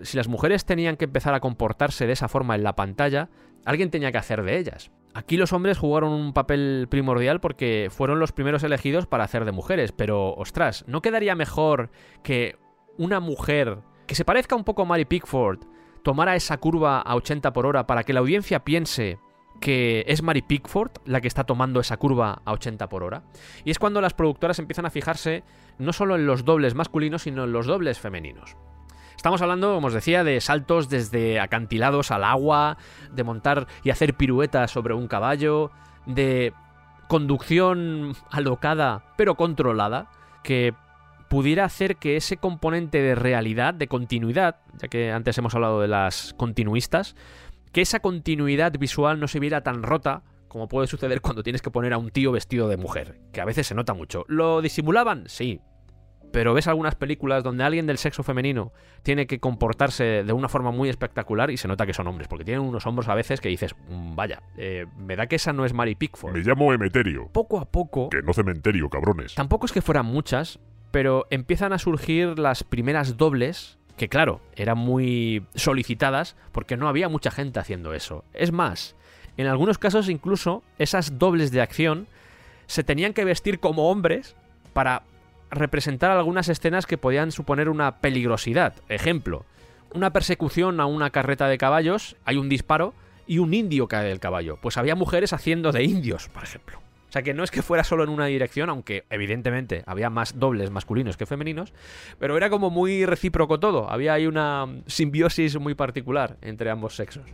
Si las mujeres tenían que empezar a comportarse de esa forma en la pantalla, alguien tenía que hacer de ellas. Aquí los hombres jugaron un papel primordial porque fueron los primeros elegidos para hacer de mujeres, pero ostras, ¿no quedaría mejor que una mujer que se parezca un poco a Mary Pickford tomara esa curva a 80 por hora para que la audiencia piense que es Mary Pickford la que está tomando esa curva a 80 por hora. Y es cuando las productoras empiezan a fijarse no solo en los dobles masculinos, sino en los dobles femeninos. Estamos hablando, como os decía, de saltos desde acantilados al agua, de montar y hacer piruetas sobre un caballo, de conducción alocada pero controlada, que pudiera hacer que ese componente de realidad, de continuidad, ya que antes hemos hablado de las continuistas, que esa continuidad visual no se viera tan rota como puede suceder cuando tienes que poner a un tío vestido de mujer, que a veces se nota mucho. ¿Lo disimulaban? Sí. Pero ves algunas películas donde alguien del sexo femenino tiene que comportarse de una forma muy espectacular y se nota que son hombres, porque tienen unos hombros a veces que dices, "Mm, vaya, eh, me da que esa no es Mary Pickford. Me llamo Emeterio. Poco a poco, Que no cementerio, cabrones. tampoco es que fueran muchas, pero empiezan a surgir las primeras dobles que claro, eran muy solicitadas porque no había mucha gente haciendo eso. Es más, en algunos casos incluso esas dobles de acción se tenían que vestir como hombres para representar algunas escenas que podían suponer una peligrosidad. Ejemplo, una persecución a una carreta de caballos, hay un disparo y un indio cae del caballo. Pues había mujeres haciendo de indios, por ejemplo. O sea que no es que fuera solo en una dirección, aunque evidentemente había más dobles masculinos que femeninos, pero era como muy recíproco todo. Había ahí una simbiosis muy particular entre ambos sexos.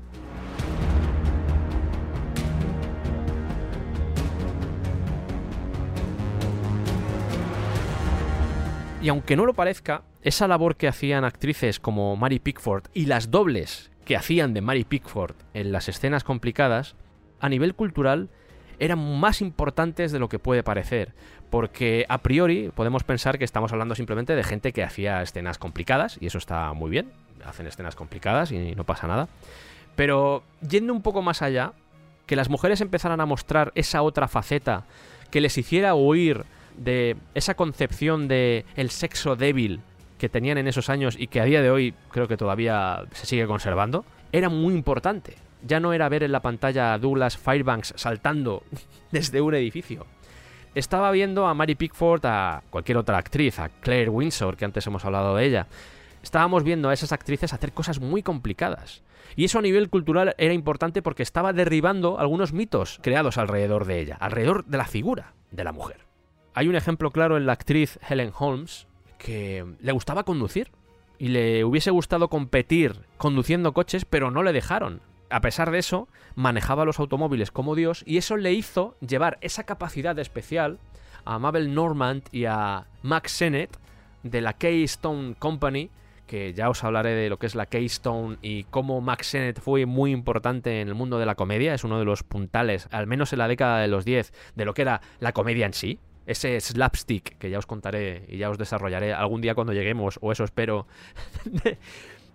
Y aunque no lo parezca, esa labor que hacían actrices como Mary Pickford y las dobles que hacían de Mary Pickford en las escenas complicadas, a nivel cultural eran más importantes de lo que puede parecer, porque a priori podemos pensar que estamos hablando simplemente de gente que hacía escenas complicadas, y eso está muy bien, hacen escenas complicadas y no pasa nada, pero yendo un poco más allá, que las mujeres empezaran a mostrar esa otra faceta que les hiciera huir de esa concepción de el sexo débil que tenían en esos años y que a día de hoy creo que todavía se sigue conservando, era muy importante. Ya no era ver en la pantalla a Douglas Firebanks saltando desde un edificio. Estaba viendo a Mary Pickford, a cualquier otra actriz, a Claire Windsor, que antes hemos hablado de ella. Estábamos viendo a esas actrices hacer cosas muy complicadas. Y eso a nivel cultural era importante porque estaba derribando algunos mitos creados alrededor de ella, alrededor de la figura de la mujer. Hay un ejemplo claro en la actriz Helen Holmes que le gustaba conducir y le hubiese gustado competir conduciendo coches, pero no le dejaron. A pesar de eso, manejaba los automóviles como Dios y eso le hizo llevar esa capacidad especial a Mabel Normand y a Max Sennett de la Keystone Company, que ya os hablaré de lo que es la Keystone y cómo Max Sennett fue muy importante en el mundo de la comedia, es uno de los puntales, al menos en la década de los 10, de lo que era la comedia en sí, ese slapstick que ya os contaré y ya os desarrollaré algún día cuando lleguemos, o eso espero,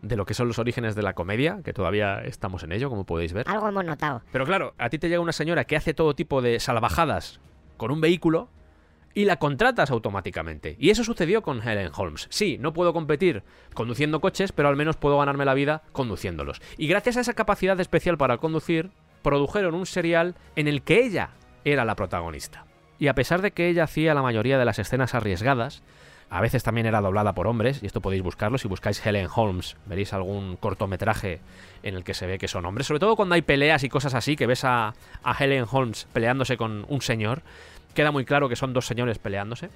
de, lo que son los orígenes de la comedia, que todavía estamos en ello, como podéis ver. Algo hemos notado. Pero claro, a ti te llega una señora que hace todo tipo de salvajadas con un vehículo y la contratas automáticamente. Y eso sucedió con Helen Holmes. Sí, no puedo competir conduciendo coches, pero al menos puedo ganarme la vida conduciéndolos. Y gracias a esa capacidad especial para conducir, produjeron un serial en el que ella era la protagonista. Y a pesar de que ella hacía la mayoría de las escenas arriesgadas, a veces también era doblada por hombres, y esto podéis buscarlo, si buscáis Helen Holmes, veréis algún cortometraje en el que se ve que son hombres, sobre todo cuando hay peleas y cosas así, que ves a, a Helen Holmes peleándose con un señor, queda muy claro que son dos señores peleándose.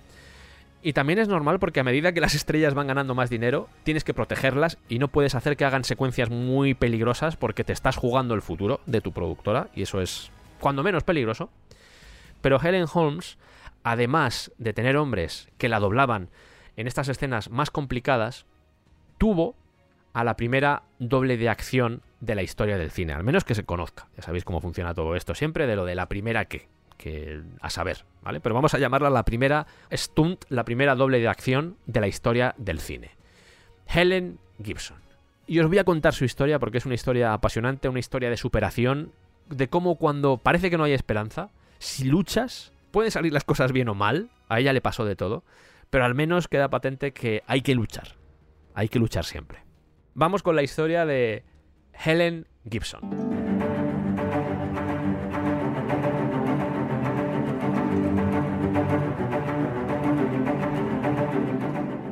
Y también es normal porque a medida que las estrellas van ganando más dinero, tienes que protegerlas y no puedes hacer que hagan secuencias muy peligrosas porque te estás jugando el futuro de tu productora, y eso es cuando menos peligroso. Pero Helen Holmes, además de tener hombres que la doblaban en estas escenas más complicadas, tuvo a la primera doble de acción de la historia del cine, al menos que se conozca. Ya sabéis cómo funciona todo esto, siempre de lo de la primera que, que a saber, ¿vale? Pero vamos a llamarla la primera stunt, la primera doble de acción de la historia del cine. Helen Gibson. Y os voy a contar su historia porque es una historia apasionante, una historia de superación, de cómo cuando parece que no hay esperanza, si luchas, pueden salir las cosas bien o mal, a ella le pasó de todo, pero al menos queda patente que hay que luchar. Hay que luchar siempre. Vamos con la historia de Helen Gibson.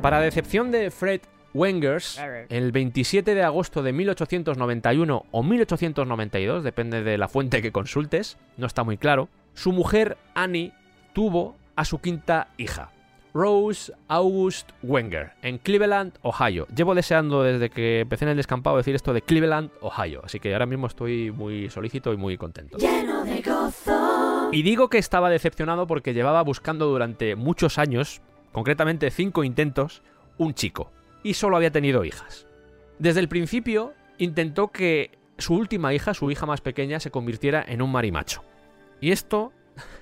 Para decepción de Fred Wengers, el 27 de agosto de 1891 o 1892, depende de la fuente que consultes, no está muy claro, su mujer Annie tuvo a su quinta hija, Rose August Wenger, en Cleveland, Ohio. Llevo deseando desde que empecé en el descampado decir esto de Cleveland, Ohio, así que ahora mismo estoy muy solícito y muy contento. Lleno de gozo. Y digo que estaba decepcionado porque llevaba buscando durante muchos años, concretamente cinco intentos, un chico, y solo había tenido hijas. Desde el principio intentó que su última hija, su hija más pequeña, se convirtiera en un marimacho. Y esto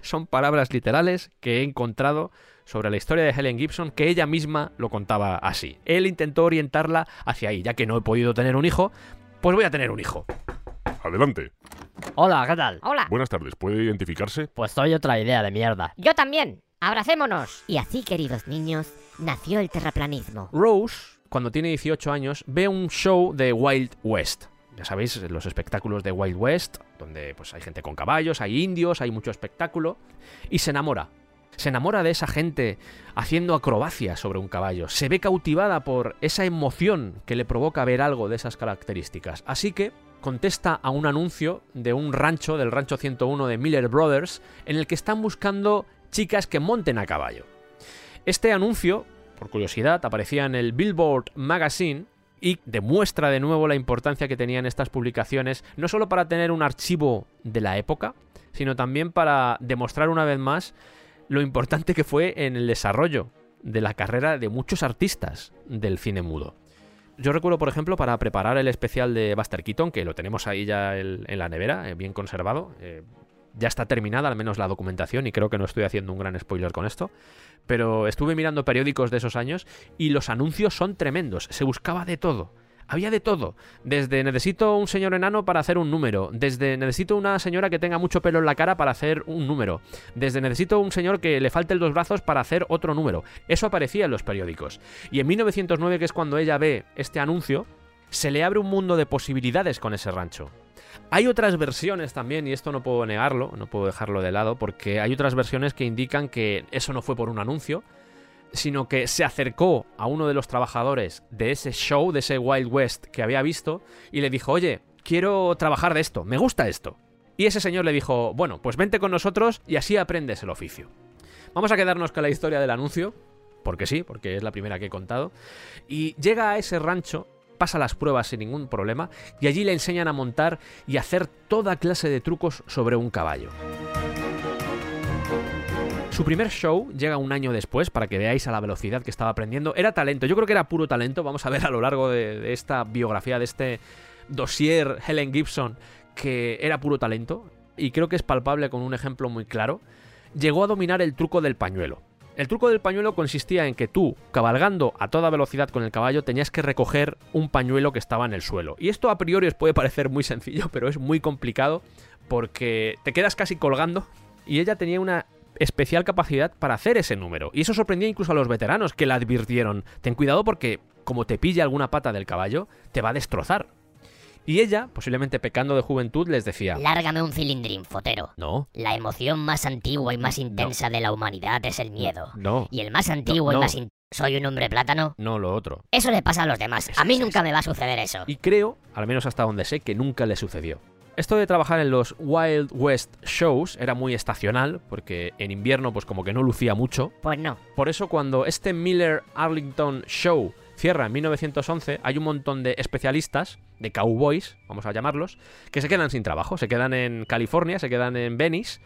son palabras literales que he encontrado sobre la historia de Helen Gibson, que ella misma lo contaba así. Él intentó orientarla hacia ahí, ya que no he podido tener un hijo, pues voy a tener un hijo. Adelante. Hola, ¿qué tal? Hola. Buenas tardes, ¿puede identificarse? Pues soy otra idea de mierda. Yo también. Abracémonos. Y así, queridos niños, nació el terraplanismo. Rose, cuando tiene 18 años, ve un show de Wild West. Ya sabéis, los espectáculos de Wild West, donde pues hay gente con caballos, hay indios, hay mucho espectáculo, y se enamora. Se enamora de esa gente haciendo acrobacias sobre un caballo. Se ve cautivada por esa emoción que le provoca ver algo de esas características. Así que contesta a un anuncio de un rancho, del rancho 101 de Miller Brothers, en el que están buscando chicas que monten a caballo. Este anuncio, por curiosidad, aparecía en el Billboard Magazine y demuestra de nuevo la importancia que tenían estas publicaciones, no solo para tener un archivo de la época, sino también para demostrar una vez más lo importante que fue en el desarrollo de la carrera de muchos artistas del cine mudo. Yo recuerdo, por ejemplo, para preparar el especial de Buster Keaton, que lo tenemos ahí ya en la nevera, eh, bien conservado. eh, ya está terminada, al menos la documentación, y creo que no estoy haciendo un gran spoiler con esto. Pero estuve mirando periódicos de esos años y los anuncios son tremendos. Se buscaba de todo. Había de todo. Desde necesito un señor enano para hacer un número. Desde necesito una señora que tenga mucho pelo en la cara para hacer un número. Desde necesito un señor que le falten los brazos para hacer otro número. Eso aparecía en los periódicos. Y en 1909, que es cuando ella ve este anuncio, se le abre un mundo de posibilidades con ese rancho. Hay otras versiones también, y esto no puedo negarlo, no puedo dejarlo de lado, porque hay otras versiones que indican que eso no fue por un anuncio, sino que se acercó a uno de los trabajadores de ese show, de ese Wild West que había visto, y le dijo, oye, quiero trabajar de esto, me gusta esto. Y ese señor le dijo, bueno, pues vente con nosotros y así aprendes el oficio. Vamos a quedarnos con la historia del anuncio, porque sí, porque es la primera que he contado, y llega a ese rancho, pasa las pruebas sin ningún problema, y allí le enseñan a montar y hacer toda clase de trucos sobre un caballo. Su primer show llega un año después, para que veáis a la velocidad que estaba aprendiendo. Era talento, yo creo que era puro talento. Vamos a ver a lo largo de, esta biografía, de este dossier Helen Gibson, que era puro talento. Y creo que es palpable con un ejemplo muy claro. Llegó a dominar el truco del pañuelo. El truco del pañuelo consistía en que tú, cabalgando a toda velocidad con el caballo, tenías que recoger un pañuelo que estaba en el suelo. Y esto a priori os puede parecer muy sencillo, pero es muy complicado porque te quedas casi colgando y ella tenía una especial capacidad para hacer ese número. Y eso sorprendía incluso a los veteranos que la advirtieron, ten cuidado porque como te pille alguna pata del caballo, te va a destrozar. Y ella, posiblemente pecando de juventud, les decía... Lárgame un cilindrín, fotero. No. La emoción más antigua y más intensa de la humanidad es el miedo. No. Y el más antiguo No, y más... in- ¿Soy un hombre plátano? No lo otro. Eso le pasa a los demás. A mí nunca me va a suceder eso. Y creo, al menos hasta donde sé, que nunca le sucedió. Esto de trabajar en los Wild West Shows era muy estacional, porque en invierno pues como que no lucía mucho. Pues no. Por eso cuando este Miller Arlington Show cierra en 1911, hay un montón de especialistas, de cowboys, vamos a llamarlos, que se quedan sin trabajo, se quedan en California, se quedan en Venice.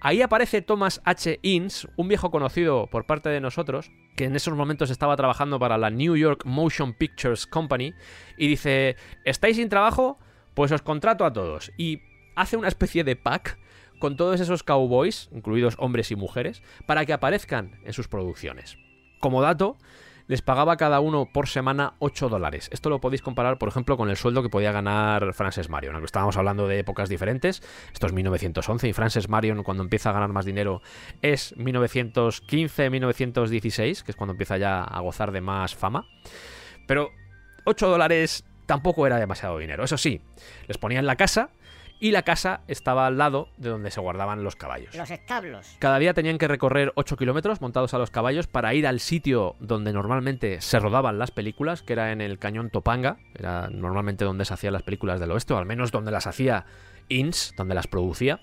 Ahí aparece Thomas H. Ince, un viejo conocido por parte de nosotros, que en esos momentos estaba trabajando para la New York Motion Pictures Company, y dice, ¿estáis sin trabajo? Pues os contrato a todos. Y hace una especie de pack con todos esos cowboys, incluidos hombres y mujeres, para que aparezcan en sus producciones. Como dato, les pagaba cada uno por semana 8 dólares. Esto lo podéis comparar, por ejemplo, con el sueldo que podía ganar Frances Marion. Estábamos hablando de épocas diferentes, esto es 1911 y Frances Marion cuando empieza a ganar más dinero es 1915-1916, que es cuando empieza ya a gozar de más fama. Pero 8 dólares tampoco era demasiado dinero. Eso sí, les ponían la casa y la casa estaba al lado de donde se guardaban los caballos. Los establos. Cada día tenían que recorrer 8 kilómetros montados a los caballos para ir al sitio donde normalmente se rodaban las películas, que era en el cañón Topanga, era normalmente donde se hacían las películas del oeste, o al menos donde las hacía Ince, donde las producía.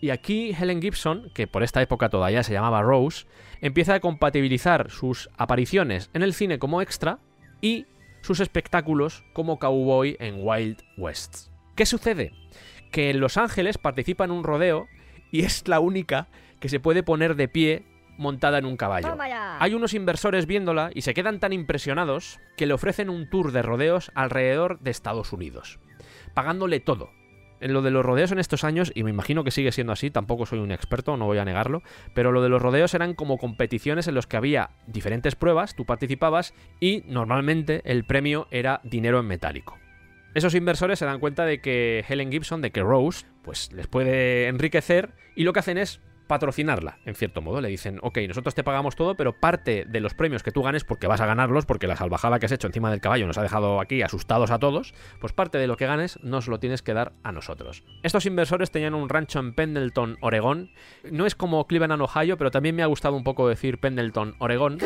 Y aquí Helen Gibson, que por esta época todavía se llamaba Rose, empieza a compatibilizar sus apariciones en el cine como extra y sus espectáculos como cowboy en Wild West. ¿Qué sucede? Que en Los Ángeles participa en un rodeo y es la única que se puede poner de pie montada en un caballo. Hay unos inversores viéndola y se quedan tan impresionados que le ofrecen un tour de rodeos alrededor de Estados Unidos, pagándole todo. En lo de los rodeos en estos años, y me imagino que sigue siendo así, tampoco soy un experto, no voy a negarlo, pero lo de los rodeos eran como competiciones en los que había diferentes pruebas, tú participabas y normalmente el premio era dinero en metálico. Esos inversores se dan cuenta de que Helen Gibson, de que Rose, pues les puede enriquecer y lo que hacen es patrocinarla, en cierto modo. Le dicen, ok, nosotros te pagamos todo, pero parte de los premios que tú ganes, porque vas a ganarlos, porque la salvajada que has hecho encima del caballo nos ha dejado aquí asustados a todos, pues parte de lo que ganes nos lo tienes que dar a nosotros. Estos inversores tenían un rancho en Pendleton, Oregón. No es como Cleveland, Ohio, pero también me ha gustado un poco decir Pendleton, Oregón.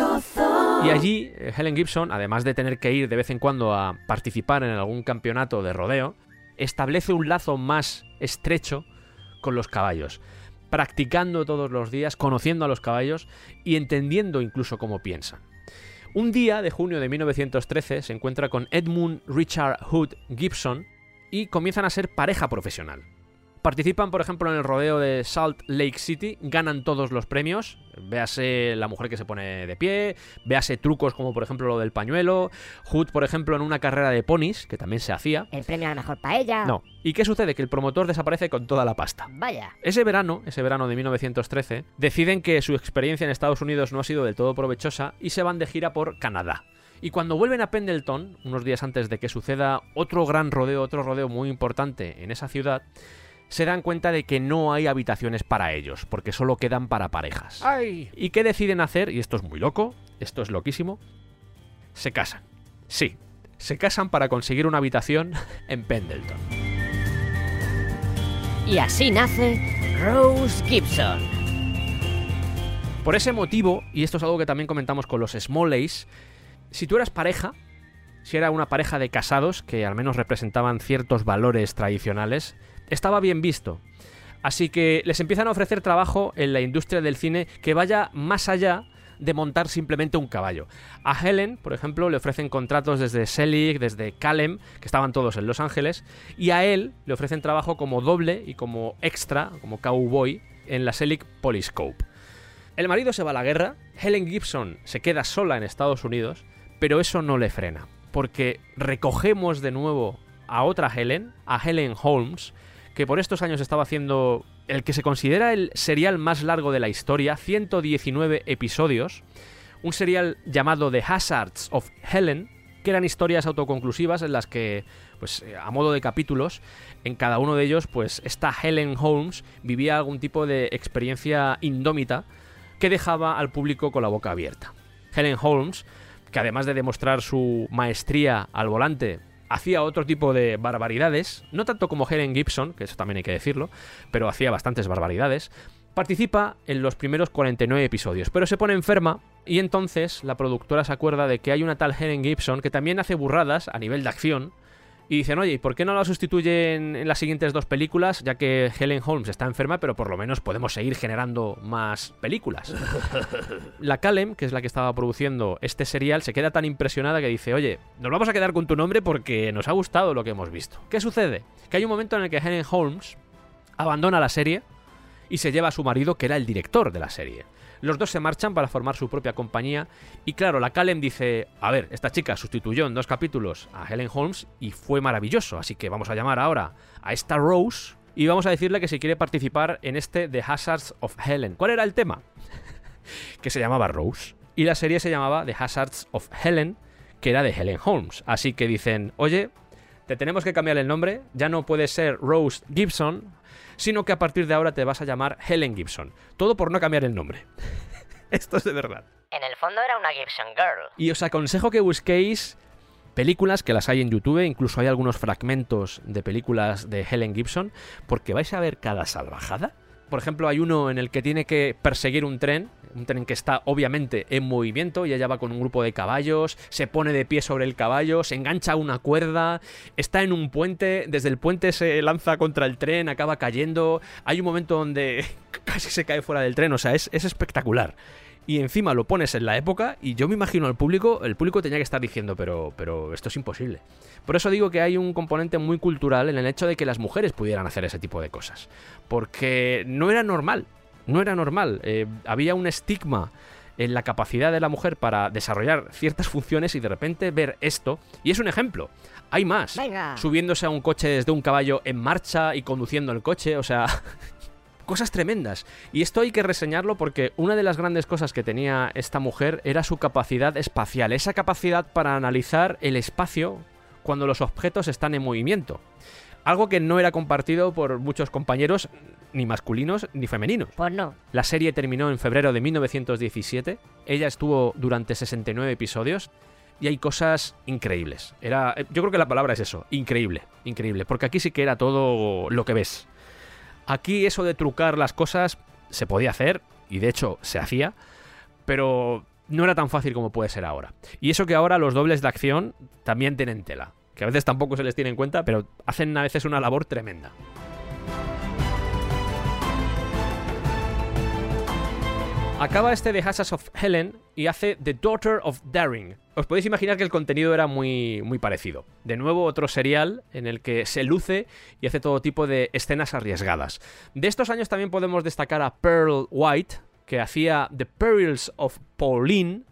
Y allí eh, Helen Gibson, además de tener que ir de vez en cuando a participar en algún campeonato de rodeo, establece un lazo más estrecho con los caballos, practicando todos los días, conociendo a los caballos y entendiendo incluso cómo piensan. Un día de junio de 1913 se encuentra con Edmund Richard Hood Gibson y comienzan a ser pareja profesional. Participan, por ejemplo, en el rodeo de Salt Lake City, ganan todos los premios. Véase la mujer que se pone de pie, véase trucos como por ejemplo lo del pañuelo, Hood, por ejemplo, en una carrera de ponis, que también se hacía. El premio a la mejor paella. No. ¿Y qué sucede? Que el promotor desaparece con toda la pasta. Vaya. Ese verano, ese verano de 1913, deciden que su experiencia en Estados Unidos no ha sido del todo provechosa y se van de gira por Canadá. Y cuando vuelven a Pendleton, unos días antes de que suceda otro gran rodeo, otro rodeo muy importante en esa ciudad, se dan cuenta de que no hay habitaciones para ellos, porque solo quedan para parejas. ¡Ay! ¿Y qué deciden hacer? Y esto es muy loco, esto es loquísimo. Se casan. Sí, se casan para conseguir una habitación en Pendleton. Y así nace Rose Gibson. Por ese motivo, y esto es algo que también comentamos con los Smollays, si tú eras pareja, si era una pareja de casados que al menos representaban ciertos valores tradicionales, estaba bien visto. Así que les empiezan a ofrecer trabajo en la industria del cine que vaya más allá de montar simplemente un caballo. A Helen, por ejemplo, le ofrecen contratos desde Selig, desde Calem, que estaban todos en Los Ángeles, y a él le ofrecen trabajo como doble y como extra, como cowboy, en la Selig Polyscope. El marido se va a la guerra, Helen Gibson se queda sola en Estados Unidos, pero eso no le frena, porque recogemos de nuevo a otra Helen, a Helen Holmes, que por estos años estaba haciendo el que se considera el serial más largo de la historia, 119 episodios, un serial llamado The Hazards of Helen, que eran historias autoconclusivas en las que, pues a modo de capítulos, en cada uno de ellos, pues esta Helen Holmes vivía algún tipo de experiencia indómita que dejaba al público con la boca abierta. Helen Holmes, que además de demostrar su maestría al volante, hacía otro tipo de barbaridades, no tanto como Helen Gibson, que eso también hay que decirlo, pero hacía bastantes barbaridades, participa en los primeros 49 episodios, pero se pone enferma y entonces la productora se acuerda de que hay una tal Helen Gibson que también hace burradas a nivel de acción, y dicen, oye, ¿y por qué no la sustituyen en las siguientes dos películas? Ya que Helen Holmes está enferma, pero por lo menos podemos seguir generando más películas. La Calem, que es la que estaba produciendo este serial, se queda tan impresionada que dice, oye, nos vamos a quedar con tu nombre porque nos ha gustado lo que hemos visto. ¿Qué sucede? Que hay un momento en el que Helen Holmes abandona la serie y se lleva a su marido, que era el director de la serie. Los dos se marchan para formar su propia compañía y claro, la Calem dice, a ver, esta chica sustituyó en dos capítulos a Helen Holmes y fue maravilloso, así que vamos a llamar ahora a esta Rose y vamos a decirle que si quiere participar en este The Hazards of Helen. ¿Cuál era el tema? que se llamaba Rose. Y la serie se llamaba The Hazards of Helen, que era de Helen Holmes. Así que dicen, oye, te tenemos que cambiar el nombre, ya no puede ser Rose Gibson, sino que a partir de ahora te vas a llamar Helen Gibson. Todo por no cambiar el nombre. Esto es de verdad. En el fondo era una Gibson Girl. Y os aconsejo que busquéis películas que las hay en YouTube, incluso hay algunos fragmentos de películas de Helen Gibson, porque vais a ver cada salvajada. Por ejemplo, hay uno en el que tiene que perseguir un tren, un tren que está obviamente en movimiento y ella va con un grupo de caballos, se pone de pie sobre el caballo, se engancha a una cuerda, está en un puente, desde el puente se lanza contra el tren, acaba cayendo, hay un momento donde casi se cae fuera del tren, o sea, es, es espectacular y encima lo pones en la época y yo me imagino al público, el público tenía que estar diciendo, pero, pero esto es imposible. Por eso digo que hay un componente muy cultural en el hecho de que las mujeres pudieran hacer ese tipo de cosas. Porque no era normal, no era normal. Eh, había un estigma en la capacidad de la mujer para desarrollar ciertas funciones y de repente ver esto. Y es un ejemplo. Hay más. Venga. Subiéndose a un coche desde un caballo en marcha y conduciendo el coche. O sea, cosas tremendas. Y esto hay que reseñarlo porque una de las grandes cosas que tenía esta mujer era su capacidad espacial, esa capacidad para analizar el espacio cuando los objetos están en movimiento. Algo que no era compartido por muchos compañeros, ni masculinos ni femeninos. Pues no. La serie terminó en febrero de 1917. Ella estuvo durante 69 episodios. Y hay cosas increíbles. Era, yo creo que la palabra es eso, increíble, increíble. Porque aquí sí que era todo lo que ves. Aquí eso de trucar las cosas se podía hacer, y de hecho se hacía, pero no era tan fácil como puede ser ahora. Y eso que ahora los dobles de acción también tienen tela, que a veces tampoco se les tiene en cuenta, pero hacen a veces una labor tremenda. Acaba este de Hazards of Helen y hace The Daughter of Daring. Os podéis imaginar que el contenido era muy, muy parecido. De nuevo, otro serial en el que se luce y hace todo tipo de escenas arriesgadas. De estos años también podemos destacar a Pearl White, que hacía The Perils of Pauline,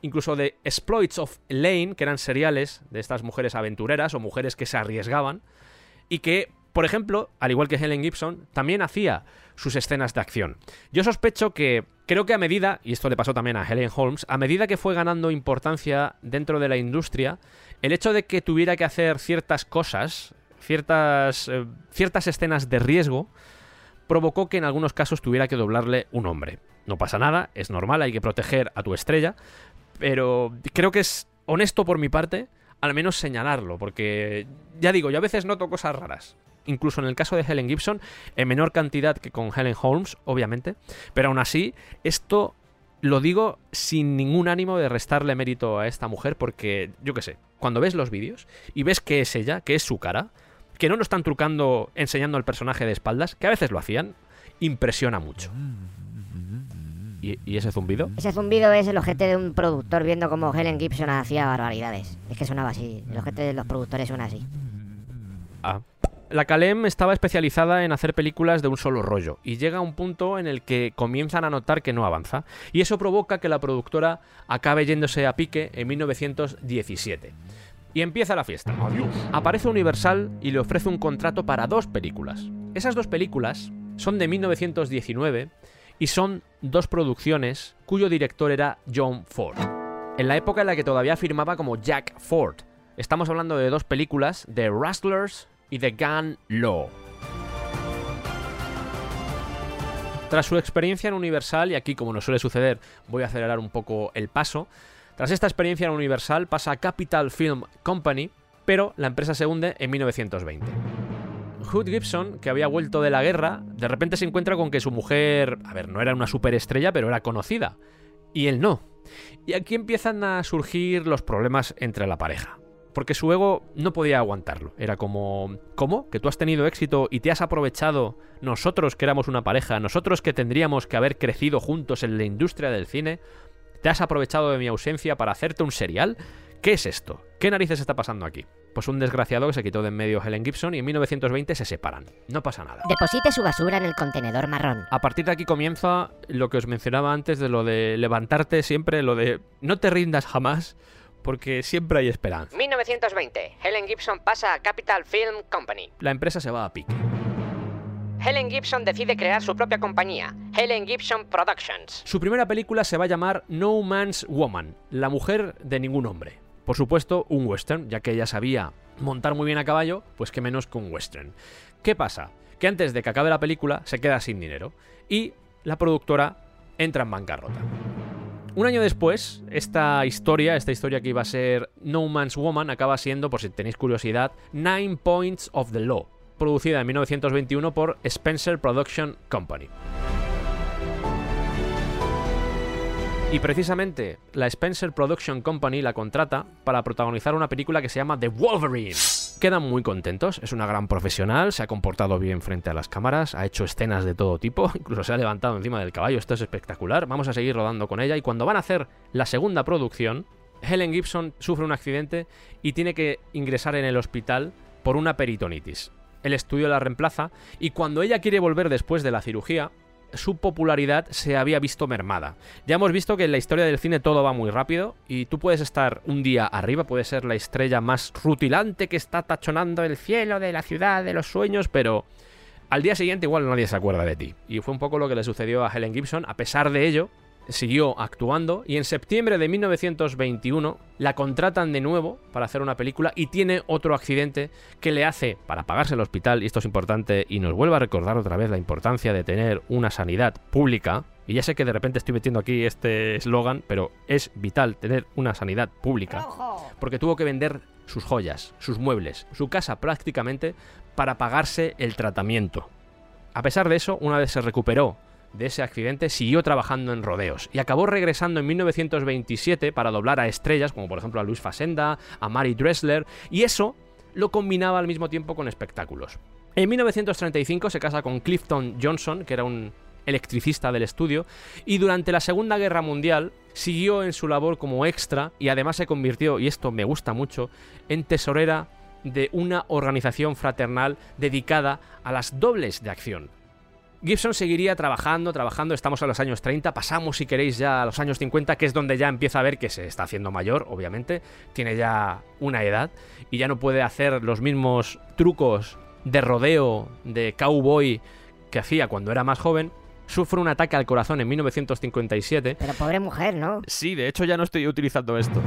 incluso The Exploits of Elaine, que eran seriales de estas mujeres aventureras o mujeres que se arriesgaban, y que, por ejemplo, al igual que Helen Gibson, también hacía sus escenas de acción. Yo sospecho que, creo que a medida, y esto le pasó también a Helen Holmes, a medida que fue ganando importancia dentro de la industria, el hecho de que tuviera que hacer ciertas cosas, ciertas, eh, ciertas escenas de riesgo, provocó que en algunos casos tuviera que doblarle un hombre. No pasa nada, es normal, hay que proteger a tu estrella, pero creo que es honesto por mi parte al menos señalarlo, porque ya digo, yo a veces noto cosas raras. Incluso en el caso de Helen Gibson, en menor cantidad que con Helen Holmes, obviamente, pero aún así, esto lo digo sin ningún ánimo de restarle mérito a esta mujer, porque yo qué sé, cuando ves los vídeos y ves que es ella, que es su cara, que no lo están trucando enseñando al personaje de espaldas, que a veces lo hacían, impresiona mucho. ¿Y, y ese zumbido? Ese zumbido es el ojete de un productor viendo cómo Helen Gibson hacía barbaridades. Es que sonaba así. El ojete de los productores suena así. Ah. La Calem estaba especializada en hacer películas de un solo rollo y llega a un punto en el que comienzan a notar que no avanza y eso provoca que la productora acabe yéndose a pique en 1917. Y empieza la fiesta. Aparece Universal y le ofrece un contrato para dos películas. Esas dos películas son de 1919 y son dos producciones cuyo director era John Ford. En la época en la que todavía firmaba como Jack Ford. Estamos hablando de dos películas, The Rustlers y The Gun Law. Tras su experiencia en Universal, y aquí como nos suele suceder voy a acelerar un poco el paso, tras esta experiencia en Universal pasa a Capital Film Company, pero la empresa se hunde en 1920. Hood Gibson, que había vuelto de la guerra, de repente se encuentra con que su mujer, a ver, no era una superestrella, pero era conocida. Y él no. Y aquí empiezan a surgir los problemas entre la pareja. Porque su ego no podía aguantarlo. Era como, ¿cómo? ¿Que tú has tenido éxito y te has aprovechado nosotros que éramos una pareja, nosotros que tendríamos que haber crecido juntos en la industria del cine? ¿Te has aprovechado de mi ausencia para hacerte un serial? ¿Qué es esto? ¿Qué narices está pasando aquí? Pues un desgraciado que se quitó de en medio Helen Gibson y en 1920 se separan. No pasa nada. Deposite su basura en el contenedor marrón. A partir de aquí comienza lo que os mencionaba antes de lo de levantarte siempre, lo de no te rindas jamás, porque siempre hay esperanza. 1920. Helen Gibson pasa a Capital Film Company. La empresa se va a pique. Helen Gibson decide crear su propia compañía, Helen Gibson Productions. Su primera película se va a llamar No Man's Woman, la mujer de ningún hombre. Por supuesto, un western, ya que ella sabía montar muy bien a caballo, pues qué menos que un western. ¿Qué pasa? Que antes de que acabe la película se queda sin dinero y la productora entra en bancarrota. Un año después, esta historia, esta historia que iba a ser No Man's Woman, acaba siendo, por si tenéis curiosidad, Nine Points of the Law, producida en 1921 por Spencer Production Company. Y precisamente la Spencer Production Company la contrata para protagonizar una película que se llama The Wolverine. Quedan muy contentos, es una gran profesional, se ha comportado bien frente a las cámaras, ha hecho escenas de todo tipo, incluso se ha levantado encima del caballo, esto es espectacular, vamos a seguir rodando con ella y cuando van a hacer la segunda producción, Helen Gibson sufre un accidente y tiene que ingresar en el hospital por una peritonitis. El estudio la reemplaza y cuando ella quiere volver después de la cirugía, su popularidad se había visto mermada. Ya hemos visto que en la historia del cine todo va muy rápido y tú puedes estar un día arriba, puedes ser la estrella más rutilante que está tachonando el cielo de la ciudad de los sueños, pero al día siguiente igual nadie se acuerda de ti. Y fue un poco lo que le sucedió a Helen Gibson. A pesar de ello, siguió actuando y en septiembre de 1921 la contratan de nuevo para hacer una película y tiene otro accidente que le hace, para pagarse el hospital, y esto es importante y nos vuelve a recordar otra vez la importancia de tener una sanidad pública, y ya sé que de repente estoy metiendo aquí este eslogan, pero es vital tener una sanidad pública, porque tuvo que vender sus joyas, sus muebles, su casa prácticamente para pagarse el tratamiento. A pesar de eso, una vez se recuperó de ese accidente siguió trabajando en rodeos y acabó regresando en 1927 para doblar a estrellas como por ejemplo a Luis Fasenda, a Mary Dressler y eso lo combinaba al mismo tiempo con espectáculos. En 1935 se casa con Clifton Johnson, que era un electricista del estudio, y durante la Segunda Guerra Mundial siguió en su labor como extra y además se convirtió, y esto me gusta mucho, en tesorera de una organización fraternal dedicada a las dobles de acción. Gibson seguiría trabajando, trabajando, estamos a los años 30, pasamos si queréis ya a los años 50, que es donde ya empieza a ver que se está haciendo mayor, obviamente, tiene ya una edad y ya no puede hacer los mismos trucos de rodeo, de cowboy que hacía cuando era más joven. Sufre un ataque al corazón en 1957. Pero pobre mujer, ¿no? Sí, de hecho ya no estoy utilizando esto.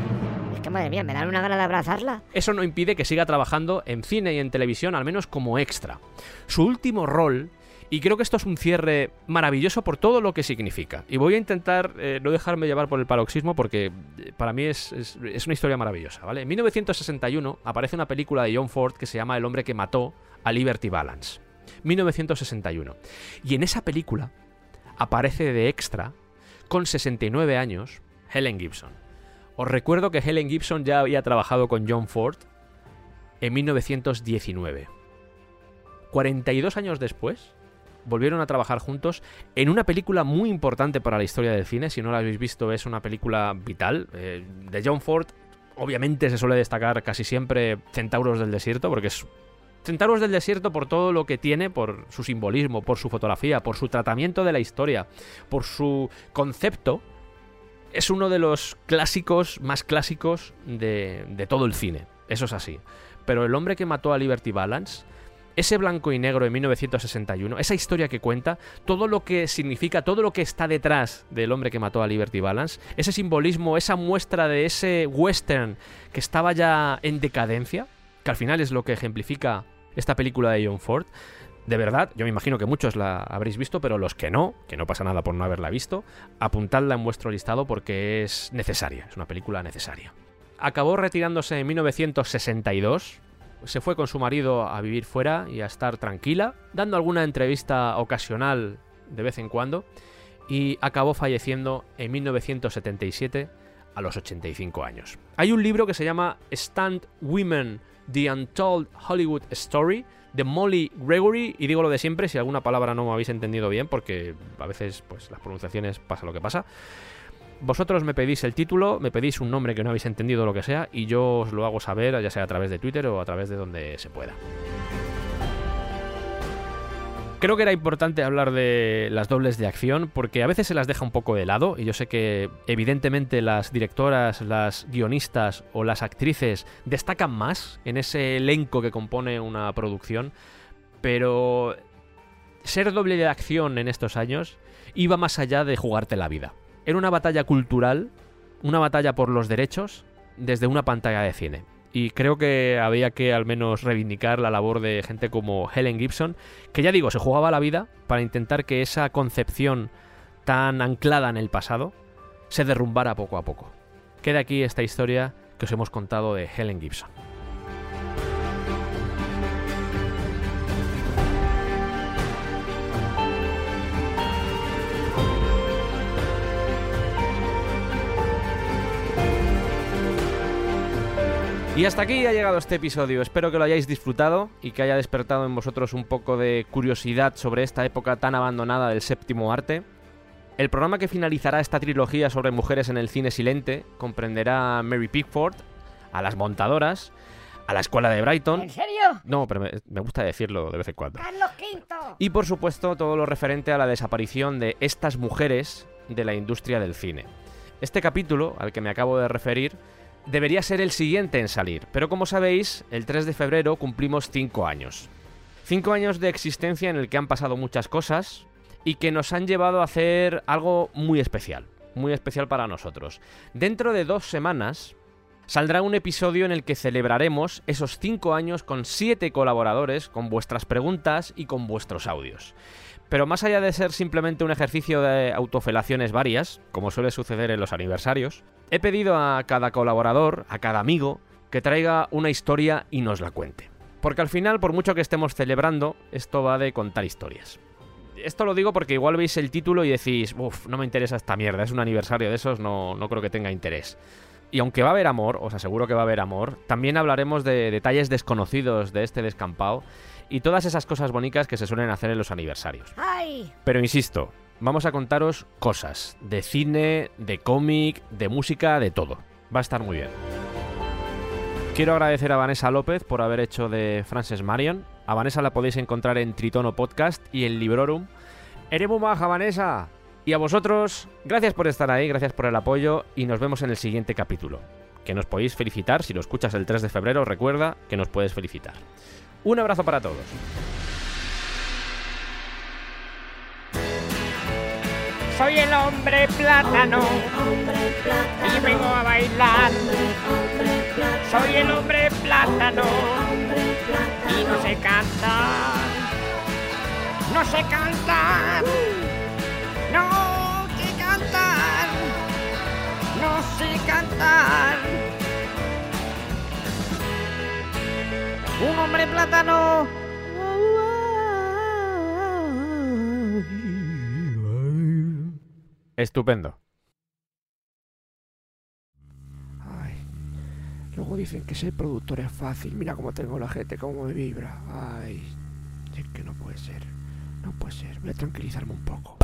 Es que madre mía, me dan una gana de abrazarla. Eso no impide que siga trabajando en cine y en televisión, al menos como extra. Su último rol y creo que esto es un cierre maravilloso por todo lo que significa. Y voy a intentar eh, no dejarme llevar por el paroxismo porque eh, para mí es, es, es, una historia maravillosa, ¿vale? En 1961 aparece una película de John Ford que se llama El hombre que mató a Liberty Balance. 1961. Y en esa película aparece de extra, con 69 años, Helen Gibson. Os recuerdo que Helen Gibson ya había trabajado con John Ford en 1919. 42 años después, volvieron a trabajar juntos en una película muy importante para la historia del cine. Si no la habéis visto, es una película vital. Eh, de John Ford, obviamente se suele destacar casi siempre Centauros del Desierto, porque es Centauros del Desierto por todo lo que tiene, por su simbolismo, por su fotografía, por su tratamiento de la historia, por su concepto. Es uno de los clásicos más clásicos de, de todo el cine. Eso es así. Pero el hombre que mató a Liberty Balance ese blanco y negro de 1961, esa historia que cuenta, todo lo que significa, todo lo que está detrás del hombre que mató a Liberty Balance, ese simbolismo, esa muestra de ese western que estaba ya en decadencia, que al final es lo que ejemplifica esta película de John Ford. De verdad, yo me imagino que muchos la habréis visto, pero los que no, que no pasa nada por no haberla visto, apuntadla en vuestro listado porque es necesaria, es una película necesaria. Acabó retirándose en 1962, se fue con su marido a vivir fuera y a estar tranquila, dando alguna entrevista ocasional de vez en cuando, y acabó falleciendo en 1977 a los 85 años. Hay un libro que se llama Stand Women, The Untold Hollywood Story, de Molly Gregory, y digo lo de siempre, si alguna palabra no me habéis entendido bien, porque a veces pues las pronunciaciones pasa lo que pasa. Vosotros me pedís el título, me pedís un nombre que no habéis entendido lo que sea, y yo os lo hago saber, ya sea a través de Twitter o a través de donde se pueda. Creo que era importante hablar de las dobles de acción porque a veces se las deja un poco de lado y yo sé que evidentemente las directoras, las guionistas o las actrices destacan más en ese elenco que compone una producción, pero ser doble de acción en estos años iba más allá de jugarte la vida. Era una batalla cultural, una batalla por los derechos desde una pantalla de cine. Y creo que había que al menos reivindicar la labor de gente como Helen Gibson, que ya digo, se jugaba la vida para intentar que esa concepción tan anclada en el pasado se derrumbara poco a poco. Queda aquí esta historia que os hemos contado de Helen Gibson. Y hasta aquí ha llegado este episodio. Espero que lo hayáis disfrutado y que haya despertado en vosotros un poco de curiosidad sobre esta época tan abandonada del séptimo arte. El programa que finalizará esta trilogía sobre mujeres en el cine silente comprenderá a Mary Pickford, a las montadoras, a la escuela de Brighton. ¿En serio? No, pero me, me gusta decirlo de vez en cuando. ¡Carlos V! Y por supuesto todo lo referente a la desaparición de estas mujeres de la industria del cine. Este capítulo, al que me acabo de referir, debería ser el siguiente en salir, pero como sabéis, el 3 de febrero cumplimos 5 años. 5 años de existencia en el que han pasado muchas cosas y que nos han llevado a hacer algo muy especial, muy especial para nosotros. Dentro de dos semanas saldrá un episodio en el que celebraremos esos 5 años con 7 colaboradores, con vuestras preguntas y con vuestros audios. Pero más allá de ser simplemente un ejercicio de autofelaciones varias, como suele suceder en los aniversarios, he pedido a cada colaborador, a cada amigo, que traiga una historia y nos la cuente. Porque al final, por mucho que estemos celebrando, esto va de contar historias. Esto lo digo porque igual veis el título y decís, uff, no me interesa esta mierda, es un aniversario de esos, no, no creo que tenga interés. Y aunque va a haber amor, os aseguro que va a haber amor, también hablaremos de detalles desconocidos de este descampado y todas esas cosas bonitas que se suelen hacer en los aniversarios. ¡Ay! Pero insisto, vamos a contaros cosas de cine, de cómic, de música, de todo. Va a estar muy bien. Quiero agradecer a Vanessa López por haber hecho de Frances Marion. A Vanessa la podéis encontrar en Tritono Podcast y en Librorum. Eres muy maja, Vanessa. Y a vosotros, gracias por estar ahí, gracias por el apoyo y nos vemos en el siguiente capítulo. Que nos podéis felicitar, si lo escuchas el 3 de febrero, recuerda que nos puedes felicitar. Un abrazo para todos. Soy el hombre plátano y vengo a bailar. Soy el hombre plátano y no sé cantar. No sé cantar. No sé cantar. No sé cantar. Un hombre plátano. Estupendo. Luego dicen que ser productor es fácil. Mira cómo tengo la gente, cómo me vibra. Ay, es que no puede ser. No puede ser. Voy a tranquilizarme un poco.